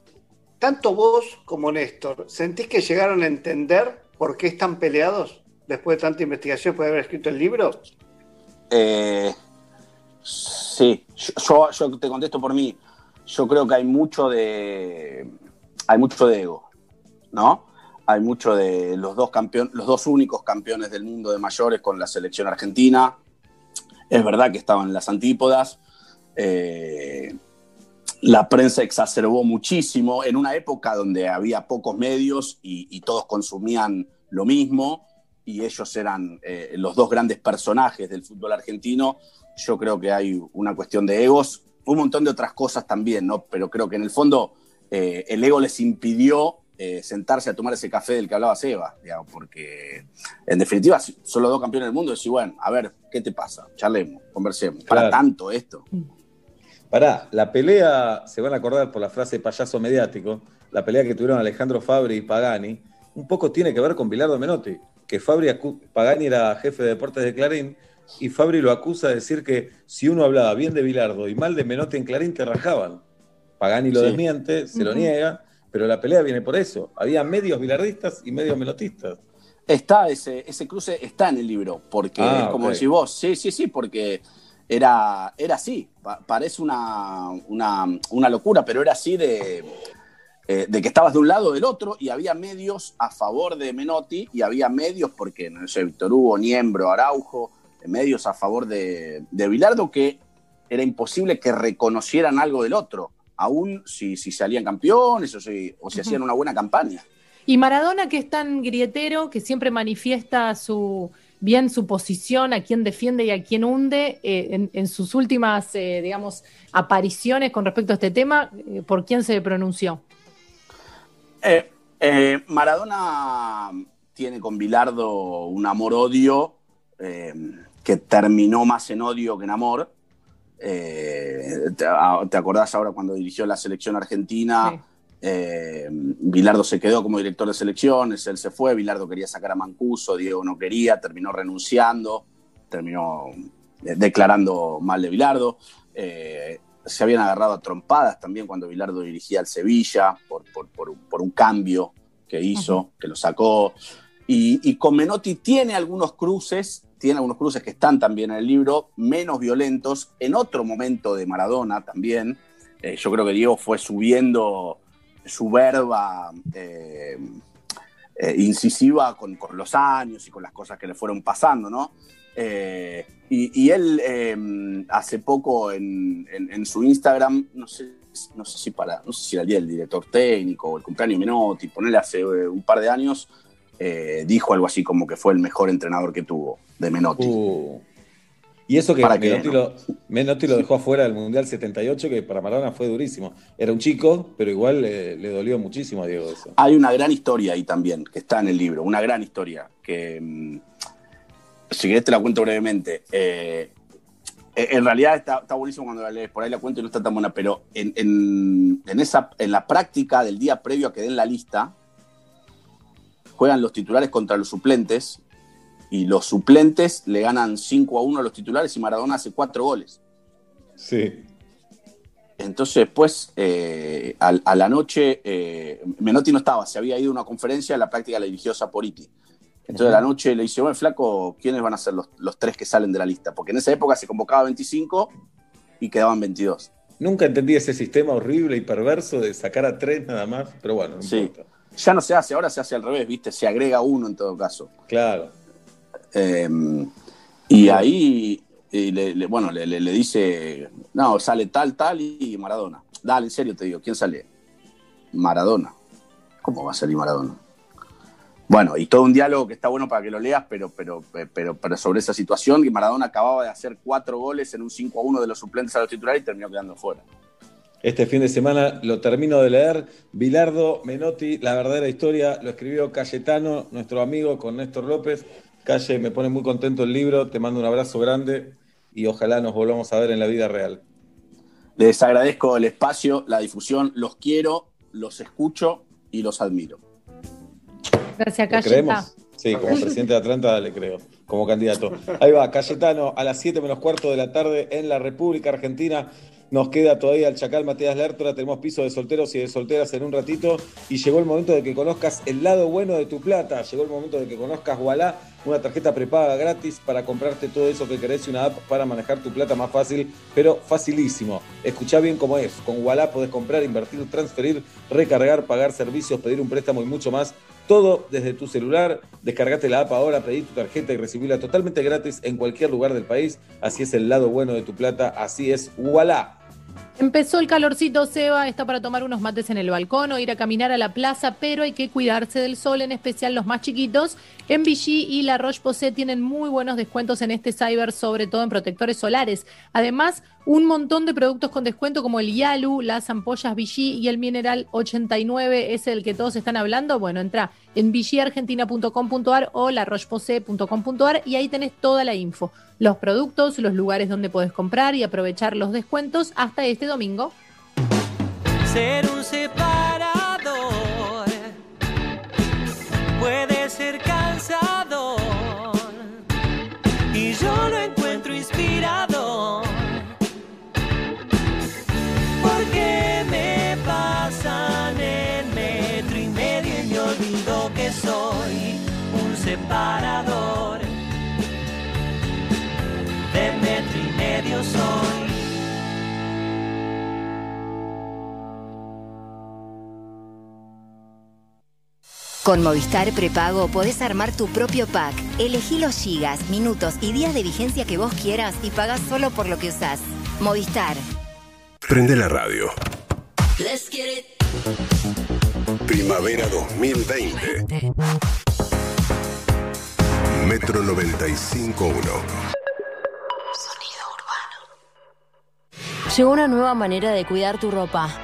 tanto vos como Néstor, ¿sentís que llegaron a entender ¿Por qué están peleados? después de tanta investigación, puede haber escrito el libro? Eh, sí, yo, yo te contesto por mí. Yo creo que hay mucho de. Hay mucho de ego, ¿no? Hay mucho de los dos campeones, los dos únicos campeones del mundo de mayores con la selección argentina. Es verdad que estaban en las antípodas. Eh, la prensa exacerbó muchísimo en una época donde había pocos medios y, todos consumían lo mismo y ellos eran eh, los dos grandes personajes del fútbol argentino. Yo creo que hay una cuestión de egos, un montón de otras cosas también, ¿no? Pero creo que en el fondo eh, el ego les impidió eh, sentarse a tomar ese café del que hablaba Seba, digamos, porque en definitiva son los dos campeones del mundo. Decir, bueno, a ver, ¿qué te pasa? Charlemos, conversemos. Para tanto esto. Pará, la pelea, se van a acordar por la frase payaso mediático, la pelea que tuvieron Alejandro Fabri y Pagani, un poco tiene que ver con Bilardo Menotti, que Fabri, Pagani era jefe de deportes de Clarín, y Fabri lo acusa de decir que si uno hablaba bien de Bilardo y mal de Menotti en Clarín, te rajaban. Pagani lo desmiente, se lo niega, pero la pelea viene por eso. Había medios bilardistas y medios menotistas. Está ese, ese cruce, está en el libro, porque ah, como decís vos, sí, sí, sí, porque era, era así, parece una, una, locura, pero era así de, eh, de que estabas de un lado o del otro y había medios a favor de Menotti y había medios, porque no sé, Víctor Hugo, Niembro, Araujo, medios a favor de, de Bilardo que era imposible que reconocieran algo del otro, aún si, si salían campeones o si, o si hacían una buena campaña. Y Maradona, que es tan grietero, que siempre manifiesta su, bien su posición, a quién defiende y a quién hunde eh, en, sus últimas, eh, digamos, apariciones con respecto a este tema, eh, ¿por quién se pronunció? Maradona tiene con Bilardo un amor-odio que terminó más en odio que en amor. Te, acordás ahora cuando dirigió la selección argentina? Eh, Bilardo se quedó como director de selecciones, él se fue, Bilardo quería sacar a Mancuso, Diego no quería, terminó renunciando, terminó eh, declarando mal de Bilardo. Eh, se habían agarrado a trompadas también cuando Bilardo dirigía al Sevilla por, un cambio que hizo, que lo sacó. Y, con Menotti tiene algunos cruces, tiene algunos cruces que están también en el libro, menos violentos. En otro momento de Maradona también, yo creo que Diego fue subiendo su verba eh, eh, incisiva con, los años y con las cosas que le fueron pasando, ¿no? Eh, y, él hace poco en, su Instagram, no sé, no sé si para, no sé si era el director técnico o el cumpleaños Menotti, ponerle hace un par de años, dijo algo así como que fue el mejor entrenador que tuvo de Menotti. Uh. Y eso que Menotti, lo, dejó afuera del Mundial 78, que para Maradona fue durísimo. Era un chico, pero igual le, dolió muchísimo a Diego eso. Hay una gran historia ahí también, que está en el libro, una gran historia, que mm, si querés te la cuento brevemente. Eh, en realidad está, buenísimo cuando la lees, por ahí la cuento y no está tan buena, pero en, esa, en la práctica del día previo a que den la lista, juegan los titulares contra los suplentes y los suplentes le ganan 5 a 1 a los titulares y Maradona hace 4 goles. Sí. Entonces, pues, eh, a, la noche, eh, Menotti no estaba, se había ido a una conferencia, la práctica la dirigió Saporiti. Entonces, a la noche le dice, bueno, flaco, ¿quiénes van a ser los, los, tres que salen de la lista? Porque en esa época se convocaba 25 y quedaban 22. Nunca entendí ese sistema horrible y perverso de sacar a tres nada más, pero bueno, no sí. Ya no se hace, ahora se hace al revés, ¿viste? Se agrega uno en todo caso. Claro. Em, y ahí, le, bueno, le, dice, no, sale tal, tal y Maradona. Dale, en serio te digo, ¿quién sale? Maradona. ¿Cómo va a salir Maradona? Bueno, y todo un diálogo que está bueno para que lo leas, pero, pero, pero, pero sobre esa situación, que Maradona acababa de hacer cuatro goles en un 5 a 1 de los suplentes a los titulares y terminó quedando fuera. Este fin de semana lo termino de leer. Bilardo Menotti, la verdadera historia, lo escribió Cayetano, nuestro amigo con Néstor López. Calle, me pone muy contento el libro, te mando un abrazo grande y ojalá nos volvamos a ver en la vida real. Les agradezco el espacio, la difusión, los quiero, los escucho y los admiro. Gracias, Cayetano. Sí, como presidente de Atlanta le creo, como candidato. Ahí va, Cayetano, a las 7 menos cuarto de la tarde en la República Argentina. Nos queda todavía el Chacal Matías Lertora, tenemos piso de solteros y de solteras en un ratito y llegó el momento de que conozcas el lado bueno de tu plata, llegó el momento de que conozcas Wallah, una tarjeta prepaga gratis para comprarte todo eso que querés y una app para manejar tu plata más fácil, pero facilísimo. Escuchá bien cómo es, con Wallah podés comprar, invertir, transferir, recargar, pagar servicios, pedir un préstamo y mucho más. Todo desde tu celular. Descargate la app ahora, pedí tu tarjeta y recibirla totalmente gratis en cualquier lugar del país. Así es el lado bueno de tu plata, así es Wallah. Empezó el calorcito, Seba, está para tomar unos mates en el balcón o ir a caminar a la plaza, pero hay que cuidarse del sol, en especial los más chiquitos. En Vichy y La Roche-Posay tienen muy buenos descuentos en este cyber, sobre todo en protectores solares. Además, un montón de productos con descuento como el Yalu, las ampollas Vichy y el Mineral 89, es el que todos están hablando. Bueno, entra en vichyargentina.com.ar o larocheposay.com.ar y ahí tenés toda la info los productos, los lugares donde puedes comprar y aprovechar los descuentos hasta este domingo. Ser un separador puede ser Con Movistar Prepago podés armar tu propio pack. Elegí los gigas, minutos y días de vigencia que vos quieras y pagás solo por lo que usás. Movistar. Prende la radio. Let's get it. Primavera 2020. Metro 95.1. Llegó una nueva manera de cuidar tu ropa.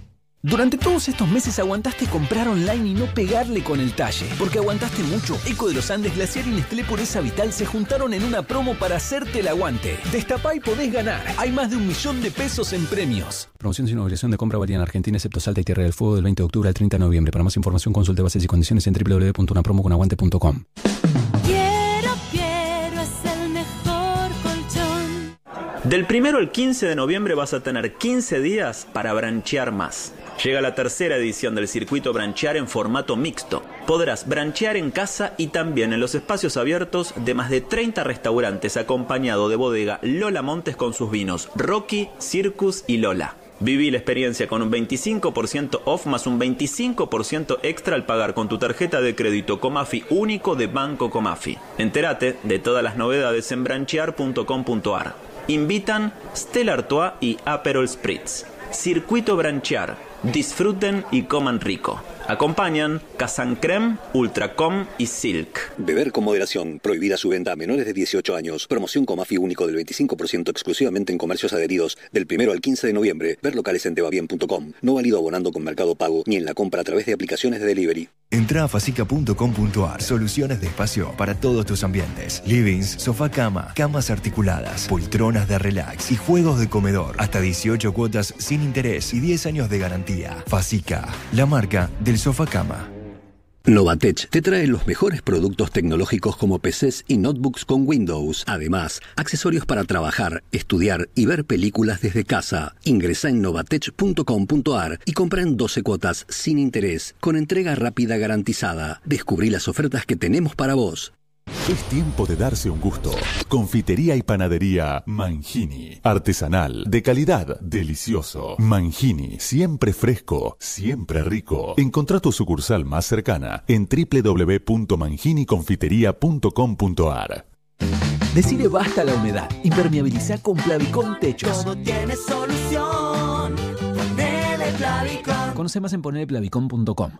Durante todos estos meses aguantaste comprar online y no pegarle con el talle. Porque aguantaste mucho. Eco de los Andes, Glaciar y Nestlé por esa vital se juntaron en una promo para hacerte el aguante. Destapá y podés ganar. Hay más de un millón de pesos en premios. Promoción sin obligación de compra valía en Argentina, excepto Salta y Tierra del Fuego del 20 de octubre al 30 de noviembre. Para más información consulte bases y condiciones en www.unapromoconaguante.com. Quiero, quiero, es el mejor colchón. Del primero al 15 de noviembre vas a tener 15 días para branchear más. Llega la tercera edición del circuito branchear en formato mixto. Podrás branchear en casa y también en los espacios abiertos de más de 30 restaurantes acompañado de bodega Lola Montes con sus vinos Rocky, Circus y Lola. Viví la experiencia con un 25% off más un 25% extra al pagar con tu tarjeta de crédito Comafi único de Banco Comafi. Entérate de todas las novedades en branchear.com.ar. Invitan Stella Artois y Aperol Spritz. Circuito Branchear. Disfruten y coman rico. Acompañan Kazan Creme, Ultracom y Silk. Beber con moderación. Prohibida su venta a menores de 18 años. Promoción Comafi único del 25% exclusivamente en comercios adheridos del 1 al 15 de noviembre. Ver locales en tebabien.com. No válido abonando con Mercado Pago ni en la compra a través de aplicaciones de delivery. Entra a facica.com.ar. Soluciones de espacio para todos tus ambientes. Livings, sofá cama, camas articuladas, poltronas de relax y juegos de comedor. Hasta 18 cuotas sin interés y 10 años de garantía. Facica, la marca del sofá cama. Novatech te trae los mejores productos tecnológicos como PCs y notebooks con Windows. Además, accesorios para trabajar, estudiar y ver películas desde casa. Ingresa en novatech.com.ar y compra en 12 cuotas sin interés, con entrega rápida garantizada. Descubrí las ofertas que tenemos para vos. Es tiempo de darse un gusto. Confitería y panadería Mangini. Artesanal, de calidad, delicioso. Mangini, siempre fresco, siempre rico. Encontrá tu sucursal más cercana en www.manginiconfiteria.com.ar. Decide basta a la humedad. Impermeabiliza con Plavicón Techos. Todo tiene solución. Ponele Plavicón. Conoce más en ponerplavicón.com.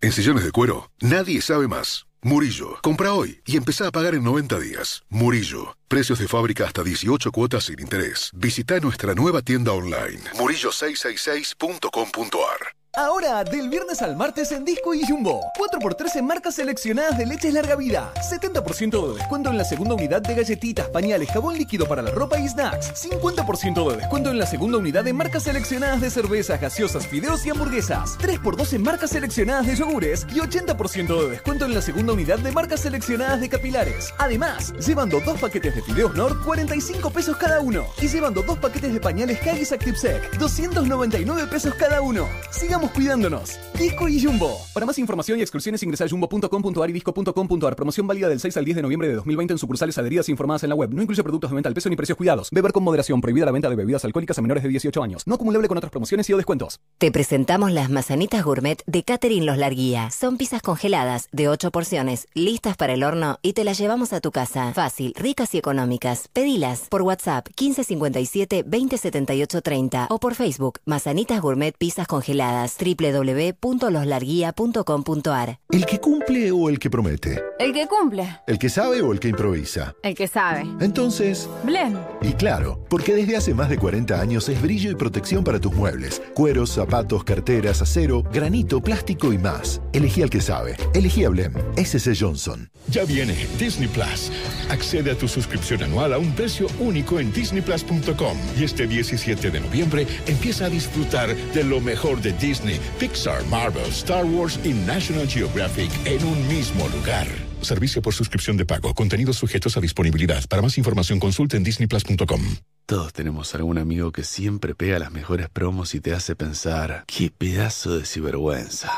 En sillones de cuero, nadie sabe más. Murillo, compra hoy y empezá a pagar en 90 días. Murillo, precios de fábrica hasta 18 cuotas sin interés. Visita nuestra nueva tienda online, murillo666.com.ar. Ahora, del viernes al martes en Disco y Jumbo. 4x3 en marcas seleccionadas de leches larga vida. 70% de descuento en la segunda unidad de galletitas, pañales, jabón líquido para la ropa y snacks. 50% de descuento en la segunda unidad de marcas seleccionadas de cervezas, gaseosas, fideos y hamburguesas. 3x2 en marcas seleccionadas de yogures. Y 80% de descuento en la segunda unidad de marcas seleccionadas de capilares. Además, llevando dos paquetes de fideos Nord, 45 pesos cada uno. Y llevando dos paquetes de pañales Haggis Active Sec, 299 pesos cada uno. Sigamos cuidándonos. Disco y Jumbo. Para más información y exclusiones ingresa a jumbo.com.ar y disco.com.ar. Promoción válida del 6 al 10 de noviembre de 2020 en sucursales adheridas informadas en la web. No incluye productos de venta al peso ni precios cuidados. Beber con moderación. Prohibida la venta de bebidas alcohólicas a menores de 18 años. No acumulable con otras promociones y o descuentos. Te presentamos las mazanitas gourmet de Catherine Los Larguía. Son pizzas congeladas de 8 porciones, listas para el horno y te las llevamos a tu casa. Fácil, ricas y económicas. Pedilas por WhatsApp 1557 2078 30 o por Facebook Mazanitas Gourmet Pizzas Congeladas www.loslarguía.com.ar ¿El que cumple o el que promete? El que cumple. ¿El que sabe o el que improvisa? El que sabe. Entonces, Blem. y claro, porque desde hace más de 40 años es brillo y protección para tus muebles. Cueros, zapatos, carteras, acero, granito, plástico y más. Elegí al que sabe. Elegí a Blem. SC Johnson. Ya viene Disney Plus. Accede a tu suscripción anual a un precio único en disneyplus.com y este 17 de noviembre empieza a disfrutar de lo mejor de Disney, Pixar, Marvel, Star Wars y National Geographic en un mismo lugar. Servicio por suscripción de pago. Contenidos sujetos a disponibilidad. Para más información consulte en disneyplus.com. Todos tenemos algún amigo que siempre pega las mejores promos y te hace pensar, qué pedazo de sinvergüenza.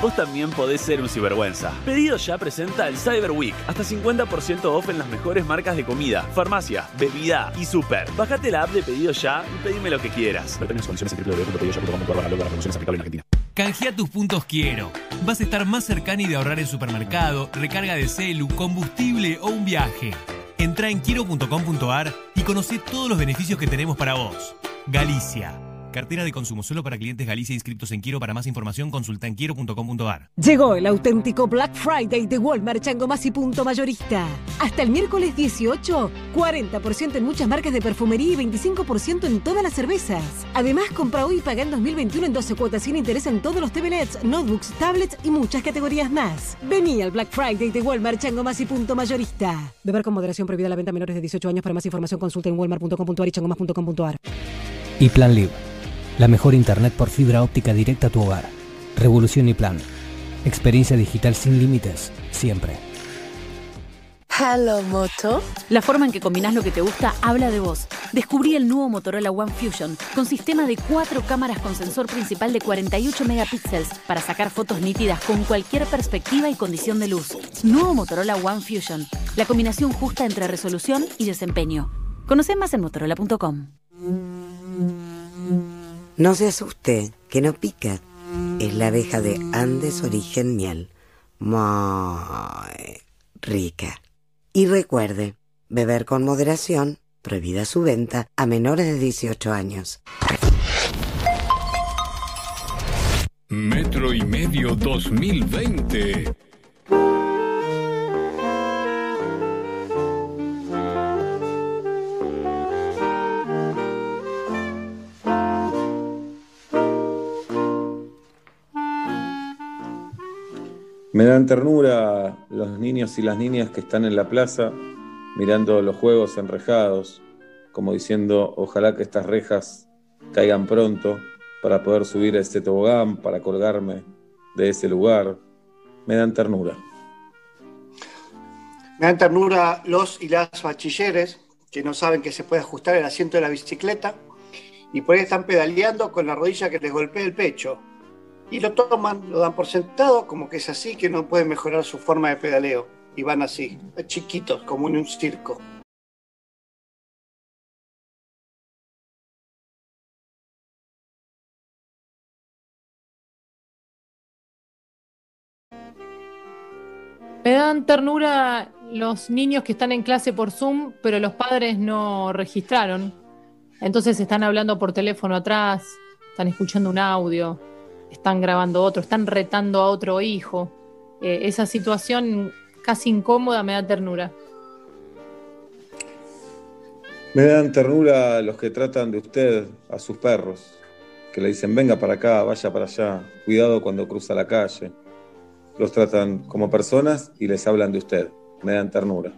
Vos también podés ser un cibergüenza. Pedido ya presenta el Cyber Week. Hasta 50% off en las mejores marcas de comida, farmacia, bebida y super. Bájate la app de Pedido ya y pedime lo que quieras. Ver condiciones en www.pedidoya.com.ar barra logo. promociones aplicables en Argentina. Canjea tus puntos quiero. Vas a estar más cercano y de ahorrar en supermercado, recarga de celu, combustible o un viaje. Entra en quiero.com.ar y conoce todos los beneficios que tenemos para vos. Galicia. Cartera de consumo solo para clientes Galicia inscritos en Quiero. Para más información consulta en quiero.com.ar. Llegó el auténtico Black Friday de Walmart Changomás y Punto Mayorista. Hasta el miércoles 18, 40% en muchas marcas de perfumería y 25% en todas las cervezas. Además, compra hoy y paga en 2021 en 12 cuotas sin interés en todos los tablets, notebooks, tablets y muchas categorías más. Vení al Black Friday de Walmart Changomás y Punto Mayorista. Beber con moderación prohibida la venta a menores de 18 años. Para más información consulta en walmart.com.ar y changomás.com.ar. Y Plan Live. La mejor internet por fibra óptica directa a tu hogar. Revolución y Plan. Experiencia digital sin límites, siempre. Hello Moto. La forma en que combinás lo que te gusta habla de vos. Descubrí el nuevo Motorola One Fusion con sistema de cuatro cámaras con sensor principal de 48 megapíxeles para sacar fotos nítidas con cualquier perspectiva y condición de luz. Nuevo Motorola One Fusion. La combinación justa entre resolución y desempeño. Conoce más en motorola.com. No se asuste, que no pica. Es la abeja de Andes Origen Miel. Muy rica. Y recuerde, beber con moderación, prohibida su venta a menores de 18 años. Metro y medio 2020. Me dan ternura los niños y las niñas que están en la plaza mirando los juegos enrejados, como diciendo, ojalá que estas rejas caigan pronto para poder subir a este tobogán, para colgarme de ese lugar. Me dan ternura. Me dan ternura los y las bachilleres que no saben que se puede ajustar el asiento de la bicicleta y por ahí están pedaleando con la rodilla que les golpea el pecho. Y lo toman, lo dan por sentado, como que es así, que no pueden mejorar su forma de pedaleo. Y van así, chiquitos, como en un circo. Me dan ternura los niños que están en clase por Zoom, pero los padres no registraron. Entonces están hablando por teléfono atrás, están escuchando un audio, están grabando otro, están retando a otro hijo. Eh, esa situación casi incómoda me da ternura. Me dan ternura los que tratan de usted a sus perros. que le dicen venga para acá, vaya para allá, cuidado cuando cruza la calle. Los tratan como personas y les hablan de usted, me dan ternura.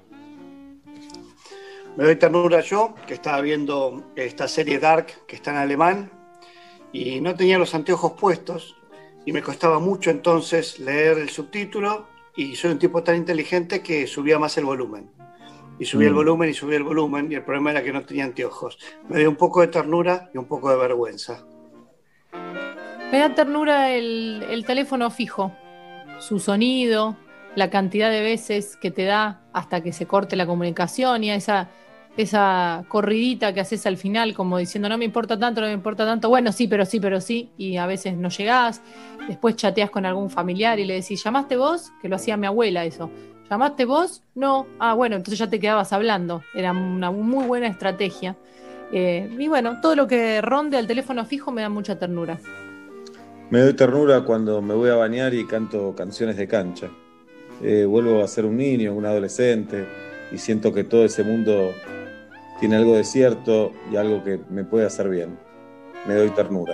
Me doy ternura yo, que estaba viendo esta serie Dark, que está en alemán, y no tenía los anteojos puestos, y me costaba mucho entonces leer el subtítulo, y soy un tipo tan inteligente que subía más el volumen. Y subía el Mm. volumen y subía el volumen, y el problema era que no tenía anteojos. Me dio un poco de ternura y un poco de vergüenza. Me da ternura el, el teléfono fijo, su sonido, la cantidad de veces que te da hasta que se corte la comunicación y a esa, esa corridita que haces al final, como diciendo no me importa tanto, no me importa tanto, bueno, sí, pero sí, pero sí, y a veces no llegás. Después chateas con algún familiar y le decís, ¿llamaste vos? Que lo hacía mi abuela eso. ¿Llamaste vos? No. Ah, bueno, entonces ya te quedabas hablando. Era una muy buena estrategia. Eh, y bueno, todo lo que ronde al teléfono fijo me da mucha ternura. Me doy ternura cuando me voy a bañar y canto canciones de cancha. Eh, vuelvo a ser un niño, un adolescente, y siento que todo ese mundo tiene algo de cierto y algo que me puede hacer bien. Me doy ternura.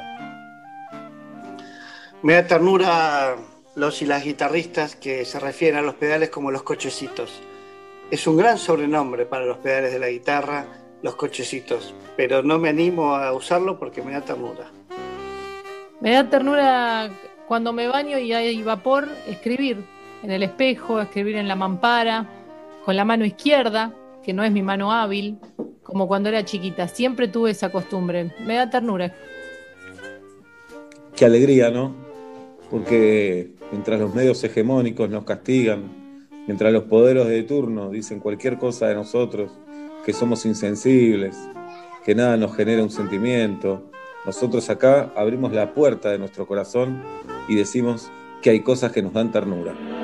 Me da ternura los y las guitarristas que se refieren a los pedales como los cochecitos. Es un gran sobrenombre para los pedales de la guitarra, los cochecitos, pero no me animo a usarlo porque me da ternura. Me da ternura cuando me baño y hay vapor, escribir en el espejo, escribir en la mampara, con la mano izquierda, que no es mi mano hábil, como cuando era chiquita. Siempre tuve esa costumbre. Me da ternura. Qué alegría, ¿no? Porque mientras los medios hegemónicos nos castigan, mientras los poderes de turno dicen cualquier cosa de nosotros, que somos insensibles, que nada nos genera un sentimiento, nosotros acá abrimos la puerta de nuestro corazón y decimos que hay cosas que nos dan ternura.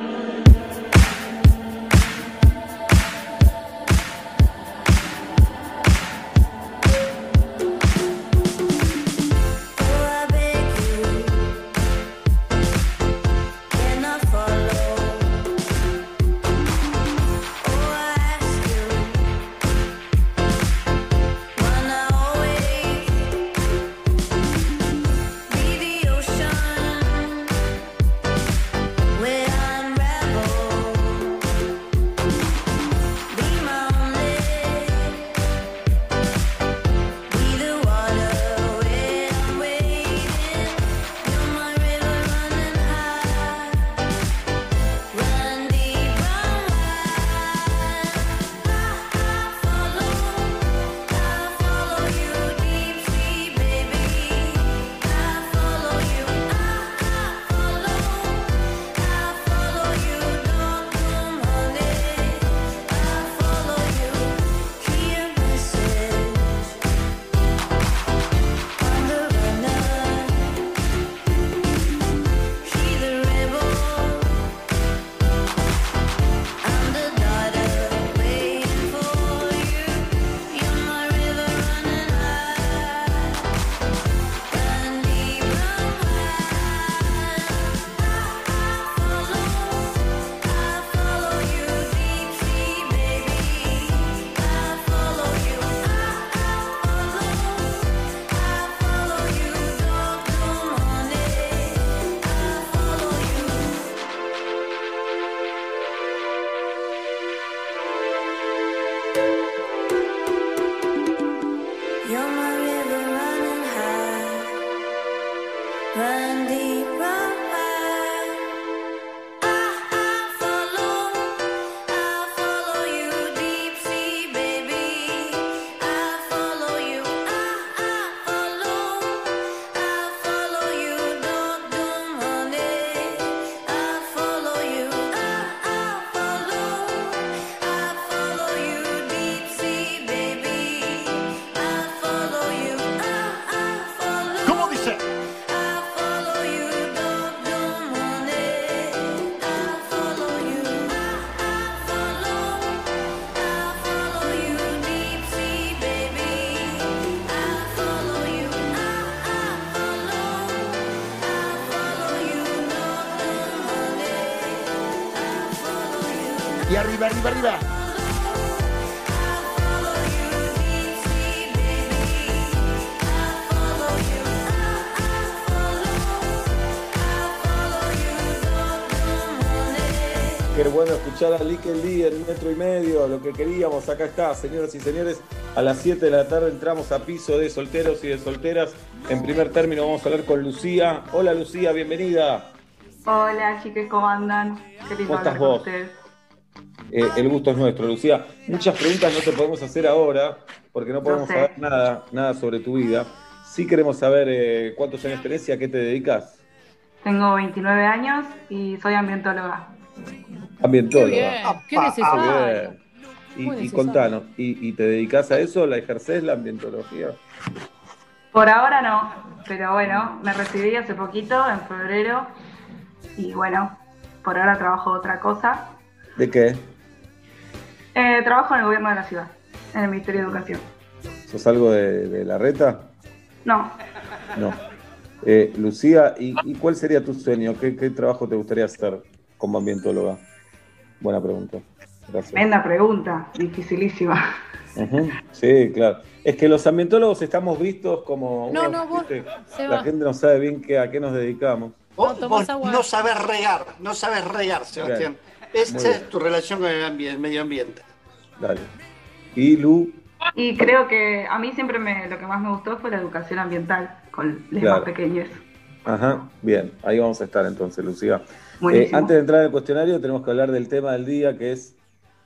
Queríamos, acá está, señoras y señores, a las 7 de la tarde entramos a piso de solteros y de solteras. En primer término vamos a hablar con Lucía. Hola Lucía, bienvenida. Hola, chicas, ¿cómo andan? Qué lindo ¿Cómo estás vos? Eh, el gusto es nuestro, Lucía. Muchas preguntas no te podemos hacer ahora porque no podemos sé. saber nada, nada sobre tu vida. Sí queremos saber eh, cuántos años tenés y a qué te dedicas. Tengo 29 años y soy ambientóloga. Ambientóloga. Qué bien, qué Ah, necesario. Y, contanos, ¿y, y te dedicas a eso? ¿La ejercés la ambientología? Por ahora no, pero bueno, me recibí hace poquito, en febrero, y bueno, por ahora trabajo otra cosa. ¿De qué? Eh, trabajo en el gobierno de la ciudad, en el Ministerio de Educación. ¿Sos algo de, de la reta? No, No. Eh, Lucía, ¿y, y cuál sería tu sueño? ¿Qué, qué trabajo te gustaría hacer como ambientóloga? Buena pregunta. Gracias. tremenda pregunta, dificilísima. Sí, claro. Es que los ambientólogos estamos vistos como. No, unos, no, vos, La gente no sabe bien qué, a qué nos dedicamos. Vos, vos no sabes regar, no sabes regar, Sebastián. Esa Muy bien. es tu relación con el, medio ambiente. Dale. Y Lu, Y creo que a mí siempre me, lo que más me gustó fue la educación ambiental con los Claro. más pequeños. Ajá, bien, ahí vamos a estar entonces, Lucía. Eh, antes de entrar al cuestionario, tenemos que hablar del tema del día, que es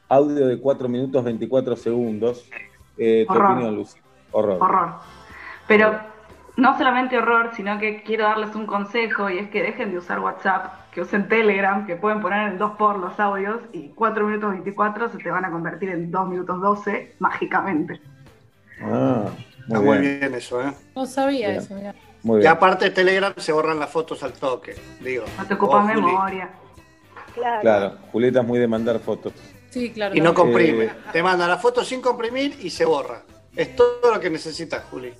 audio de 4 minutos 24 segundos. Eh, tu Horror. opinión, Lucía. Horror. Horror. Pero no solamente horror, sino que quiero darles un consejo y es que dejen de usar WhatsApp, que usen Telegram, que pueden poner en 2 por los audios y 4 minutos 24 se te van a convertir en 2 minutos 12 mágicamente. Ah, Está muy muy bien. bien eso, ¿eh? No sabía Bien. eso, mirá. Muy Y bien. aparte de Telegram se borran las fotos al toque, digo. No te ocupa Vos, Juli. memoria. Claro, Julieta es muy de mandar fotos. Sí, claro. Y no comprime. Eh, Te manda la foto sin comprimir y se borra. Es todo lo que necesitas, Juli.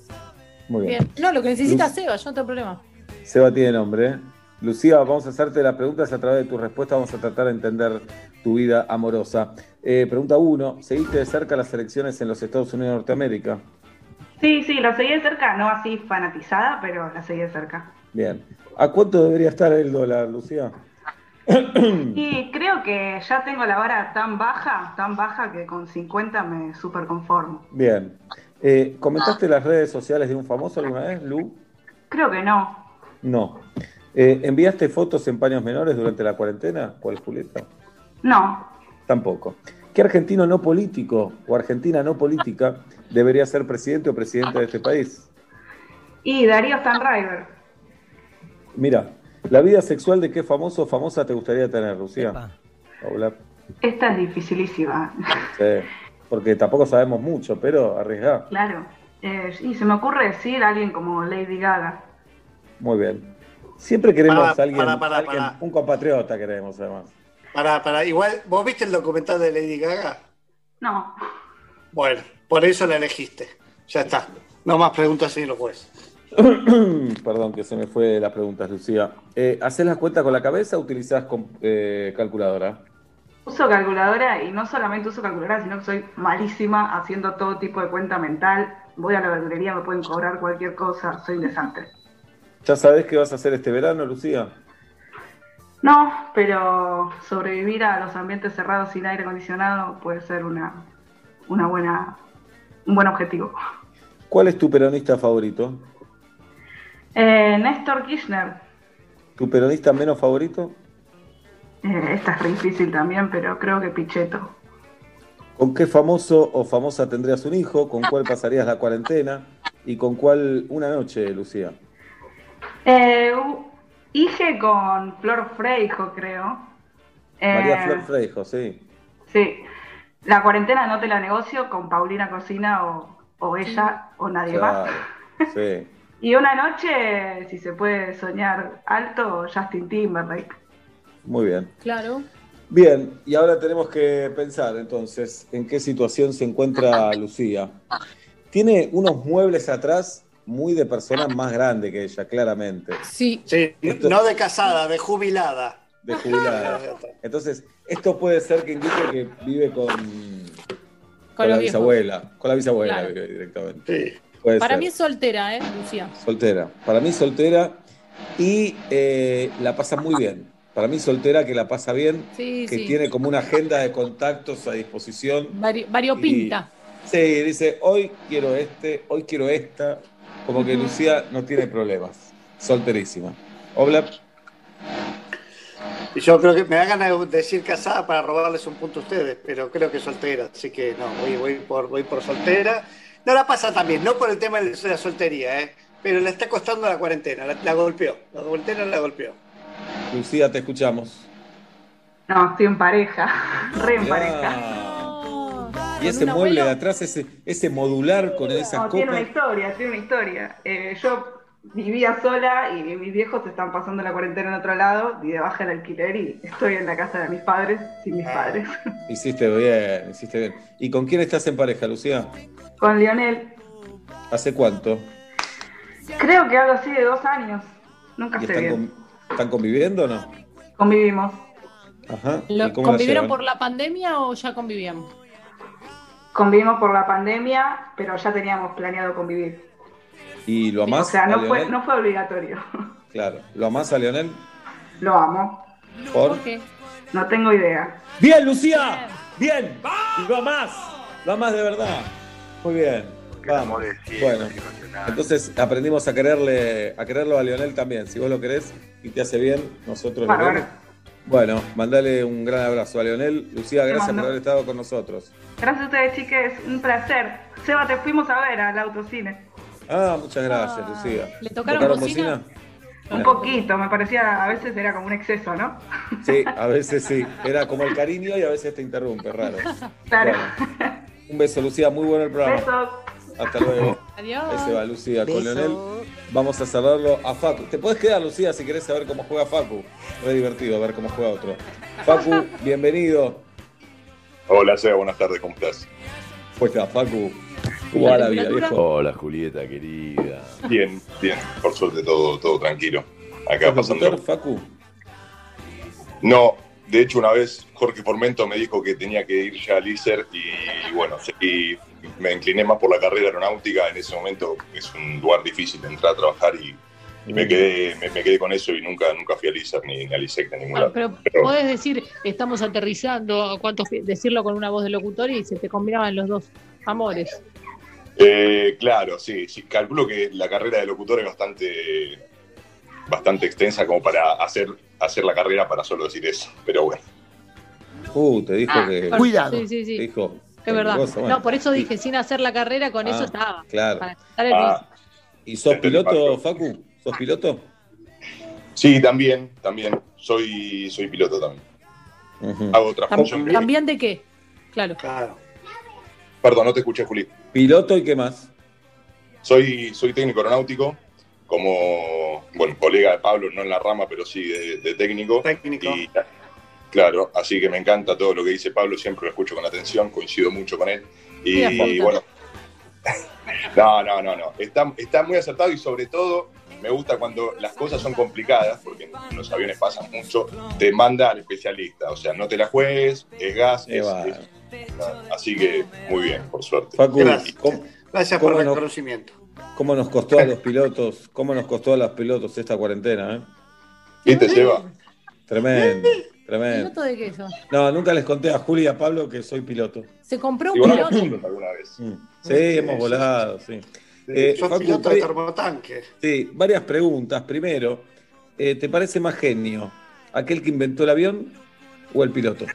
Muy bien. Bien. No, lo que necesita Luz. Seba, yo no tengo problema. Seba tiene nombre. ¿eh? Lucía, vamos a hacerte las preguntas a través de tu respuesta. Vamos a tratar de entender tu vida amorosa. Eh, pregunta 1. ¿Seguiste de cerca las elecciones en los Estados Unidos de Norteamérica? Sí, sí, la seguí de cerca, no así fanatizada, pero la seguí de cerca. Bien. ¿A cuánto debería estar el dólar, Lucía? Y creo que ya tengo la vara tan baja, tan baja que con 50 me super conformo. Bien. Eh, ¿Comentaste las redes sociales de un famoso alguna vez, Lu? Creo que no. No. Eh, ¿Enviaste fotos en paños menores durante la cuarentena? ¿Cuál, Julieta? No. Tampoco. ¿Qué argentino no político o argentina no política debería ser presidente o presidenta de este país? Y Darío Stanriver. Mira, ¿la vida sexual de qué famoso o famosa te gustaría tener, Lucía? Hola. Esta es dificilísima. Sí, porque tampoco sabemos mucho, pero arriesgá. Claro. Eh, y se me ocurre decir a alguien como Lady Gaga. Muy bien. Siempre queremos a alguien, pará, alguien- un compatriota queremos además. Para, para, igual, ¿vos viste el documental de Lady Gaga? No. Bueno, por eso la elegiste. Ya está. No más preguntas, señor juez. Perdón que se me fue las preguntas, Lucía. Eh, ¿Haces las cuentas con la cabeza o utilizás com- eh, calculadora? Uso calculadora y no solamente uso calculadora, sino que soy malísima haciendo todo tipo de cuenta mental. Voy a la verdulería, me pueden cobrar cualquier cosa, soy un desastre. ¿Ya sabés qué vas a hacer este verano, Lucía? No, pero sobrevivir a los ambientes cerrados sin aire acondicionado puede ser una, una buena, un buen objetivo. ¿Cuál es tu peronista favorito? Eh, Néstor Kirchner, ¿Tu peronista menos favorito? eh, esta es re difícil también, pero creo que Pichetto. ¿Con qué famoso o famosa tendrías un hijo? ¿Con cuál pasarías la cuarentena? ¿Y con cuál una noche, Lucía? Eh, Ige con Flor Freijo, creo. Eh, María Flor Freijo, sí. Sí. La cuarentena no te la negocio con Paulina Cocina o, o ella o nadie Claro, más. sí. Y una noche, si se puede soñar alto, Justin Timberlake. Muy bien. Claro. Bien, y ahora tenemos que pensar entonces en qué situación se encuentra Lucía. Tiene unos muebles atrás muy de persona más grande que ella, claramente. Sí. Sí, no de casada, de jubilada. De jubilada. Entonces, esto puede ser que indique que vive con, con, Con la bisabuela. Con la bisabuela Claro. vive directamente. Puede Para ser. mí es soltera, ¿eh, Lucía? Soltera. Para mí soltera y eh, la pasa muy bien. Para mí soltera que la pasa bien, Sí, que sí. tiene como una agenda de contactos a disposición. Vari- variopinta. Sí, dice, hoy quiero este, hoy quiero esta. Como que Lucía no tiene problemas. Solterísima. Obla, Y yo creo que me ganas de decir casada para robarles un punto a ustedes, pero creo que soltera, así que no, voy, voy, por, voy por soltera. No la pasa también, no por el tema de la soltería, ¿eh? pero le está costando la cuarentena, la, la golpeó, la cuarentena la golpeó. Lucía, te escuchamos. No, estoy en pareja, re en pareja. Y ese mueble abuelo. de atrás, ese, ese modular con esas No, tiene una historia, tiene una historia. Eh, yo vivía sola y mis viejos están pasando la cuarentena en otro lado y de baja el alquiler y estoy en la casa de mis padres sin mis padres. Hiciste bien, hiciste bien. ¿Y con quién estás en pareja, Lucía? Con Lionel, ¿Hace cuánto? creo que algo así de dos años. Nunca ¿Y sé están, bien. con- están conviviendo o no? Convivimos. Ajá. Lo- ¿Y cómo la ¿Convivieron por la pandemia o ya convivían? Convivimos por la pandemia, pero ya teníamos planeado convivir. ¿Y lo o amás sea, a no fue, no fue obligatorio. Claro. ¿Lo amás a Leonel? Lo amo. ¿Por? qué? No tengo idea. ¡Bien, Lucía! ¡Bien! Y lo amás. Lo amás de verdad. Muy bien. Vamos. Bueno, entonces aprendimos a quererle, a quererlo a Leonel también. Si vos lo querés y te hace bien, nosotros lo queremos. Bueno, mandale un gran abrazo a Leonel. Lucía, gracias mando. por haber estado con nosotros. Gracias a ustedes, chiques. Un placer. Seba, te fuimos a ver al autocine. Ah, muchas gracias, Lucía. ¿le tocaron bocina? Un Ah. poquito, me parecía, a veces era como un exceso, ¿no? Sí, a veces sí. Era como el cariño y a veces te interrumpe, raro. Claro. Bueno, un beso, Lucía. Muy bueno el programa. Besos. Hasta luego. Adiós. Ahí se va Lucía con Beso. Leonel. Vamos a cerrarlo a Facu. Te puedes quedar, Lucía, si querés saber cómo juega Facu. Re divertido ver cómo juega otro. Facu, bienvenido. Hola, Seba, buenas tardes, ¿cómo estás? Pues está, Facu. ¿Cómo va la vida, viejo? Hola, Julieta, querida. Bien, bien, por suerte todo, todo tranquilo. Acá ¿Sos locutor, pasando. Facu? No, de hecho, una vez Jorge Formento me dijo que tenía que ir ya al ISER y bueno, y me incliné más por la carrera aeronáutica. En ese momento es un lugar difícil de entrar a trabajar y, y me, quedé, me, me quedé con eso y nunca, nunca fui al ISER ni, ni al ISEC ningún Ah, lado. pero Pero- podés decir, estamos aterrizando, cuántos, decirlo con una voz de locutor y se te combinaban los dos amores. Eh, claro, sí, sí. Calculo que la carrera de locutor es bastante, bastante extensa como para hacer, hacer la carrera para solo decir eso. Pero bueno. Uh, te dijo Ah, que. Cuidado. sí, sí, sí. Te dijo. Es verdad. cosa, bueno. No, por eso dije, sin hacer la carrera, con eso Ah, estaba. Claro. Para el Ah, ¿Y sos piloto, Facu? ¿Sos piloto? sí, también, también. Soy, soy piloto también. Hago otra Tam- función. ¿También de qué? Claro. Perdón, no te escuché, Juli. ¿Piloto y qué más? Soy, soy técnico aeronáutico, como, bueno, colega de Pablo, no en la rama, pero sí de, de técnico. Técnico. Y, claro, así que me encanta todo lo que dice Pablo, siempre lo escucho con atención, coincido mucho con él. Y, bueno, no, no, no, no. Está, está muy acertado y sobre todo me gusta cuando las cosas son complicadas, porque en los aviones pasan mucho, te manda al especialista. O sea, no te la juegues, es gas, es- es- así que muy bien, por suerte. Facu, Gracias. ¿cómo, Gracias por el reconocimiento. Cómo nos costó a los pilotos? ¿Cómo nos costó a los pilotos esta cuarentena? Eh? ¿Viste, Seba? Tremendo, tremendo. ¿Piloto de qué eso? No, nunca les conté a Juli y a Pablo que soy piloto. Se compró un piloto. alguna vez. Sí, hemos volado, sí. Eh, Sos Facu, piloto de vari- termotanque. sí, varias preguntas. Primero, eh, ¿te parece más genio aquel que inventó el avión o el piloto?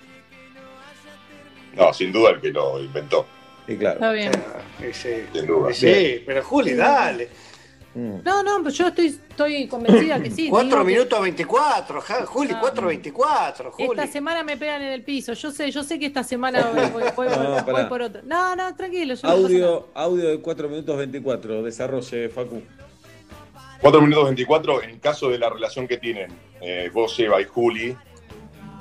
No, sin duda el que lo inventó. Sí, claro. Está bien. Sí, sí. Sin duda. Sí, pero Juli, dale. No, no, pero yo estoy, estoy convencida que sí. 4 digo que minutos 24, ja- Juli, 4.24, Juli. Esta semana me pegan en el piso. Yo sé, yo sé que esta semana voy, voy- voy- No, voy por otro. No, no, tranquilo. Yo no. Audio, audio de 4 minutos 24. Desarrolle, Facu. 4 minutos 24, en caso de la relación que tienen eh, vos, Eva y Juli,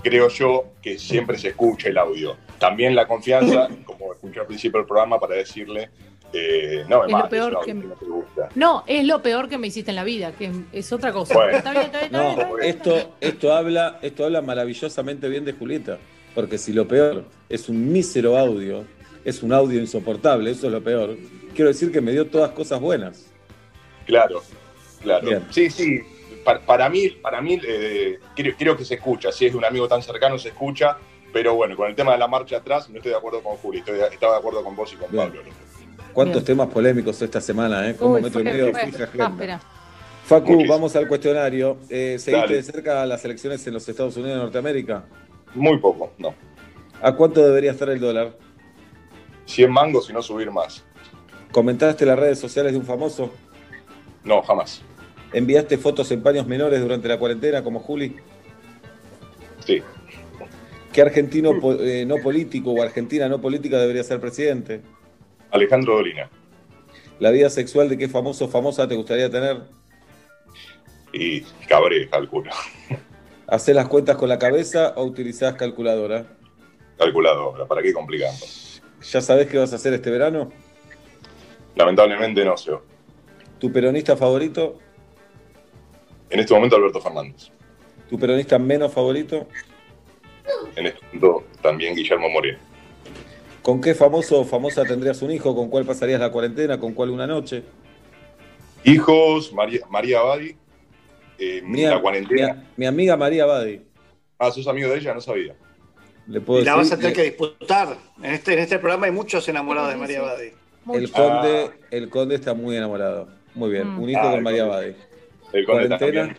creo yo que siempre se escucha el audio. También la confianza, como escuché al principio del programa, para decirle, eh, no, Es más, lo peor es un que me- no te gusta. No, es lo peor que me hiciste en la vida, que es, es otra cosa. Bueno. Está bien, está bien, está bien, está No, bien. esto, esto, habla, esto habla maravillosamente bien de Julieta. Porque si lo peor es un mísero audio, es un audio insoportable, eso es lo peor. Quiero decir que me dio todas cosas buenas. Claro, claro. Bien. Sí, sí, pa- para, mí, para mí eh, creo, creo que se escucha. Si es de un amigo tan cercano, se escucha. Pero bueno, con el tema de la marcha atrás, no estoy de acuerdo con Juli. Estoy de- estaba de acuerdo con vos y con Bien. Pablo. ¿Cuántos temas polémicos esta semana, eh? Uy, metro y medio áspera. Facu, Muchísimo. vamos al cuestionario. Eh, ¿Seguiste Dale. de cerca las elecciones en los Estados Unidos de Norteamérica? Muy poco, no. ¿A cuánto debería estar el dólar? 100 mangos y no subir más. ¿Comentaste las redes sociales de un famoso? No, jamás. ¿Enviaste fotos en paños menores durante la cuarentena como Juli? Sí. ¿Qué argentino eh, no político o argentina no política debería ser presidente? Alejandro Dolina. ¿La vida sexual de qué famoso o famosa te gustaría tener? Y cabré, calculo. ¿Hacés las cuentas con la cabeza o utilizás calculadora? Calculadora, ¿para qué complicando? ¿Ya sabés qué vas a hacer este verano? Lamentablemente no sé. ¿Tu peronista favorito? En este momento Alberto Fernández. ¿Tu peronista menos favorito? En este momento también Guillermo Moreno. ¿Con qué famoso o famosa tendrías un hijo? ¿Con cuál pasarías la cuarentena? ¿Con cuál una noche? Hijos, María, María Abadi. eh, Mi, la cuarentena. mi- mi amiga María Badi. Ah, ¿sos amigo de ella? No sabía. Le puedo Y la vas decir a tener que que disputar. En este, en este programa hay muchos enamorados de María Badi. el conde, el conde está muy enamorado. Muy bien, Mm. un hijo Ah, con María conde. Badi. El Conde ¿Cuarentena?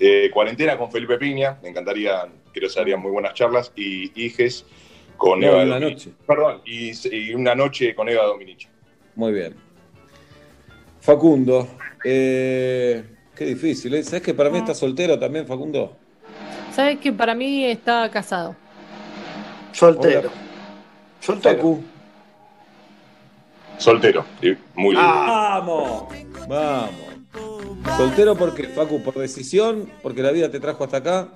Eh, cuarentena con Felipe Piña. Me encantaría, creo que serían muy buenas charlas. Y Hijes con No, Eva una noche. Perdón, y, y una noche con Eva Dominici. Muy bien. Facundo, eh, qué difícil. ¿eh? ¿Sabes que para mí está soltero también, Facundo? ¿Sabes que para mí está casado? Soltero. Soltero. Facu. Soltero. Muy lindo. Ah. ¡Vamos! Vamos. Soltero porque, Facu, por decisión, porque la vida te trajo hasta acá.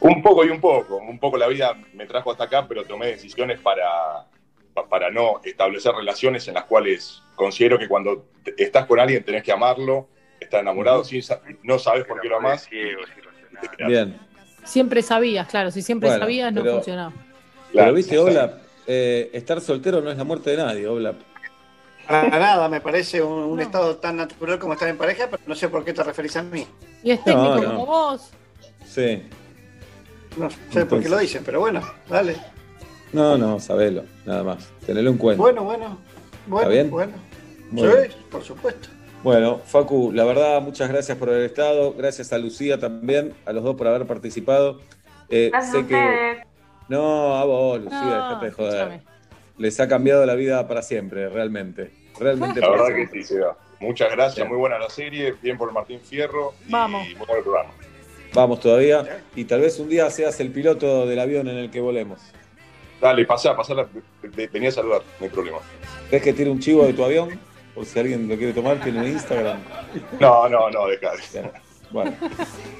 Un poco y un poco. Un poco la vida me trajo hasta acá, pero tomé decisiones para, pa- para no establecer relaciones en las cuales considero que cuando estás con alguien tenés que amarlo, estar enamorado, sin no sabes por qué lo amás. Bien. Siempre sabías, claro, si siempre Bueno, sabías no pero- funcionaba. Pero viste, Oblap, eh, estar soltero no es la muerte de nadie, Oblap. Para nada, me parece un, un estado tan natural como estar en pareja, pero no sé por qué te referís a mí. Y es técnico No, no. como vos. Sí. No sé por qué lo dicen, pero bueno, dale. No, no, sabelo, nada más. Tenelo en cuenta. Bueno, bueno. Bueno, ¿Está bien? bueno. Sí, por supuesto. Bueno, Facu, la verdad, muchas gracias por haber estado. Gracias a Lucía también, a los dos por haber participado. Eh, Gracias sé a que. No, a vos, Lucía, No, dejate de joder. escúchame. Les ha cambiado la vida para siempre, realmente. Realmente La para verdad que sí, Seba. Muchas gracias, Bien. muy buena la serie, bien por Martín Fierro y Vamos. muy buen programa. Vamos todavía. Y tal vez un día seas el piloto del avión en el que volemos. Dale, pasá, pasá, la- ve- venía a saludar, no hay problema. ¿Ves que tiene un chivo de tu avión? Por si alguien lo quiere tomar, tiene un Instagram. No, no, no, deja. Bueno,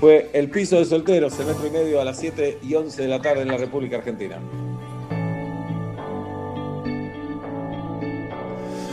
fue el piso de solteros, el metro y medio a las 7 y 11 de la tarde en la República Argentina.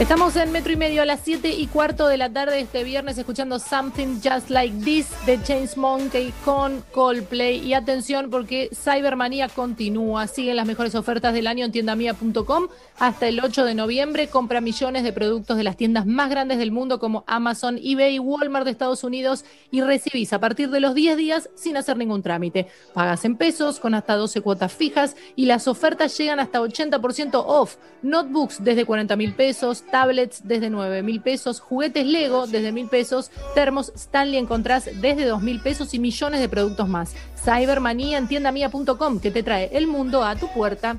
Estamos en metro y medio a las 7 y cuarto de la tarde este viernes escuchando Something Just Like This de James Monkey con Coldplay. Y atención porque Cybermanía continúa. Siguen las mejores ofertas del año en tiendamia.com hasta el 8 de noviembre. Compra millones de productos de las tiendas más grandes del mundo como Amazon, eBay Walmart de Estados Unidos y recibís a partir de los 10 días sin hacer ningún trámite. Pagas en pesos con hasta 12 cuotas fijas y las ofertas llegan hasta 80% off. Notebooks desde 40 mil pesos, tablets desde 9 mil pesos, juguetes Lego desde mil pesos, termos Stanley encontrás desde 2 mil pesos y millones de productos más. Cybermanía en tiendamia.com que te trae el mundo a tu puerta.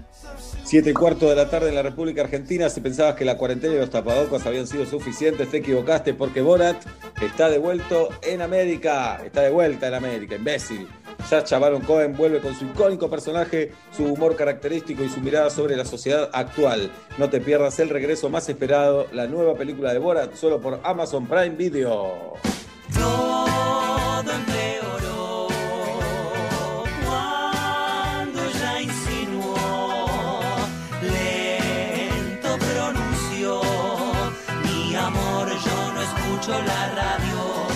Siete y cuarto de la tarde en la República Argentina. Si pensabas que la cuarentena y los tapabocas habían sido suficientes, te equivocaste porque Borat está de vuelto en América. Está de vuelta en América, imbécil. Sacha Baron Cohen vuelve con su icónico personaje, su humor característico y su mirada sobre la sociedad actual. No te pierdas el regreso más esperado, la nueva película de Borat, solo por Amazon Prime Video. Todo radio,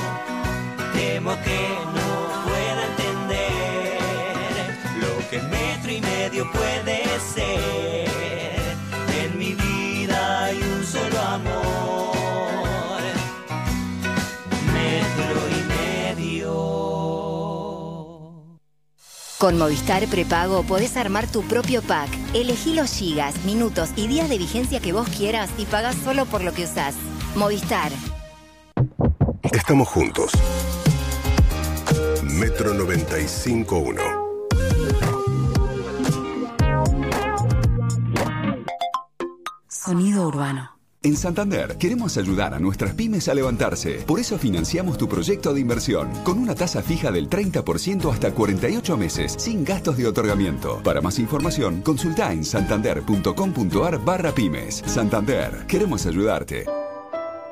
temo que no pueda entender lo que metro y medio puede ser. En mi vida hay un solo amor, metro y medio. Con Movistar Prepago podés armar tu propio pack. Elegí los gigas, minutos y días de vigencia que vos quieras y pagás solo por lo que usás. Movistar. Estamos juntos. Metro 95.1. Sonido urbano. En Santander queremos ayudar a nuestras pymes a levantarse. Por eso financiamos tu proyecto de inversión con una tasa fija del 30% hasta 48 meses, sin gastos de otorgamiento. Para más información, consulta en santander.com.ar barra pymes. Santander, queremos ayudarte.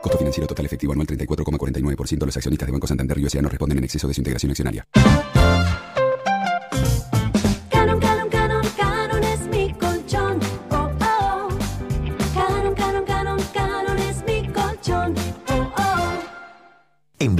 Costo financiero total efectivo anual 34,49%. Los accionistas de Banco Santander y USA no responden en exceso de su integración accionaria.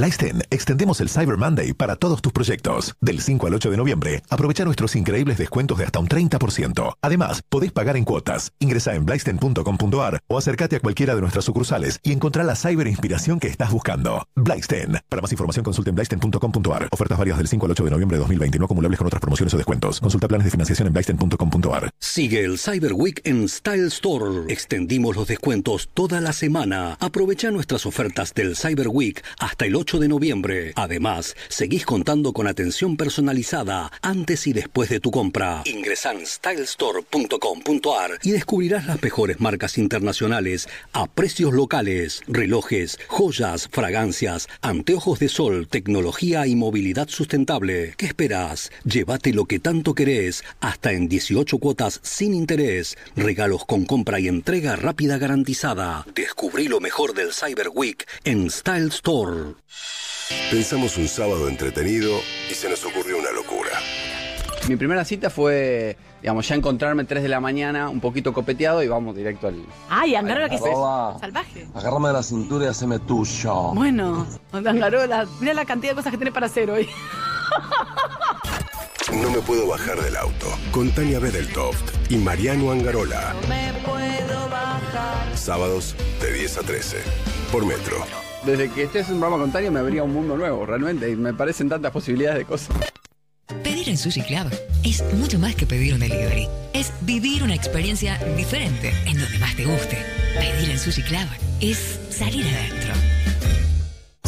Blaisten extendemos el Cyber Monday para todos tus proyectos. Del 5 al 8 de noviembre, aprovecha nuestros increíbles descuentos de hasta un 30%. Además, podés pagar en cuotas. Ingresa en blaisten.com.ar o acércate a cualquiera de nuestras sucursales y encontrá la cyber inspiración que estás buscando. Blaisten. Para más información consulta en blaisten.com.ar. Ofertas válidas del 5 al 8 de noviembre de 2020 no acumulables con otras promociones o descuentos. Consulta planes de financiación en blaisten.com.ar. Sigue el Cyber Week en Style Store. Extendimos los descuentos toda la semana. Aprovecha nuestras ofertas del Cyber Week hasta el 8 de noviembre. Además, seguís contando con atención personalizada antes y después de tu compra. Ingresa en stylestore.com.ar y descubrirás las mejores marcas internacionales a precios locales, relojes, joyas, fragancias, anteojos de sol, tecnología y movilidad sustentable. ¿Qué esperas? Llévate lo que tanto querés hasta en 18 cuotas sin interés, regalos con compra y entrega rápida garantizada. Descubrí lo mejor del Cyber Week en Style Store. Pensamos un sábado entretenido y se nos ocurrió una locura. Mi primera cita fue, digamos, ya encontrarme 3 de la mañana, un poquito copeteado y vamos directo al. Ay, Angarola, que es salvaje. Agárrame de la cintura y haceme tuyo. Bueno, Angarola, mira la cantidad de cosas que tiene para hacer hoy. No me puedo bajar del auto. Con Tania Bedeltoft y Mariano Angarola. Me puedo bajar. Sábados de 10 a 13. Por Metro. Desde que estés en un programa con me abría un mundo nuevo, realmente. Y me parecen tantas posibilidades de cosas. Pedir en Sushi Club es mucho más que pedir un delivery. Es vivir una experiencia diferente en donde más te guste. Pedir en Sushi Club es salir adentro.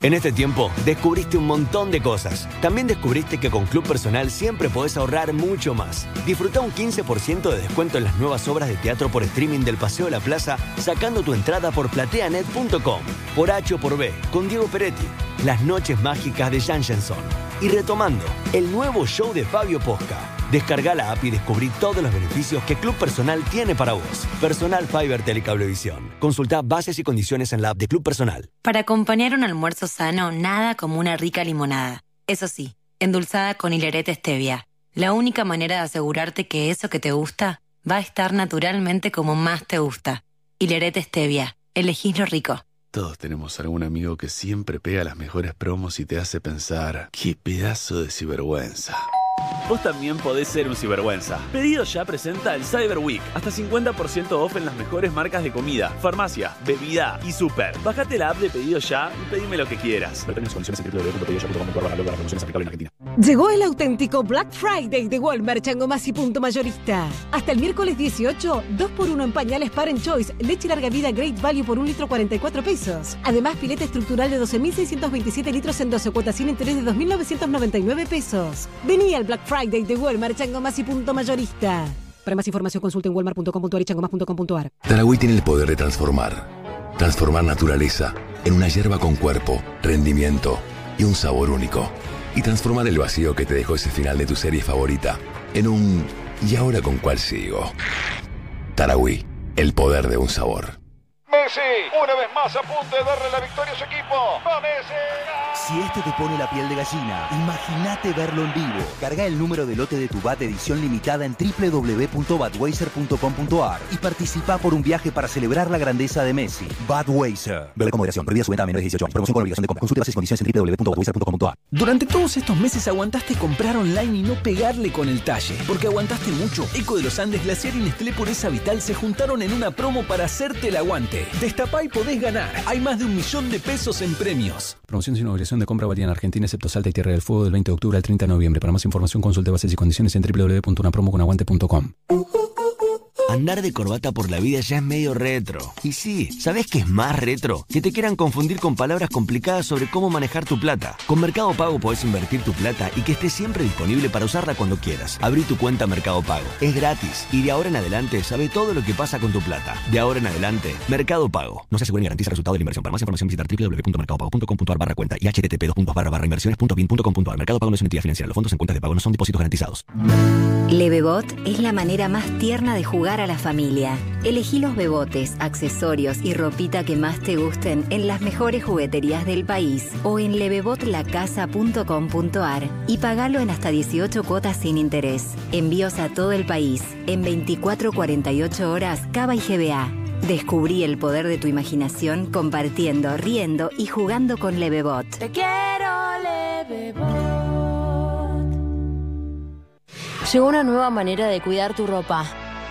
En este tiempo descubriste un montón de cosas. También descubriste que con Club Personal siempre podés ahorrar mucho más. Disfruta un 15% de descuento en las nuevas obras de teatro por streaming del Paseo de la Plaza sacando tu entrada por plateanet.com. Por H o por B, con Diego Peretti. Las noches mágicas de Jan Jenson. Y retomando, el nuevo show de Fabio Posca. Descarga la app y descubrí todos los beneficios que Club Personal tiene para vos. Personal Fiber Telecablevisión. Consulta bases y condiciones en la app de Club Personal. Para acompañar un almuerzo sano, nada como una rica limonada. Eso sí, endulzada con hilerete stevia. La única manera de asegurarte que eso que te gusta va a estar naturalmente como más te gusta. Hilerete stevia. Elegís lo rico. Todos tenemos algún amigo que siempre pega las mejores promos y te hace pensar, qué pedazo de sinvergüenza. Vos también podés ser un cibergüenza. Pedido ya presenta el Cyber Week. Hasta 50% off en las mejores marcas de comida, farmacia, bebida y super. Bájate la app de Pedido Ya y pedime lo que quieras. Condiciones en aplicables en Argentina. Llegó el auténtico Black Friday de Walmart Changomas y Punto Mayorista. Hasta el miércoles 18, 2x1 en pañales Parent Choice, leche larga vida Great Value por un litro 44 pesos. Además, pileta estructural de 12.627 litros en 12 cuotas sin interés de 2.999 pesos. Vení al Black Friday de Walmart Changomas y Punto Mayorista. Para más información consulte en walmart.com.ar y changomas.com.ar. Tarahui tiene el poder de transformar. Transformar naturaleza en una hierba con cuerpo, rendimiento y un sabor único. Y transformar el vacío que te dejó ese final de tu serie favorita en un ¿y ahora con cuál sigo? Tarahui, el poder de un sabor. Messi, una vez más a punto de darle la victoria a su equipo. ¡Va Messi! Si este te pone la piel de gallina, imagínate verlo en vivo. Carga el número de lote de tu BAT edición limitada en www.badweiser.com.ar y participa por un viaje para celebrar la grandeza de Messi. Badweiser. Bebe con moderación. Prohibida su venta a de 18 años. Promoción con obligación de compra. Consulte bases y condiciones en www.badweiser.com.ar. Durante todos estos meses aguantaste comprar online y no pegarle con el talle. Porque aguantaste mucho. Eco de los Andes, Glaciar y Nestlé Pureza Vital se juntaron en una promo para hacerte el aguante. Destapá y podés ganar. Hay más de un millón de pesos en premios. Promoción sin obligación de compra válida en Argentina, excepto Salta y Tierra del Fuego del 20 de octubre al 30 de noviembre. Para más información consulte bases y condiciones en www.unapromoconaguante.com. Andar de corbata por la vida ya es medio retro. Y sí, ¿sabés qué es más retro? Que te quieran confundir con palabras complicadas sobre cómo manejar tu plata. Con Mercado Pago podés invertir tu plata y que esté siempre disponible para usarla cuando quieras. Abrí tu cuenta Mercado Pago. Es gratis. Y de ahora en adelante sabe todo lo que pasa con tu plata. De ahora en adelante, Mercado Pago. No se asegura ni garantiza el resultado de la inversión. Para más información visitar www.mercadopago.com.ar barra cuenta y http inversiones.bin.com.ar. Mercado Pago no es una entidad financiera. Los fondos en cuentas de pago no son depósitos garantizados. Levebot es la manera más tierna de jugar a la familia. Elegí los bebotes, accesorios y ropita que más te gusten en las mejores jugueterías del país o en levebotlacasa.com.ar y pagalo en hasta 18 cuotas sin interés. Envíos a todo el país en 24-48 horas Cava y GBA. Descubrí el poder de tu imaginación compartiendo, riendo y jugando con Levebot. Te quiero, Levebot. Llegó una nueva manera de cuidar tu ropa.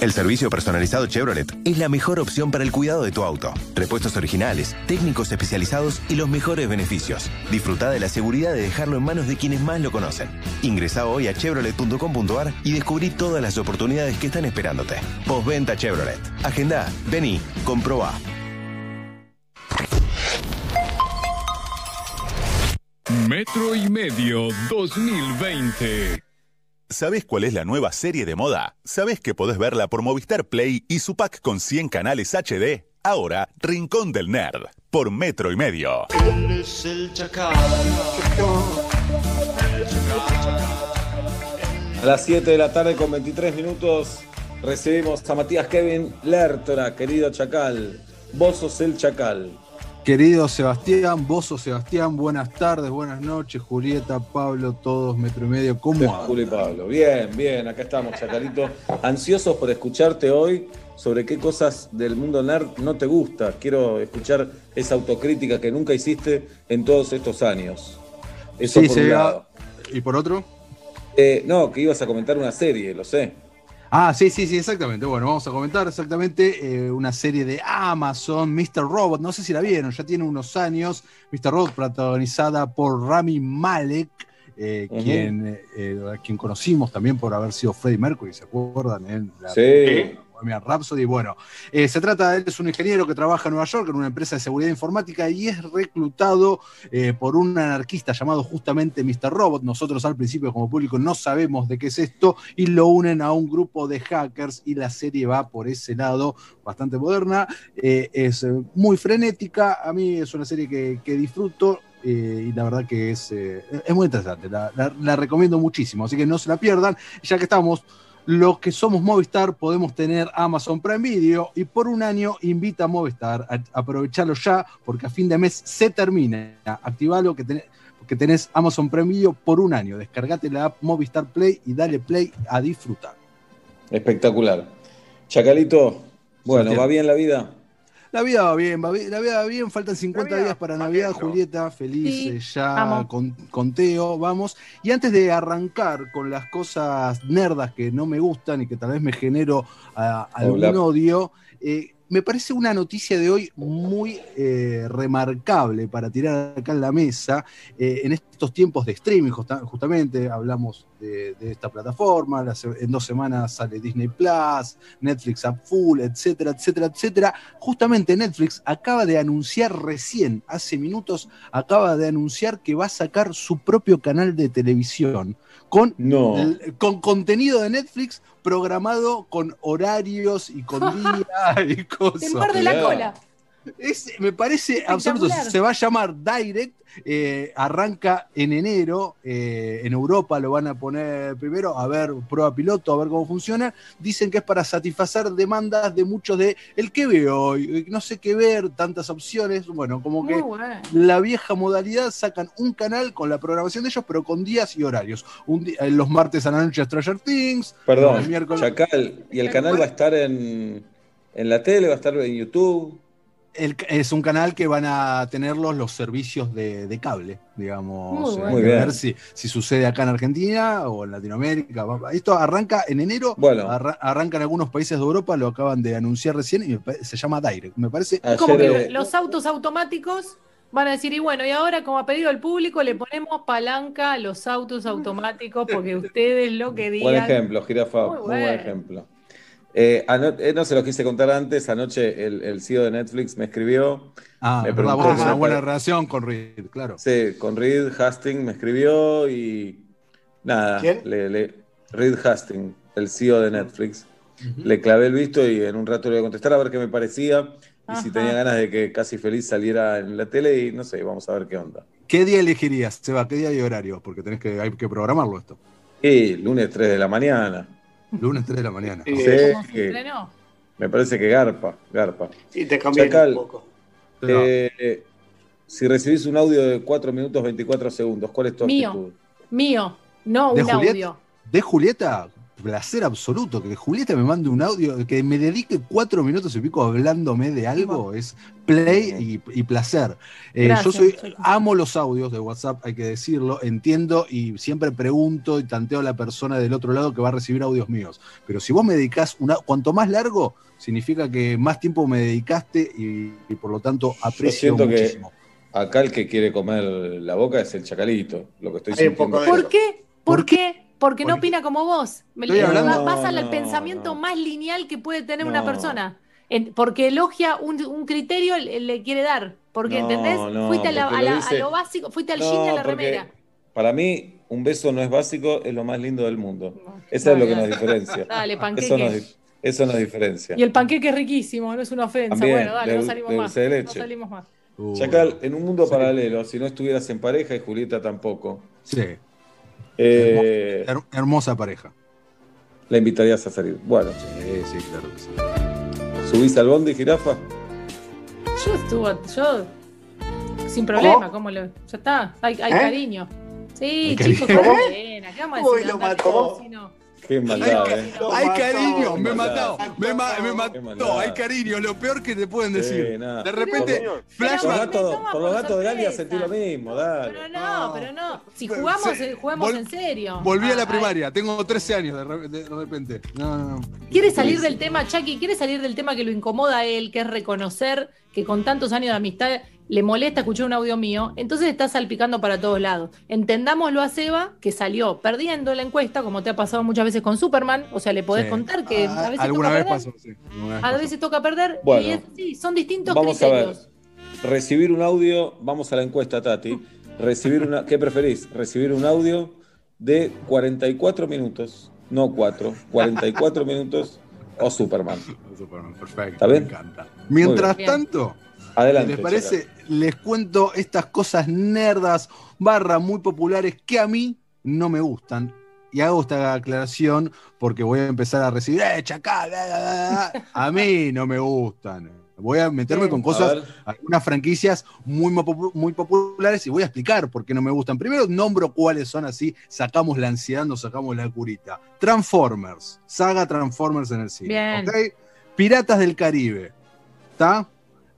El servicio personalizado Chevrolet es la mejor opción para el cuidado de tu auto. Repuestos originales, técnicos especializados y los mejores beneficios. Disfruta de la seguridad de dejarlo en manos de quienes más lo conocen. Ingresa hoy a chevrolet.com.ar y descubrí todas las oportunidades que están esperándote. Postventa Chevrolet. Agenda, vení, comproba. Metro y medio 2020. ¿Sabés cuál es la nueva serie de moda? ¿Sabés que podés verla por Movistar Play y su pack con 100 canales HD? Ahora, Rincón del Nerd, por Metro y Medio. Eres el chacal. A las 7 de la tarde con 23 minutos recibimos a Matías Kevin Lertora, querido Chacal. Vos sos el Chacal. Querido Sebastián, vos o Sebastián, buenas tardes, buenas noches, Julieta, Pablo, todos, metro y medio, ¿cómo? Julio y Pablo. Bien, bien, acá estamos, Chacalito. Ansiosos por escucharte hoy sobre qué cosas del mundo nerd no te gusta. Quiero escuchar esa autocrítica que nunca hiciste en todos estos años. Eso Sí, por un vea- lado. ¿Y por otro? Eh, no, que ibas a comentar una serie, lo sé. Ah, sí, sí, sí, exactamente. Bueno, vamos a comentar exactamente eh, una serie de Amazon, Mr. Robot. No sé si la vieron, ya tiene unos años. Mr. Robot, protagonizada por Rami Malek, eh, quien, eh, quien conocimos también por haber sido Freddie Mercury, ¿se acuerdan? En la Sí. Bohemian Rhapsody. Bueno, eh, se trata, él es un ingeniero que trabaja en Nueva York en una empresa de seguridad informática y es reclutado eh, por un anarquista llamado justamente Mr. Robot. Nosotros al principio como público no sabemos de qué es esto y lo unen a un grupo de hackers y la serie va por ese lado bastante moderna. Eh, es muy frenética, a mí es una serie que, disfruto. y la verdad que es, es muy interesante, la recomiendo muchísimo, así que no se la pierdan. Ya que estamos, los que somos Movistar podemos tener Amazon Prime Video y por un año invita a Movistar a aprovecharlo ya porque a fin de mes se termina. Activalo que tenés, que tenés Amazon Prime Video por un año. Descargate la app Movistar Play y dale play a disfrutar. Espectacular. Chacalito, bueno. ¿va bien la vida? La vida va bien, va bien, la vida va bien, faltan 50 días para Navidad, Julieta, feliz Sí, ya con, con Teo, vamos. Y antes de arrancar con las cosas nerdas que no me gustan y que tal vez me genero ah, algún Hola. odio, eh, me parece una noticia de hoy muy eh, remarcable para tirar acá en la mesa. Eh, en estos tiempos de streaming, justa- justamente, hablamos de, esta plataforma, en dos semanas sale Disney Plus, Netflix a full, etcétera, etcétera, etcétera. Justamente Netflix acaba de anunciar recién, hace minutos, acaba de anunciar que va a sacar su propio canal de televisión con, No. el- con contenido de Netflix programado con horarios y con día y cosas. Te muerde la cola. Es- me parece absoluto. Espectacular. Se va a llamar Direct. eh, arranca en enero. eh, en Europa lo van a poner primero a ver prueba piloto, a ver cómo funciona. Dicen que es para satisfacer demandas de muchos de el que veo hoy, no sé qué ver, tantas opciones. Bueno, como que bueno. la vieja modalidad sacan un canal con la programación de ellos, pero con días y horarios. Un di- eh, los martes a la noche Stranger Things. Perdón, el miércoles. Chacal, ¿y el canal va a estar en, en la tele, va a estar en YouTube? El- es un canal que van a tenerlos los servicios de, de cable, digamos. Muy eh, bueno. ver si, si sucede acá en Argentina o en Latinoamérica. Esto arranca en enero, Bueno. arra- arranca en algunos países de Europa, lo acaban de anunciar recién y me se llama Direct. Me parece como que eh, los autos automáticos van a decir, y bueno, y ahora como ha pedido el público, le ponemos palanca a los autos automáticos porque ustedes lo que digan. Buen ejemplo, Jirafa, Muy muy, buen bueno. ejemplo. Eh, ano- eh, no se lo quise contar antes, anoche el, el CEO de Netflix me escribió. Ah, me verdad, preguntó vos si una buena relación con Reed, claro. Sí, con Reed Hastings me escribió y nada, ¿Quién? le, le- Reed Hastings, el CEO de Netflix. Le clavé el visto y en un rato le voy a contestar a ver qué me parecía y si tenía ganas de que Casi Feliz saliera en la tele y no sé, vamos a ver qué onda. ¿Qué día elegirías, Seba? ¿Qué día y horario? Porque tenés que, hay que programarlo esto. Y lunes 3 de la mañana. Lunes 3 de la mañana. Sí, ¿Cómo se me parece que garpa, garpa. Y te conviene Chacal, un poco. eh, si recibís un audio de 4 minutos 24 segundos, ¿cuál es tu Mío. actitud? Mío, no ¿De un Julieta? audio. De Julieta, placer absoluto. Que Julieta me mande un audio, que me dedique cuatro minutos y pico hablándome de algo, es play y, y placer. Eh, Gracias, yo soy, amo los audios de WhatsApp, hay que decirlo, entiendo y siempre pregunto y tanteo a la persona del otro lado que va a recibir audios míos. Pero si vos me dedicás, una, cuanto más largo, significa que más tiempo me dedicaste y, y por lo tanto aprecio siento muchísimo. que acá el que quiere comer la boca es el chacalito, lo que estoy sintiendo. ¿Por qué? ¿Por, ¿Por qué? Porque no opina como vos. Me Estoy hablando- va- Vas al No, pensamiento no. más lineal que puede tener una persona. En- porque elogia un, un criterio, le, le quiere dar. Porque, No, ¿entendés? no, fuiste a, la- porque a lo la- dice- a lo básico, fuiste al No, jean y a la remera. Para mí, un beso no es básico, es lo más lindo del mundo. Eso es lo que nos diferencia. Dale, panqueque. Eso nos, di- eso nos diferencia. Y el panqueque es riquísimo, no es una ofensa. También, bueno, dale, de- no salimos de más. No salimos más. Uh, Chacal, en un mundo paralelo, si no estuvieras en pareja y Julieta tampoco, Sí, eh, her- hermosa pareja. la invitarías a salir. Bueno, Sí, sí, claro que sí. ¿subís al bondi, jirafa? Yo estuve, yo sin problema, ¿cómo lo.? Ya está, hay, hay ¿Eh? cariño. Sí, chicos, pena, ¿qué vamos a Uy, decir? lo Andar mató. como si no. Qué maldad, eh. Hay cariño, me mató, me, ma- me mató, hay cariño, lo peor que te pueden Sí, decir. De repente, Por, flash por los gatos de Galia sentí lo mismo, dale. Pero no, pero no. Si jugamos, Sí, eh, jugamos vol- en serio. volví a la Ah, primaria, tengo 13 años de, re- de repente. No, no, no. Quiere salir del tema, Chucky, quiere salir del tema que lo incomoda a él, que es reconocer que con tantos años de amistad le molesta escuchar un audio mío, entonces está salpicando para todos lados. Entendámoslo a Seba, que salió perdiendo la encuesta, como te ha pasado muchas veces con Superman, o sea, le podés Sí. contar que Ah, a veces alguna toca vez perder, pasó, sí. alguna vez a pasó. veces toca perder, Bueno. y es así, son distintos Vamos a ver. criterios. Recibir un audio, vamos a la encuesta, Tati. Recibir una, ¿Qué preferís? Recibir un audio de 44 minutos, no 4, 44 minutos o Superman. Superman, perfecto. ¿Está bien? Me encanta. Mientras bien. tanto, Adelante. ¿les parece? Les cuento estas cosas nerdas, barra muy populares que a mí no me gustan. Y hago esta aclaración porque voy a empezar a recibir, ¡eh, chacal! bla, bla, bla, bla". A mí no me gustan. Voy a meterme con cosas, algunas franquicias muy, muy populares y voy a explicar por qué no me gustan. Primero nombro cuáles son así, sacamos la ansiedad, nos sacamos la curita. Transformers, saga Transformers en el cine. Bien. ¿ok? Piratas del Caribe, ¿está?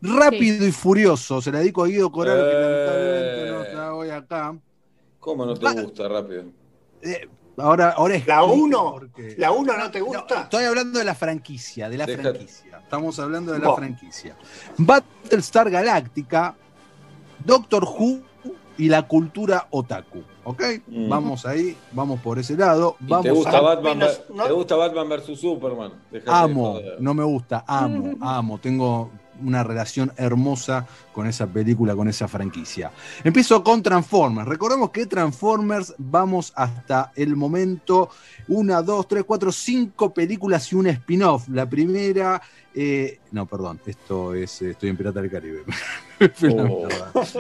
Rápido y Furioso, se la dedico a Guido Corral, que lamentablemente no está hoy acá. ¿Cómo no te gusta rápido? Eh, ahora, ahora es ¿La 1? ¿La 1 no te gusta? Estoy hablando de la franquicia, de la Deja- franquicia. Estamos hablando de la franquicia. Battlestar Galáctica, Doctor Who y la cultura otaku. ¿Ok? Mm. Vamos ahí, vamos por ese lado. ¿Y Vamos ¿Te gusta, a- Batman, Menos- no- ¿Te gusta Batman versus Superman? Dejate Amo, no me gusta, amo, amo. Tengo una relación hermosa con esa película, con esa franquicia. Empiezo con Transformers. Recordemos que Transformers vamos hasta el momento una, dos, tres, cuatro, cinco películas y un spin-off. La primera, eh, no, perdón, esto es, eh, estoy en Pirata del Caribe. Oh.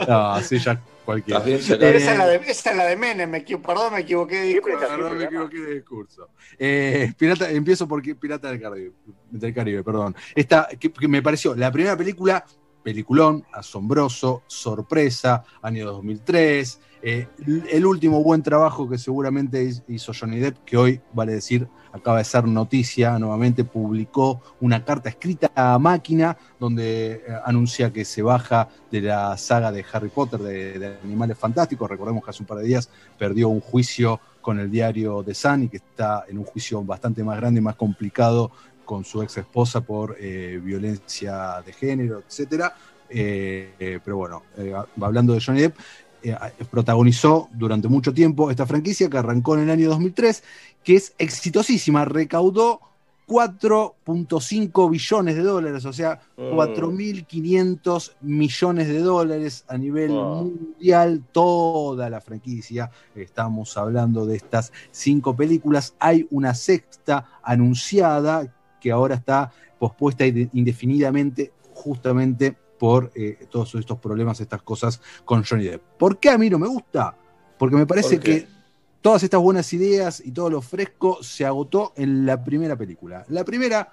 no, sí, ya cualquiera. Eh, esa, es la de, esa es la de Menem, me perdón, me equivoqué de disco. Perdón, me equivoqué de discurso. Eh, Pirata, empiezo por Pirata del Caribe, del Caribe, perdón. Esta que, que me pareció la primera película, peliculón, asombroso, sorpresa, año 2003. eh, el último buen trabajo que seguramente hizo Johnny Depp, que hoy, vale decir, acaba de ser noticia, nuevamente publicó una carta escrita a máquina donde eh, anuncia que se baja de la saga de Harry Potter de, Animales Fantásticos. Recordemos que hace un par de días perdió un juicio con el diario The Sun y que está en un juicio bastante más grande y más complicado con su ex esposa por eh, violencia de género, etcétera. Eh, pero bueno, hablando de Johnny Depp, protagonizó durante mucho tiempo esta franquicia que arrancó en el año 2003, que es exitosísima, recaudó 4.5 billones de dólares, o sea, Oh. 4.500 millones de dólares a nivel Wow. mundial, toda la franquicia. Estamos hablando de estas cinco películas. Hay una sexta anunciada que ahora está pospuesta inde- indefinidamente, justamente por eh, todos estos problemas, estas cosas con Johnny Depp. ¿Por qué a mí no me gusta? Porque me parece que todas estas buenas ideas y todo lo fresco se agotó en la primera película. La primera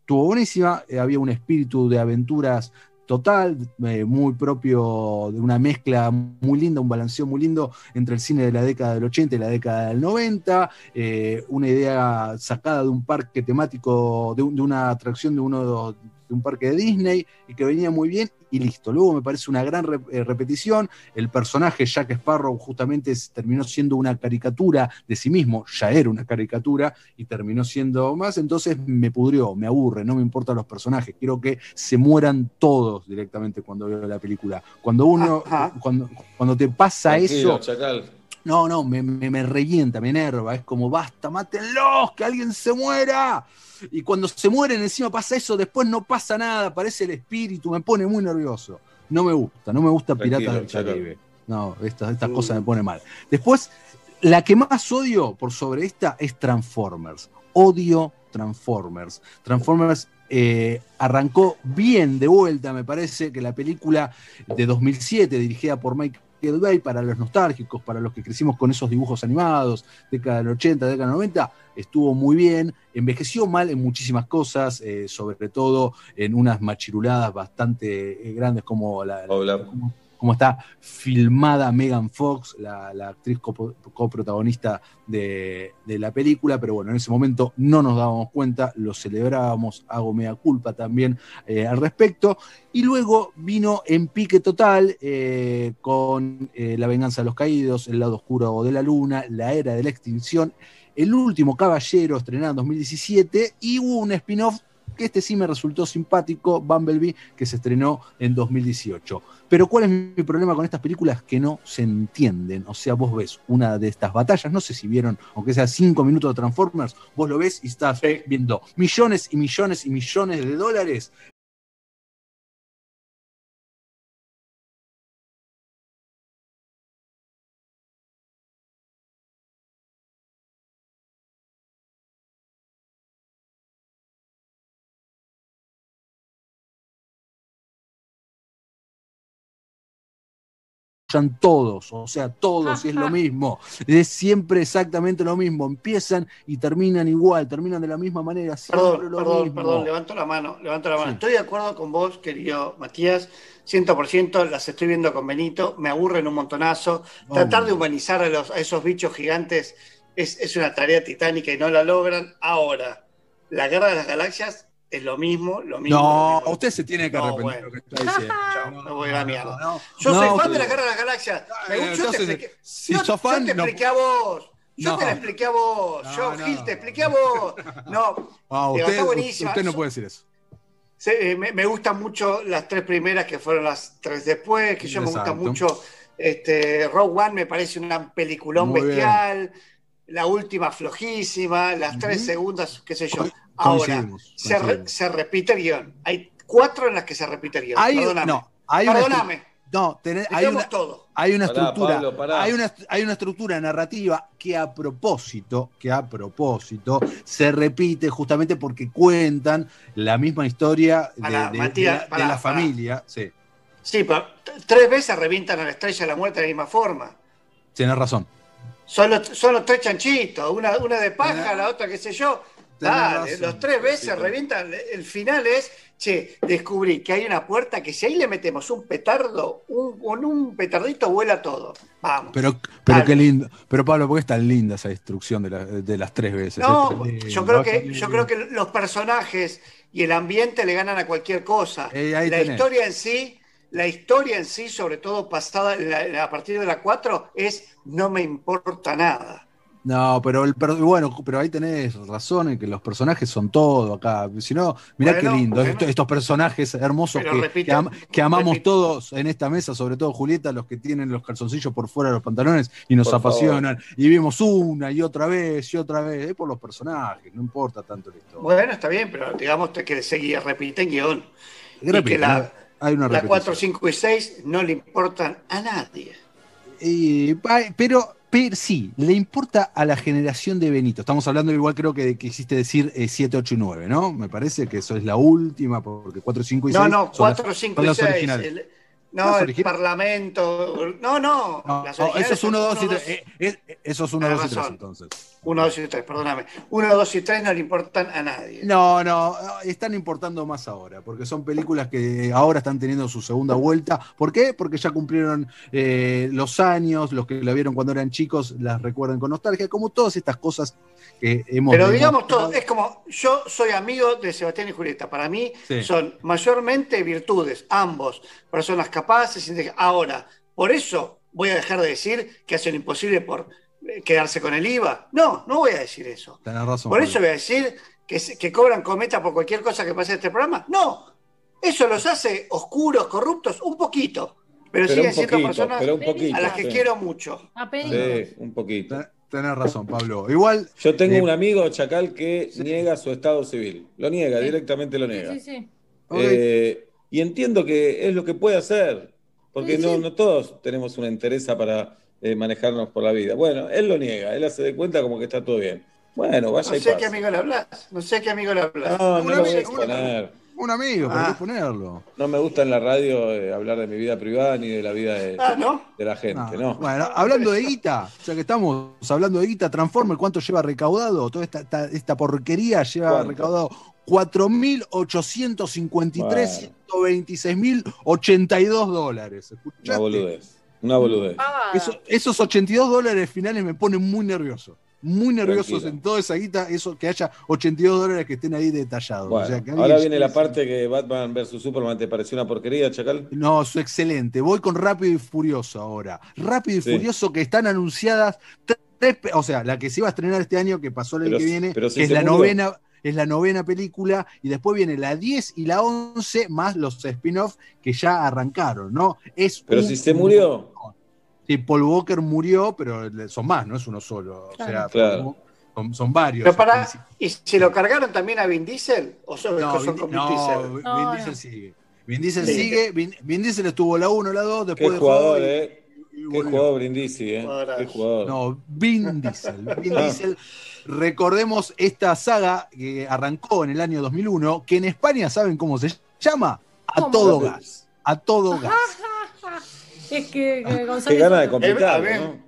estuvo buenísima, eh, había un espíritu de aventuras total, eh, muy propio de una mezcla muy linda, un balanceo muy lindo entre el cine de la década del 80 y la década del 90, eh, una idea sacada de un parque temático, de, de una atracción de uno de un parque de Disney y que venía muy bien y listo. Luego me parece una gran re- eh, repetición. El personaje Jack Sparrow justamente terminó siendo una caricatura de sí mismo, ya era una caricatura y terminó siendo más. Entonces me pudrió, me aburre, no me importan los personajes. Quiero que se mueran todos directamente cuando veo la película. Cuando uno, cuando, cuando te pasa Tranquilo, eso, Chacal. No, no, me, me, me revienta, me enerva. Es como, basta, mátenlos, que alguien se muera. Y cuando se mueren, encima pasa eso, después no pasa nada, aparece el espíritu, me pone muy nervioso. No me gusta, no me gusta Tranquilo, Piratas del. Caribe. No, estas, estas cosas me ponen mal. Después, la que más odio por sobre esta es Transformers. Odio Transformers. Transformers eh, arrancó bien de vuelta, me parece que la película de 2007, dirigida por Michael Bay, para los nostálgicos, para los que crecimos con esos dibujos animados, década del 80, década del 90, estuvo muy bien, envejeció mal en muchísimas cosas, eh, sobre todo en unas machiruladas bastante eh, grandes como la, Hola. como- cómo está filmada Megan Fox, la, actriz coprotagonista de, de la película, pero bueno, en ese momento no nos dábamos cuenta, lo celebrábamos, hago mea culpa también eh, al respecto, y luego vino en pique total eh, con eh, La venganza de los caídos, El lado oscuro de la luna, La era de la extinción, El último caballero, estrenado en 2017, y hubo un spin-off que este sí me resultó simpático, Bumblebee, que se estrenó en 2018. Pero ¿cuál es mi problema con estas películas? Que no se entienden. O sea, vos ves una de estas batallas, no sé si vieron, aunque sea cinco minutos de Transformers, vos lo ves y estás viendo millones y millones y millones de dólares todos, o sea, todos, y es lo mismo. Es siempre exactamente lo mismo. Empiezan y terminan igual, terminan de la misma manera. Siempre Perdón, lo perdón, mismo. perdón, levanto la mano, levanto la mano. Sí. Estoy de acuerdo con vos, querido Matías, 100%, las estoy viendo con Benito, me aburren un montonazo. Tratar de humanizar a, los, a esos bichos gigantes es, es una tarea titánica y no la logran. Ahora, la Guerra de las Galaxias es lo mismo, lo mismo. No, usted se tiene que No, arrepentir bueno. de lo que está diciendo. Chao, me voy a la mierda. no, Yo no, soy fan de la Guerra de las Galaxias. Yo te expliqué, si yo- sos fan, yo te no- expliqué a vos. Yo No. te la expliqué a vos. yo, no. Gil, te expliqué a vos. No, Ah, usted, está buenísima. usted no Yo- puede decir eso. Sí, eh, me, me gustan mucho las tres primeras que fueron las tres después, que yo me gusta mucho. Este, Rogue One me parece un peliculón Muy bien. La última flojísima, las tres segundas, qué sé yo. Ahora, coincidimos, se, re- se repite el guion. Hay cuatro en las que se repite el guion. Hay, Perdóname. no, hay una Perdóname. estru- no, tenés- hay una, todo. hay una Pará, estructura, Pablo, pará. hay una, hay una estructura narrativa que a propósito, que a propósito se repite justamente porque cuentan la misma historia de, Pará, de- Matías, de la, de pará, la pará. familia. Sí, Sí, pero tres veces revientan a la estrella de la muerte de la misma forma. tienes razón. Son los, son los tres chanchitos, una, una de paja, la otra qué sé yo. Dale, razón. los tres veces revientan. El final es, che, descubrí que hay una puerta que si ahí le metemos un petardo, un, con un petardito vuela todo. Vamos. Pero, pero qué lindo. Pero Pablo, ¿por qué es tan linda esa instrucción de, la- de las tres veces? No, Es yo creo que, yo creo que los personajes y el ambiente le ganan a cualquier cosa. Eh, la tenés. historia en sí, la historia en sí, sobre todo pasada la- a partir de la 4, es no me importa nada. No, pero el per- bueno, pero ahí tenés razón en que los personajes son todo acá. Si no, mirá Bueno, qué lindo. bueno. Estos personajes hermosos Pero que, repito, que am- que amamos repito. todos en esta mesa, sobre todo Julieta, los que tienen los calzoncillos por fuera de los pantalones y nos Por apasionan. Y vimos una y otra vez y otra vez. Es por los personajes, no importa tanto la historia. Bueno, está bien, pero digamos que seguía, repiten guion. Y Y repite, que la, hay una la repetición. 4, 5 y 6 no le importan a nadie. Ay, pero, pero sí, le importa a la generación de Benito. Estamos hablando igual creo que, hiciste decir 7, 8 y 9, ¿no? Me parece que eso es la última, porque 4, 5 y 6 No, no, son las- 4, 5 son y las 6. originales. el- ¿Las no, el? Parlamento. No, no. No, esos son 1, 2 y uno, 3. Esos 1, Tenés 2 y 3 razón. entonces. 1, 2 y 3, perdóname. 1, 2 y 3 no le importan a nadie. No, no, están importando más ahora, porque son películas que ahora están teniendo su segunda vuelta. ¿Por qué? Porque ya cumplieron eh, los años, los que la vieron cuando eran chicos las recuerdan con nostalgia, como todas estas cosas que hemos Pero digamos todo, es como yo soy amigo de Sebastián y Julieta. Para mí Sí. son mayormente virtudes, ambos, personas capaces. Ahora, por eso voy a dejar de decir que hacen imposible por eh, quedarse con el IVA. No, no voy a decir eso. Tenés razón. Por eso voy a decir que, cobran cometa por cualquier cosa que pase en este programa. No, eso los hace oscuros, corruptos, un poquito. Pero, Pero siguen siendo poquito, personas pero un poquito, a las que sí. quiero mucho. Sí, un poquito. Tenés razón, Pablo. Igual. Yo tengo eh, un amigo, Chacal, que niega su estado civil. Lo niega, directamente lo niega. Sí, sí. Eh, y entiendo que es lo que puede hacer, porque Sí, no, sí. no todos tenemos una entereza para eh, manejarnos por la vida. Bueno, él lo niega, él hace de cuenta como que está todo bien. Bueno, vaya No y sé pase. qué amigo le hablas. No sé qué amigo le hablas. No, no lo voy a exponer. Un amigo, ¿para Ah. qué ponerlo? No me gusta en la radio eh, hablar de mi vida privada ni de la vida de, Ah, ¿no? de la gente, ¿no? Bueno, hablando de guita, ya que estamos hablando de guita, Transformer, ¿cuánto lleva recaudado? Toda esta, esta, esta porquería lleva ¿Cuánto? recaudado 4.853, 126.082 dólares. Una ¿Escuchaste? boludez. Una boludez. Ah, Eso- esos 82 dólares finales me ponen muy nervioso. Muy nerviosos Tranquilo. en toda esa guita, eso que haya 82 dólares que estén ahí detallados. Bueno, O sea, que alguien ahora viene la parte que Batman vs Superman te pareció una porquería, Chacal. No, es excelente. Voy con Rápido y Furioso ahora. Rápido y Sí. Furioso que están anunciadas tres, o sea, la que se iba a estrenar este año, que pasó el año que viene, si que es la murió. novena, es la novena película, y después viene la 10 y la 11, más los spin-offs que ya arrancaron, ¿no? Es Pero un- si se murió. Sí, Paul Walker murió, pero son más, no es uno solo. O sea, Claro. son, son varios. Pero para, ¿y si lo cargaron también a Vin Diesel? ¿O son, No, son Vin, con Vin no, Diesel? Vin No, Diesel no. sigue. Vin Diesel Sí. sigue. Vin, Vin Diesel estuvo la 1, la 2, Qué después dejó jugador, y- eh. Qué jugador Brindisi, eh. Qué jugador. No, Vin Diesel. Vin Ah. Diesel. Recordemos esta saga que arrancó en el año 2001, que en España, ¿saben cómo se llama? A todo gas. A todo gas. Es que, que Qué Gonzalo. gana de Eh, a complicarlo, ver, ¿no?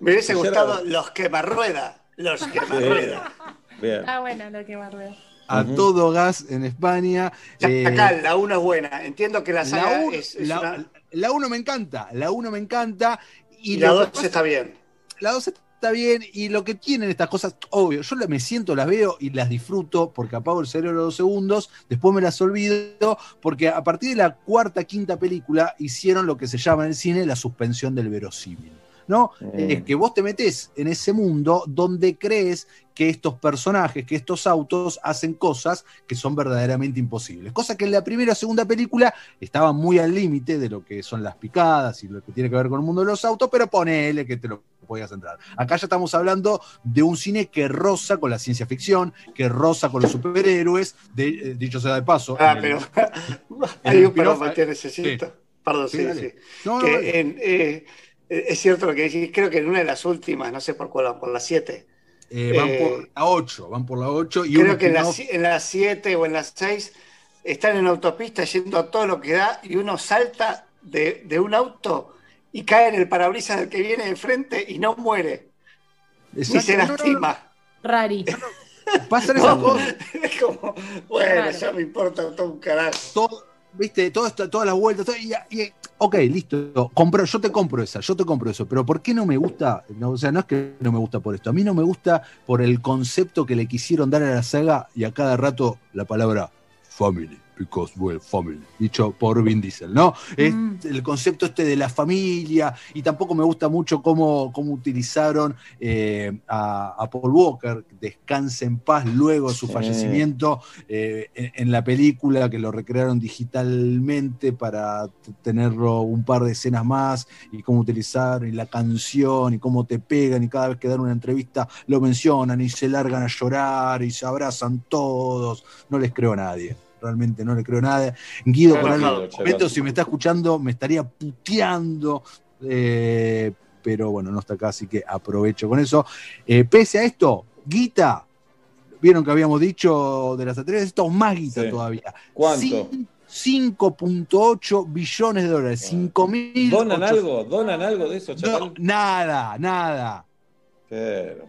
Me hubiese gustado era- los quemarrueda. Los quemarrueda. Bien. Ah, bueno, lo que me rueda. A Ujú. todo gas en España. Eh, Chacal, la 1 es buena. Entiendo que la saga la 1 es, es una- la uno me encanta. La 1 me encanta. Y, y la lo que 2 pasa- está bien. La 2 está bien y lo que tienen estas cosas, obvio, yo me siento, las veo y las disfruto porque apago el cerebro dos segundos, después me las olvido porque a partir de la cuarta, quinta película hicieron lo que se llama en el cine la suspensión del verosímil. ¿No? Mm. Es que vos te metés en ese mundo donde crees que estos personajes, que estos autos hacen cosas que son verdaderamente imposibles. Cosa que en la primera o segunda película estaban muy al límite de lo que son las picadas y lo que tiene que ver con el mundo de los autos, pero ponele que te lo podías entrar. Acá ya estamos hablando de un cine que roza con la ciencia ficción, que roza con los superhéroes, de, eh, dicho sea de paso. Ah, el- pero hay un perdón, spin-off- Matías, necesito. Sí. Perdón, Sí, sí. No, no, Que en, eh, es cierto lo que decís. Creo que en una de las últimas, no sé por cuál, por las 7. Eh, van eh, por la 8, van por la 8 y Creo que en en las 7 o en las 6 están en autopista yendo a todo lo que da y uno salta de, de un auto y cae en el parabrisas del que viene de frente y no muere. Ni Exacto, se lastima. Rari. Pasan esas cosas. es como, bueno, Claro. ya me importa todo un carajo. todo, viste, todo esto- todas las vueltas, todo, y, ok, listo, compro, yo te compro esa, yo te compro eso, pero ¿por qué no me gusta? No, o sea, no es que no me gusta por esto, a mí no me gusta por el concepto que le quisieron dar a la saga y a cada rato la palabra family, because well, family, dicho por Vin Diesel, ¿no? Es Mm. el concepto este de la familia y tampoco me gusta mucho cómo, cómo utilizaron eh, a, a Paul Walker, descanse en paz luego de su Sí. fallecimiento eh, en, en la película que lo recrearon digitalmente para tenerlo un par de escenas más y cómo utilizar y la canción y cómo te pegan y cada vez que dan una entrevista lo mencionan y se largan a llorar y se abrazan todos. No les creo a nadie. Realmente no le creo a nadie. Guido Claro, momento, si me está escuchando, me estaría puteando. eh, pero bueno, no está acá, así que aprovecho con eso. Eh, pese a esto, Guita, vieron que habíamos dicho de las anteriores, esto más Guita Sí. todavía. ¿Cuánto? Cin- 5.8 billones de dólares, 5 mil. ¿Donan algo? ¿Donan algo de eso, nada, nada. Pero.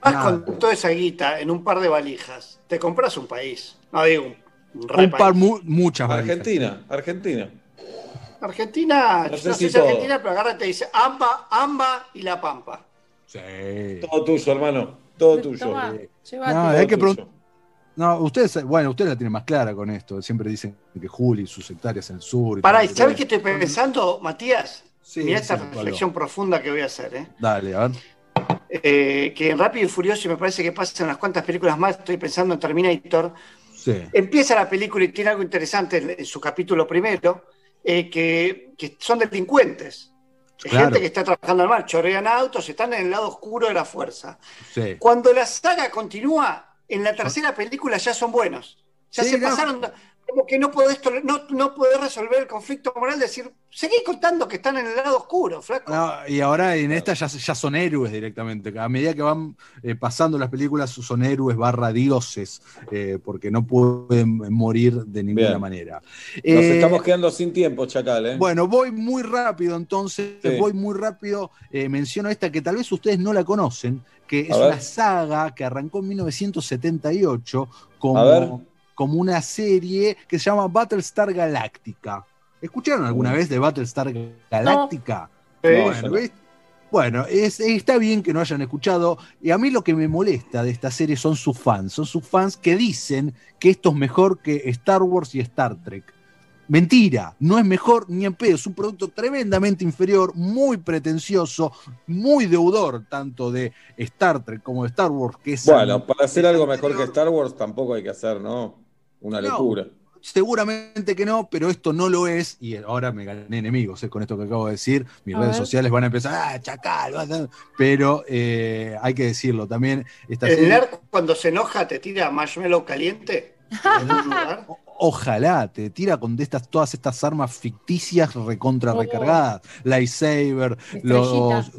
Vas Nada. con toda esa guita en un par de valijas. Te compras un país. No digo un, un re Un par, mu- muchas. Argentina, Argentina. Argentina, No no sé si todo. Argentina, pero agarra y dice Amba, Amba y La Pampa. Sí. Todo tuyo, hermano. Todo tuyo. Toma. No, hay que No, ustedes, bueno, ustedes la tienen más clara con esto. Siempre dicen que Juli y sus hectáreas en el sur. y Pará, todo. ¿y sabes qué estoy pensando, Matías? Sí, Mira esta sí, reflexión profunda que voy a hacer. ¿eh? Dale, a ver. Eh, que en Rápido y Furioso, y me parece que pasan unas cuantas películas más, estoy pensando en Terminator, Sí. empieza la película y tiene algo interesante en, en su capítulo primero, eh, que, que son delincuentes. Claro. Gente que está trabajando al mal, chorean autos, están en el lado oscuro de la fuerza. Sí. Cuando la saga continúa, en la tercera película ya son buenos. Ya Sí, se no. pasaron. Como que no podés, no, no podés resolver el conflicto moral, decir, seguí contando que están en el lado oscuro, flaco. No, y ahora en esta ya, ya son héroes directamente. A medida que van eh, pasando las películas, son héroes barra dioses, eh, porque no pueden morir de ninguna Bien. manera. Nos Eh, estamos quedando sin tiempo, Chacal, ¿eh? Bueno, voy muy rápido entonces, Sí. voy muy rápido. eh, menciono esta que tal vez ustedes no la conocen, que es ver. una saga que arrancó en 1978 A ver. como, como una serie que se llama Battlestar Galactica. ¿Escucharon alguna Mm. vez de Battlestar Galactica? Bueno, eso no. ¿ves? Bueno, es- está bien que no hayan escuchado. Y a mí lo que me molesta de esta serie son sus fans. Son sus fans que dicen que esto es mejor que Star Wars y Star Trek. Mentira, no es mejor ni en pedo, es un producto tremendamente inferior, muy pretencioso, muy deudor tanto de Star Trek como de Star Wars, que es Bueno, para hacer algo mejor que Star Wars tampoco hay que hacer, ¿no? Una No. locura. Seguramente que no, pero esto no lo es. Y ahora me gané enemigos eh, con esto que acabo de decir. Mis A redes ver. sociales van a empezar, ah, chacal, vas a-". pero eh, hay que decirlo también. Esta ¿El serie- nerd cuando se enoja te tira marshmallow caliente? en un lugar? Ojalá te tira con de estas, todas estas armas ficticias recontra Oh. recargadas. Lightsaber, los,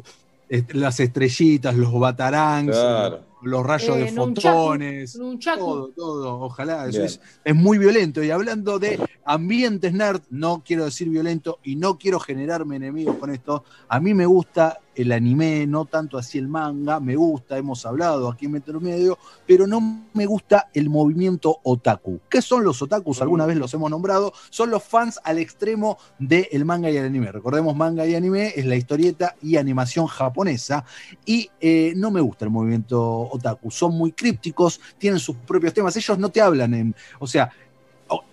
est- las estrellitas, los batarangs, Claro. Los rayos Eh, de fotones. nunchaku. Todo, todo, ojalá. eso es, es muy violento. Y hablando de ambientes nerd, no quiero decir violento y no quiero generarme enemigos con esto. A mí me gusta el anime, no tanto así el manga, me gusta, hemos hablado aquí en Metro Medio, pero no me gusta el movimiento otaku. ¿Qué son los otakus? Alguna vez los hemos nombrado. Son los fans al extremo del manga y el anime. Recordemos, manga y anime es la historieta y animación japonesa. Y eh, no me gusta el movimiento otaku. Son muy crípticos, tienen sus propios temas. Ellos no te hablan en. O sea,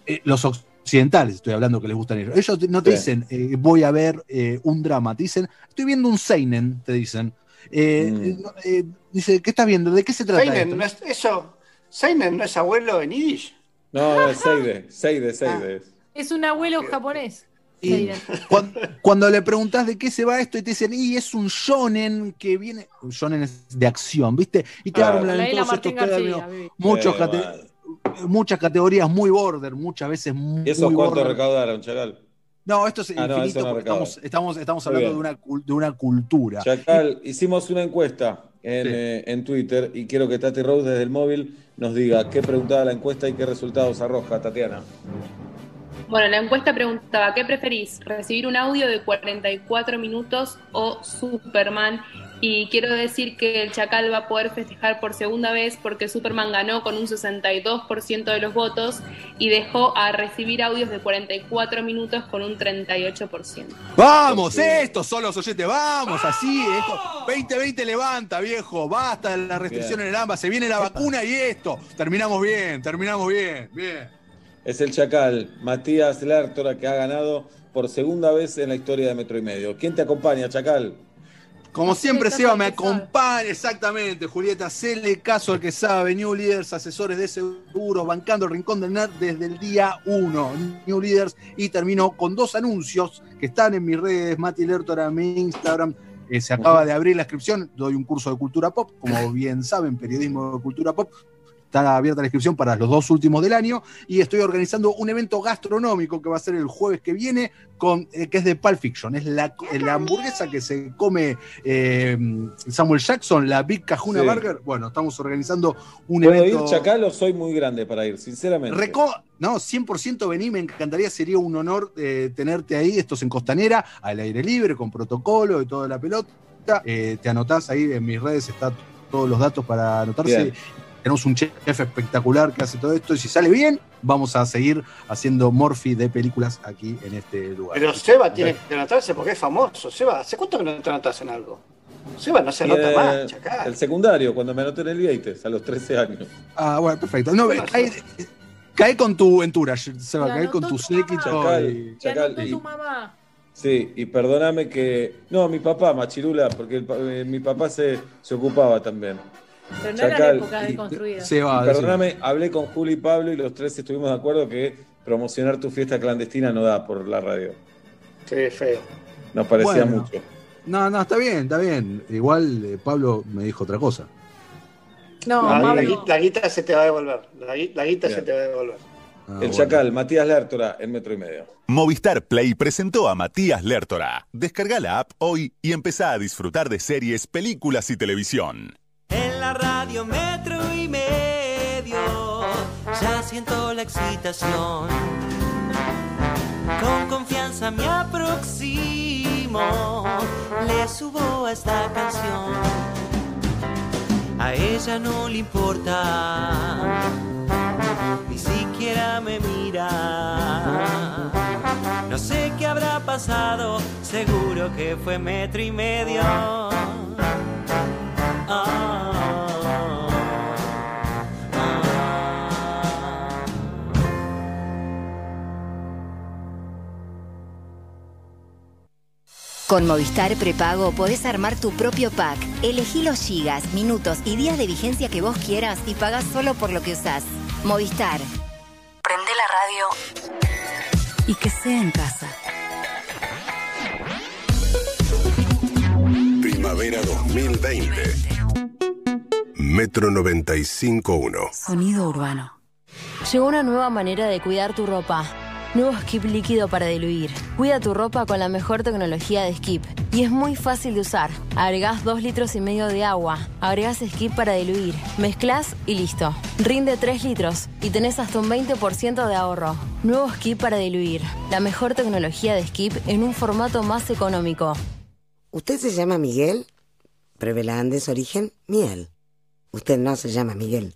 eh, los occidentales, estoy hablando que les gustan ellos. Ellos no te Sí. dicen, eh, voy a ver eh, un drama. Te dicen, estoy viendo un Seinen, te dicen. Eh, Mm. dice, ¿qué estás viendo? ¿De qué se trata Seinen, esto? ¿no es, eso, Seinen no es abuelo en Yiddish. No, no, es Seide, Seide, Seide. Es un abuelo japonés. Y cuando, cuando le preguntas de qué se va esto y te dicen, y es un shonen que viene, un shonen es de acción, ¿viste? Y te Claro. hablan todos estos términos, muchos Eh, cate- muchas categorías muy border, muchas veces muy, ¿Y esos muy cuánto recaudaron, Chacal? No, esto es Ah, no, infinito eso no porque estamos, estamos, estamos hablando de una, de una cultura. Chacal, hicimos una encuesta en, Sí. eh, en Twitter y quiero que Tati Rose desde el móvil nos diga qué preguntaba la encuesta y qué resultados arroja, Tatiana. Bueno, la encuesta preguntaba, ¿qué preferís? ¿Recibir un audio de 44 minutos o Superman? Y quiero decir que el Chacal va a poder festejar por segunda vez porque Superman ganó con un 62% de los votos y dejó a recibir audios de 44 minutos con un 38%. Vamos, Sí. estos son los oyentes, vamos, así, esto. 2020 levanta, viejo, basta de la restricción Bien. en el AMBA, se viene la vacuna y esto. Terminamos bien, terminamos bien, bien. Es el Chacal, Matías Lertora, que ha ganado por segunda vez en la historia de Metro y Medio. ¿Quién te acompaña, Chacal? Como siempre, Seba me acompaña, exactamente, Julieta. Hacele caso al que sabe, New Leaders, asesores de seguros, bancando el rincón del NERD desde el día 1. New Leaders, y termino con dos anuncios que están en mis redes, Mati Lertora, mi Instagram. Eh, se acaba de abrir la inscripción, doy un curso de cultura pop, como bien saben, periodismo de cultura pop. Está abierta la inscripción para los dos últimos del año y estoy organizando un evento gastronómico que va a ser el jueves que viene, con, eh, que es de Pulp Fiction. Es la, la hamburguesa que se come eh, Samuel Jackson, la Big Cajuna Sí. Burger. Bueno, estamos organizando un ¿Puedo evento. ir, Chacal, o soy muy grande para ir, sinceramente? Reco- no, 100% vení, me encantaría, sería un honor eh, tenerte ahí, esto es en Costanera, al aire libre, con protocolo y toda la pelota. Eh, te anotás ahí, en mis redes están todos los datos para anotarse. Bien. Tenemos un chef espectacular que hace todo esto y si sale bien, vamos a seguir haciendo Morphy de películas aquí en este lugar. Pero Seba tiene que anotarse porque es famoso. Seba, ¿hace cuánto que no te anotas en algo? Seba no se anota eh, más, Chacal. El secundario, cuando me anoté en el Vieites, a los 13 años. Ah, bueno, perfecto. No, cae, cae con tu entourage, Seba, cae con tu tu séquito Chacal, y- Chacal, tu mamá. Sí, y perdóname que. No, mi papá, Machirula, porque el eh, mi papá se, se ocupaba también. Pero no era la época de construida. Se va, perdóname, hablé con Juli y Pablo y los tres estuvimos de acuerdo que promocionar tu fiesta clandestina no da por la radio. Sí, feo. Nos parecía Bueno. mucho. No, no, está bien, está bien. Igual eh, Pablo me dijo otra cosa. No, la, la Pablo. gui- la guita se te va a devolver. La, la guita Bien. se te va a devolver. el Chacal, Matías Lertora, en metro y medio. Movistar Play presentó a Matías Lertora. Descarga la app hoy y empezá a disfrutar de series, películas y televisión. Metro y medio ya siento la excitación. Con confianza me aproximo, le subo a esta canción. A ella no le importa, ni siquiera me mira. No sé qué habrá pasado, seguro que fue metro y medio. Ah. Con Movistar Prepago podés armar tu propio pack. Elegí los gigas, minutos y días de vigencia que vos quieras y pagás solo por lo que usás. Movistar. Prende la radio y que sea en casa. Primavera 2020. Metro 95.1. Sonido urbano. Llegó una nueva manera de cuidar tu ropa. Nuevo Skip líquido para diluir. Cuida tu ropa con la mejor tecnología de Skip. Y es muy fácil de usar. Agregás 2 litros y medio de agua. Agregás Skip para diluir. Mezclas y listo. Rinde 3 litros y tenés hasta un 20% de ahorro. Nuevo Skip para diluir. La mejor tecnología de Skip en un formato más económico. ¿Usted se llama Miguel? Prevela Andes origen miel. Usted no se llama Miguel.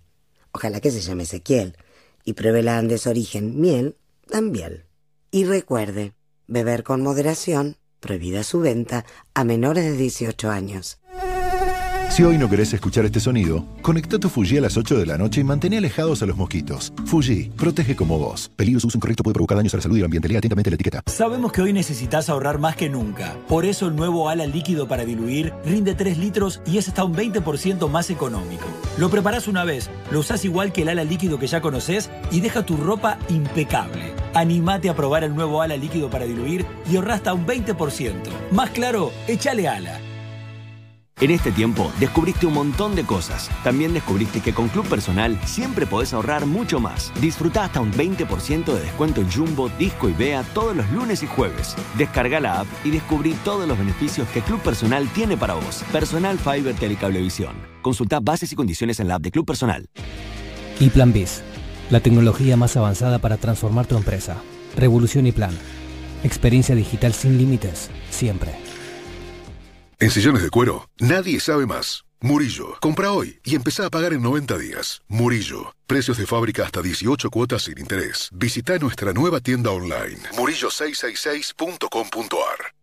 Ojalá que se llame Ezequiel. Y Prevela Andes origen miel también. Y recuerde, beber con moderación, prohibida su venta a menores de 18 años. Si hoy no querés escuchar este sonido, conecta tu Fuji a las 8 de la noche y mantén alejados a los mosquitos. Fuji, protege como vos. Peligro uso incorrecto puede provocar daños a la salud y al ambiente. Lea atentamente la etiqueta. Sabemos que hoy necesitas ahorrar más que nunca. Por eso el nuevo ala líquido para diluir rinde 3 litros y es hasta un 20% más económico. Lo preparás una vez, lo usás igual que el ala líquido que ya conoces y deja tu ropa impecable. Animate a probar el nuevo ala líquido para diluir y ahorra hasta un 20%. Más claro, échale ala. En este tiempo descubriste un montón de cosas. También descubriste que con Club Personal siempre podés ahorrar mucho más. Disfruta hasta un 20% de descuento en Jumbo, Disco y Bea todos los lunes y jueves. Descarga la app y descubrí todos los beneficios que Club Personal tiene para vos. Personal Fiber Telecablevisión. Consulta bases y condiciones en la app de Club Personal. Y Plan Biz, la tecnología más avanzada para transformar tu empresa. Revolución y Plan. Experiencia digital sin límites, siempre. En sillones de cuero, nadie sabe más. Murillo, compra hoy y empezá a pagar en 90 días. Murillo, precios de fábrica hasta 18 cuotas sin interés. Visita nuestra nueva tienda online, murillo666.com.ar.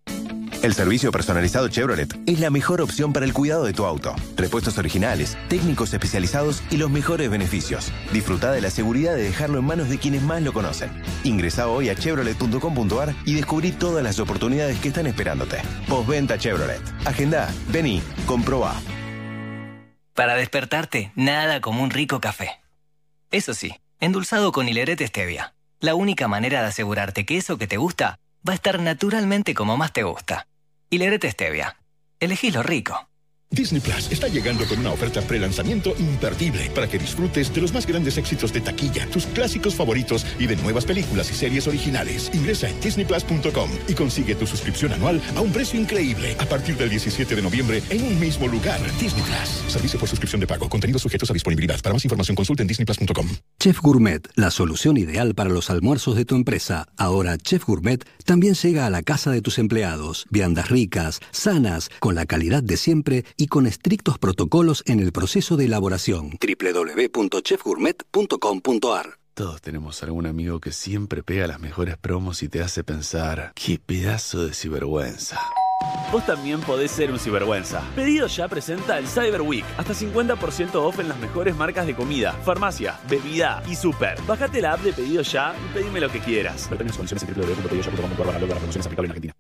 El servicio personalizado Chevrolet es la mejor opción para el cuidado de tu auto. Repuestos originales, técnicos especializados y los mejores beneficios. Disfruta de la seguridad de dejarlo en manos de quienes más lo conocen. Ingresa hoy a chevrolet.com.ar y descubrí todas las oportunidades que están esperándote. Postventa Chevrolet. Agenda, vení, comprobá. Para despertarte, nada como un rico café. Eso sí, endulzado con hilerete stevia. La única manera de asegurarte que eso que te gusta va a estar naturalmente como más te gusta. Hilerete stevia. Elegí lo rico. Disney Plus está llegando con una oferta pre-lanzamiento imperdible para que disfrutes de los más grandes éxitos de taquilla, tus clásicos favoritos y de nuevas películas y series originales. Ingresa en disneyplus.com y consigue tu suscripción anual a un precio increíble a partir del 17 de noviembre en un mismo lugar. Disney Plus. Servicio por suscripción de pago. Contenidos sujetos a disponibilidad. Para más información consulta en disneyplus.com. Chef Gourmet, la solución ideal para los almuerzos de tu empresa. Ahora Chef Gourmet también llega a la casa de tus empleados. Viandas ricas, sanas, con la calidad de siempre y con estrictos protocolos en el proceso de elaboración. www.chefgourmet.com.ar Todos tenemos algún amigo que siempre pega las mejores promos y te hace pensar, qué pedazo de sinvergüenza. Vos también podés ser un cibergüenza. Pedido ya presenta el Cyber Week. Hasta 50% off en las mejores marcas de comida, farmacia, bebida y super. Bájate la app de Pedido Ya y pedime lo que quieras. condiciones en www.pedidoya.com.ar la promociones aplicable en Argentina.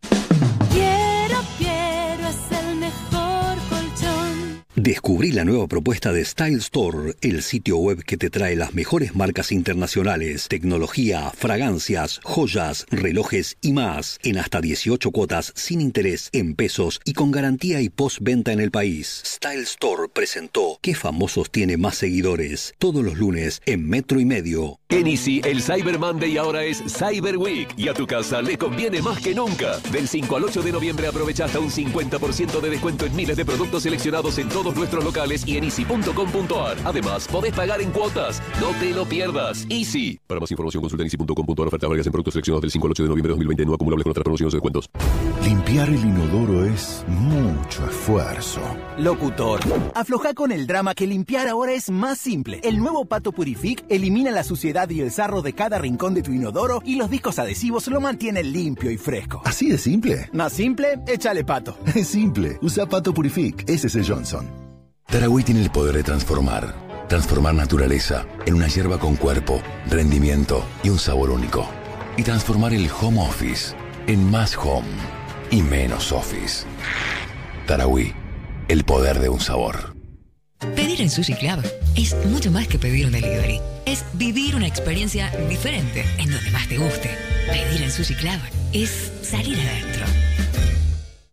Descubrí la nueva propuesta de Style Store, el sitio web que te trae las mejores marcas internacionales, tecnología, fragancias, joyas, relojes y más, en hasta 18 cuotas sin interés, en pesos y con garantía y postventa en el país. Style Store presentó ¿Qué famosos tiene más seguidores? Todos los lunes en Metro y Medio. En Easy, el Cyber Monday ahora es Cyber Week y a tu casa le conviene más que nunca. Del 5 al 8 de noviembre aprovecha hasta un 50% de descuento en miles de productos seleccionados en todos nuestros locales y en easy.com.ar. Además, podés pagar en cuotas. No te lo pierdas. Easy. Para más información consulta en easy.com.ar. Ofertas válidas en productos seleccionados del 5 al 8 de noviembre de 2020 no acumulables con otras promociones o descuentos. Limpiar el inodoro es mucho esfuerzo. Locutor, afloja con el drama que limpiar ahora es más simple. El nuevo Pato Purific elimina la suciedad y el sarro de cada rincón de tu inodoro y los discos adhesivos lo mantienen limpio y fresco. ¿Así de simple? Más simple, échale pato. Es simple. Usa Pato Purific. Ese es el Johnson. Tarahui tiene el poder de transformar. Transformar naturaleza en una hierba con cuerpo, rendimiento y un sabor único. Y transformar el home office en más home y menos office. Tarahui, el poder de un sabor. Pedir en Sushi Club es mucho más que pedir un delivery. Es vivir una experiencia diferente en donde más te guste. Pedir en Sushi Club es salir adentro.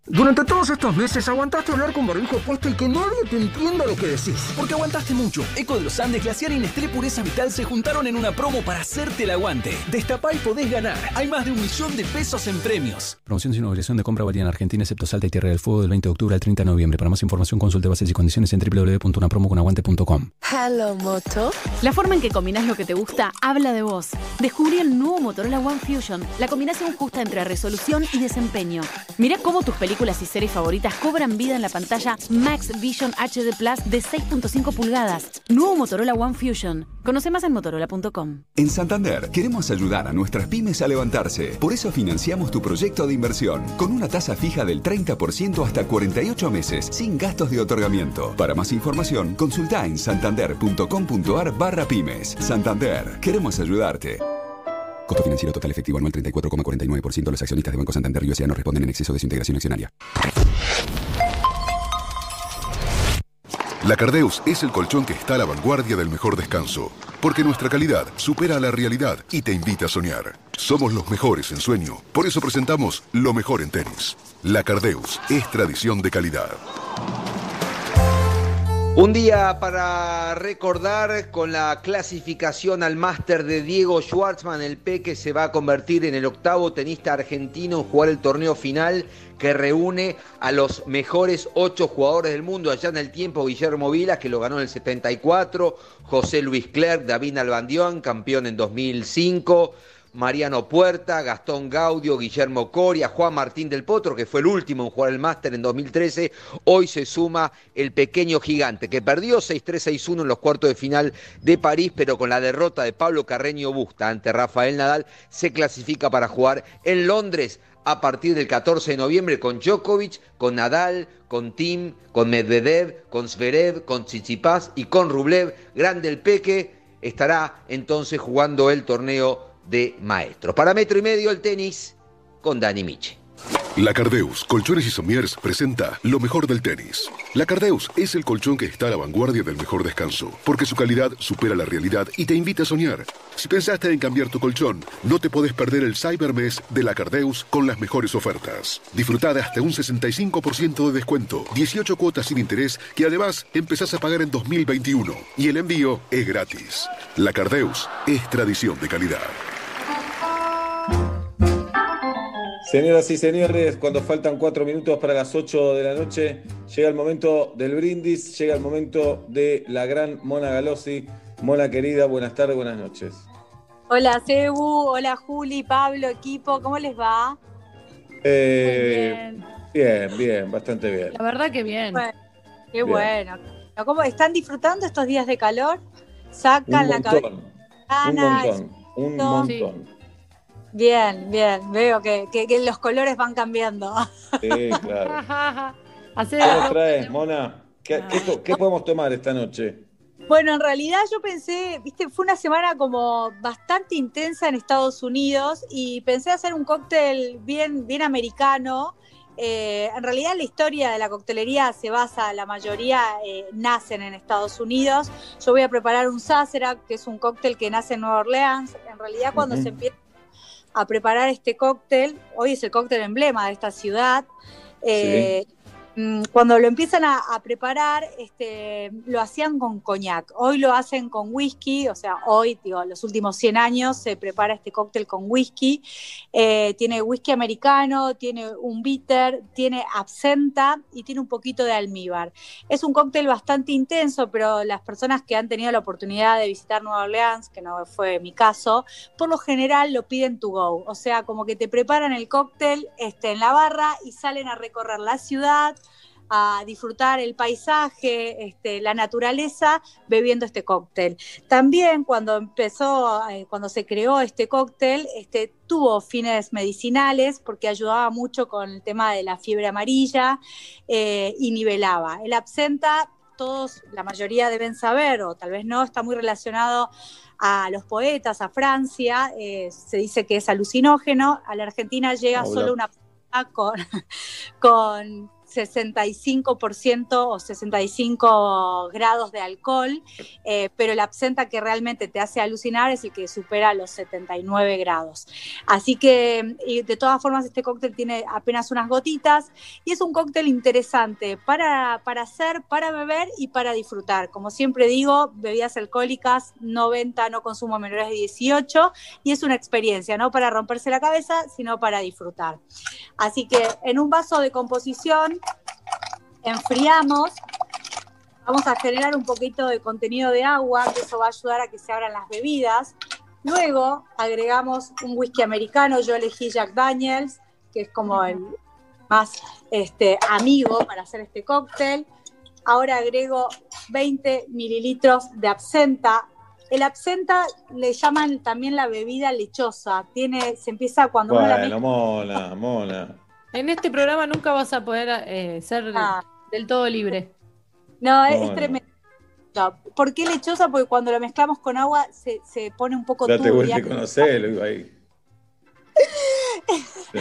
Durante todos estos meses aguantaste hablar con barbijo puesto y que nadie te entienda lo que decís. Porque aguantaste mucho. Eco de los Andes, Glaciar y Nestlé Pureza Vital se juntaron en una promo para hacerte el aguante. Destapá y podés ganar. Hay más de un millón de pesos en premios. Promoción sin obligación de compra válida en Argentina, excepto Salta y Tierra del Fuego del 20 de octubre al 30 de noviembre. Para más información consulte bases y condiciones en www.unapromoconaguante.com. Hello Moto. La forma en que combinas lo que te gusta habla de vos. Descubrí el nuevo Motorola One Fusion, la combinación justa entre resolución y desempeño. Mira cómo tus películas y series favoritas cobran vida en la pantalla Max Vision HD Plus de 6.5 pulgadas. Nuevo Motorola One Fusion. Conoce más en motorola.com. En Santander queremos ayudar a nuestras pymes a levantarse. Por eso financiamos tu proyecto de inversión con una tasa fija del 30% hasta 48 meses, sin gastos de otorgamiento. Para más información, consulta en santander.com.ar barra pymes. Santander, queremos ayudarte. Costo financiero total efectivo anual 34,49%. Los accionistas de Banco Santander y no responden en exceso de su integración accionaria. La Cardeus es el colchón que está a la vanguardia del mejor descanso, porque nuestra calidad supera a la realidad y te invita a soñar. Somos los mejores en sueño, por eso presentamos lo mejor en tenis. La Cardeus es tradición de calidad. Un día para recordar con la clasificación al máster de Diego Schwartzman, el P que se va a convertir en el octavo tenista argentino en jugar el torneo final que reúne a los mejores ocho jugadores del mundo. Allá en el tiempo, Guillermo Vilas, que lo ganó en el 74, José Luis Clerc, David Albandión, campeón en 2005, Mariano Puerta, Gastón Gaudio, Guillermo Coria, Juan Martín del Potro, que fue el último en jugar el máster en 2013. Hoy se suma el pequeño gigante, que perdió 6-3-6-1 en los cuartos de final de París, pero con la derrota de Pablo Carreño Busta ante Rafael Nadal, se clasifica para jugar en Londres a partir del 14 de noviembre con Djokovic, con Nadal, con Tim, con Medvedev, con Zverev, con Tsitsipas y con Rublev. Grande el Peque estará entonces jugando el torneo de maestros. Para metro y medio el tenis con Dani Miche. La Cardeus, Colchones y Somiers presenta lo mejor del tenis. La Cardeus es el colchón que está a la vanguardia del mejor descanso, porque su calidad supera la realidad y te invita a soñar. Si pensaste en cambiar tu colchón, no te podés perder el Cybermes de la Cardeus con las mejores ofertas. Disfruta hasta un 65% de descuento, 18 cuotas sin interés que además empezás a pagar en 2021 y el envío es gratis. La Cardeus es tradición de calidad. Señoras y señores, cuando faltan cuatro minutos para las 8 de la noche, llega el momento del brindis, llega el momento de la gran Mona Galossi. Mona querida, buenas tardes, buenas noches. Hola Cebu, hola Juli, Pablo, equipo, ¿cómo les va? Eh, bien, bien, bastante bien. La verdad que bien. Bueno, qué Bien. bueno. ¿Cómo están disfrutando estos días de calor? Sacan Un la cabeza. montón, un montón, un Sí. Bien, bien, veo que, que- que los colores van cambiando. Sí, claro. ¿Qué nos traes, Mona? ¿Qué, qué podemos tomar esta noche? Bueno, en realidad yo pensé, viste, fue una semana como bastante intensa en Estados Unidos y pensé hacer un cóctel bien, bien americano eh, en realidad la historia de la coctelería se basa, la mayoría eh, nacen en Estados Unidos. Yo voy a preparar un Sazerac, que es un cóctel que nace en Nueva Orleans. En realidad cuando se empieza a preparar este cóctel, hoy es el cóctel emblema de esta ciudad. eh, Cuando lo empiezan a, a preparar, este, lo hacían con coñac. Hoy lo hacen con whisky, o sea, hoy, digo, los últimos 100 años se prepara este cóctel con whisky. Eh, tiene whisky americano, tiene un bitter, tiene absenta y tiene un poquito de almíbar. Es un cóctel bastante intenso, pero las personas que han tenido la oportunidad de visitar Nueva Orleans, que no fue mi caso, por lo general lo piden to go. O sea, como que te preparan el cóctel este, en la barra y salen a recorrer la ciudad a disfrutar el paisaje, este, la naturaleza, bebiendo este cóctel. También cuando empezó, eh, cuando se creó este cóctel, este, tuvo fines medicinales porque ayudaba mucho con el tema de la fiebre amarilla eh, y nivelaba. El absenta, todos, la mayoría deben saber, o tal vez no, está muy relacionado a los poetas, a Francia, eh, se dice que es alucinógeno, a la Argentina llega Hola. solo una con, con 65% o 65 grados de alcohol, eh, pero el absenta que realmente te hace alucinar es el que supera los 79 grados. Así que, de todas formas, este cóctel tiene apenas unas gotitas y es un cóctel interesante para, para hacer, para beber y para disfrutar. Como siempre digo, bebidas alcohólicas, 90, no consumo menores de 18 y es una experiencia, no para romperse la cabeza, sino para disfrutar. Así que en un vaso de composición enfriamos, vamos a generar un poquito de contenido de agua, que eso va a ayudar a que se abran las bebidas. Luego agregamos un whisky americano, yo elegí Jack Daniels, que es como el más este, amigo para hacer este cóctel. Ahora agrego 20 mililitros de absenta. El absenta le llaman también la bebida lechosa. Tiene, se empieza cuando uno la Bueno, mona, mona. En este programa nunca vas a poder eh, ser Ah. Del todo libre. No, es, tremendo. ¿Por qué lechosa? Porque cuando lo mezclamos con agua se, se pone un poco Date turbia. conocelo, iba ahí. Sí.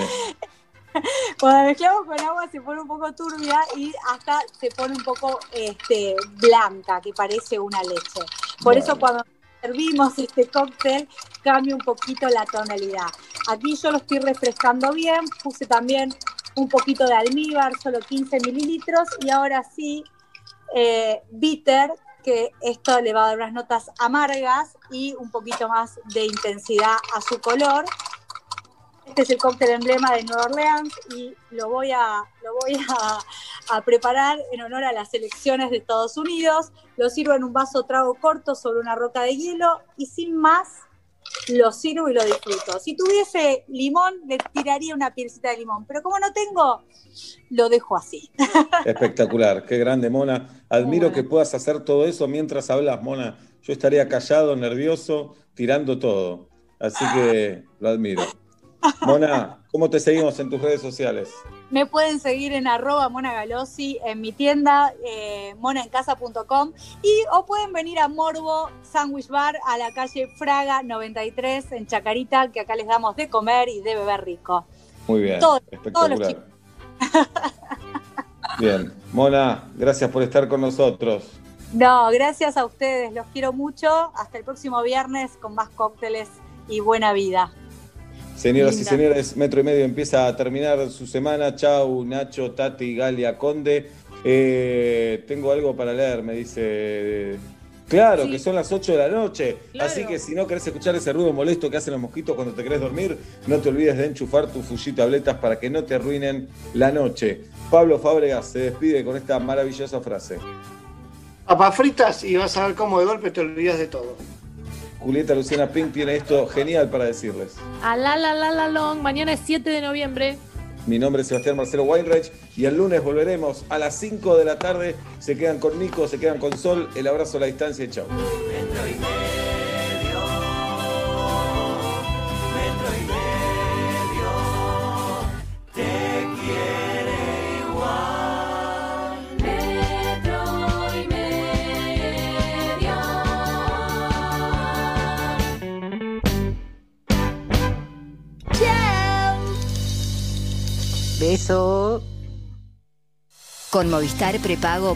Cuando lo mezclamos con agua se pone un poco turbia y hasta se pone un poco este, blanca, que parece una leche. Por eso cuando servimos este cóctel cambia un poquito la tonalidad. Aquí yo lo estoy refrescando bien, puse también un poquito de almíbar, solo 15 mililitros, y ahora sí, eh, bitter, que esto le va a dar unas notas amargas y un poquito más de intensidad a su color. Este es el cóctel emblema de Nueva Orleans y lo voy a, lo voy a, a preparar en honor a las elecciones de Estados Unidos. Lo sirvo en un vaso trago corto sobre una roca de hielo y sin más lo sirvo y lo disfruto. Si tuviese limón, le tiraría una pielcita de limón, pero como no tengo, lo dejo así. Espectacular, qué grande, Mona. Admiro que puedas hacer todo eso mientras hablas, Mona. Yo estaría callado, nervioso, tirando todo. Así que lo admiro. Mona, ¿cómo te seguimos en tus redes sociales? Me pueden seguir en arroba monagalosi en mi tienda, eh, monaencasa.com y o pueden venir a Morbo Sandwich Bar a la calle Fraga 93 en Chacarita, que acá les damos de comer y de beber rico. Muy bien, Todo- todos los espectacular. Bien, Mona, gracias por estar con nosotros. No, gracias a ustedes, los quiero mucho. Hasta el próximo viernes con más cócteles y buena vida. Señoras Linda. y señores, Metro y Medio empieza a terminar su semana. Chau, Nacho, Tati, Galia, Conde. Eh, tengo algo para leer, me dice. Claro, Sí. que son las 8 de la noche. Claro. Así que si no querés escuchar ese ruido molesto que hacen los mosquitos cuando te querés dormir, no te olvides de enchufar tus Fuji tabletas para que no te arruinen la noche. Pablo Fábregas se despide con esta maravillosa frase. Papas fritas y vas a ver cómo de golpe te olvidas de todo. Julieta Luciana Pink tiene esto genial para decirles. A la la la la long. Mañana es 7 de noviembre. Mi nombre es Sebastián Marcelo Weinreich y el lunes volveremos a las 5 de la tarde. Se quedan con Nico, se quedan con Sol. El abrazo a la distancia y chao. Beso. Con Movistar Prepago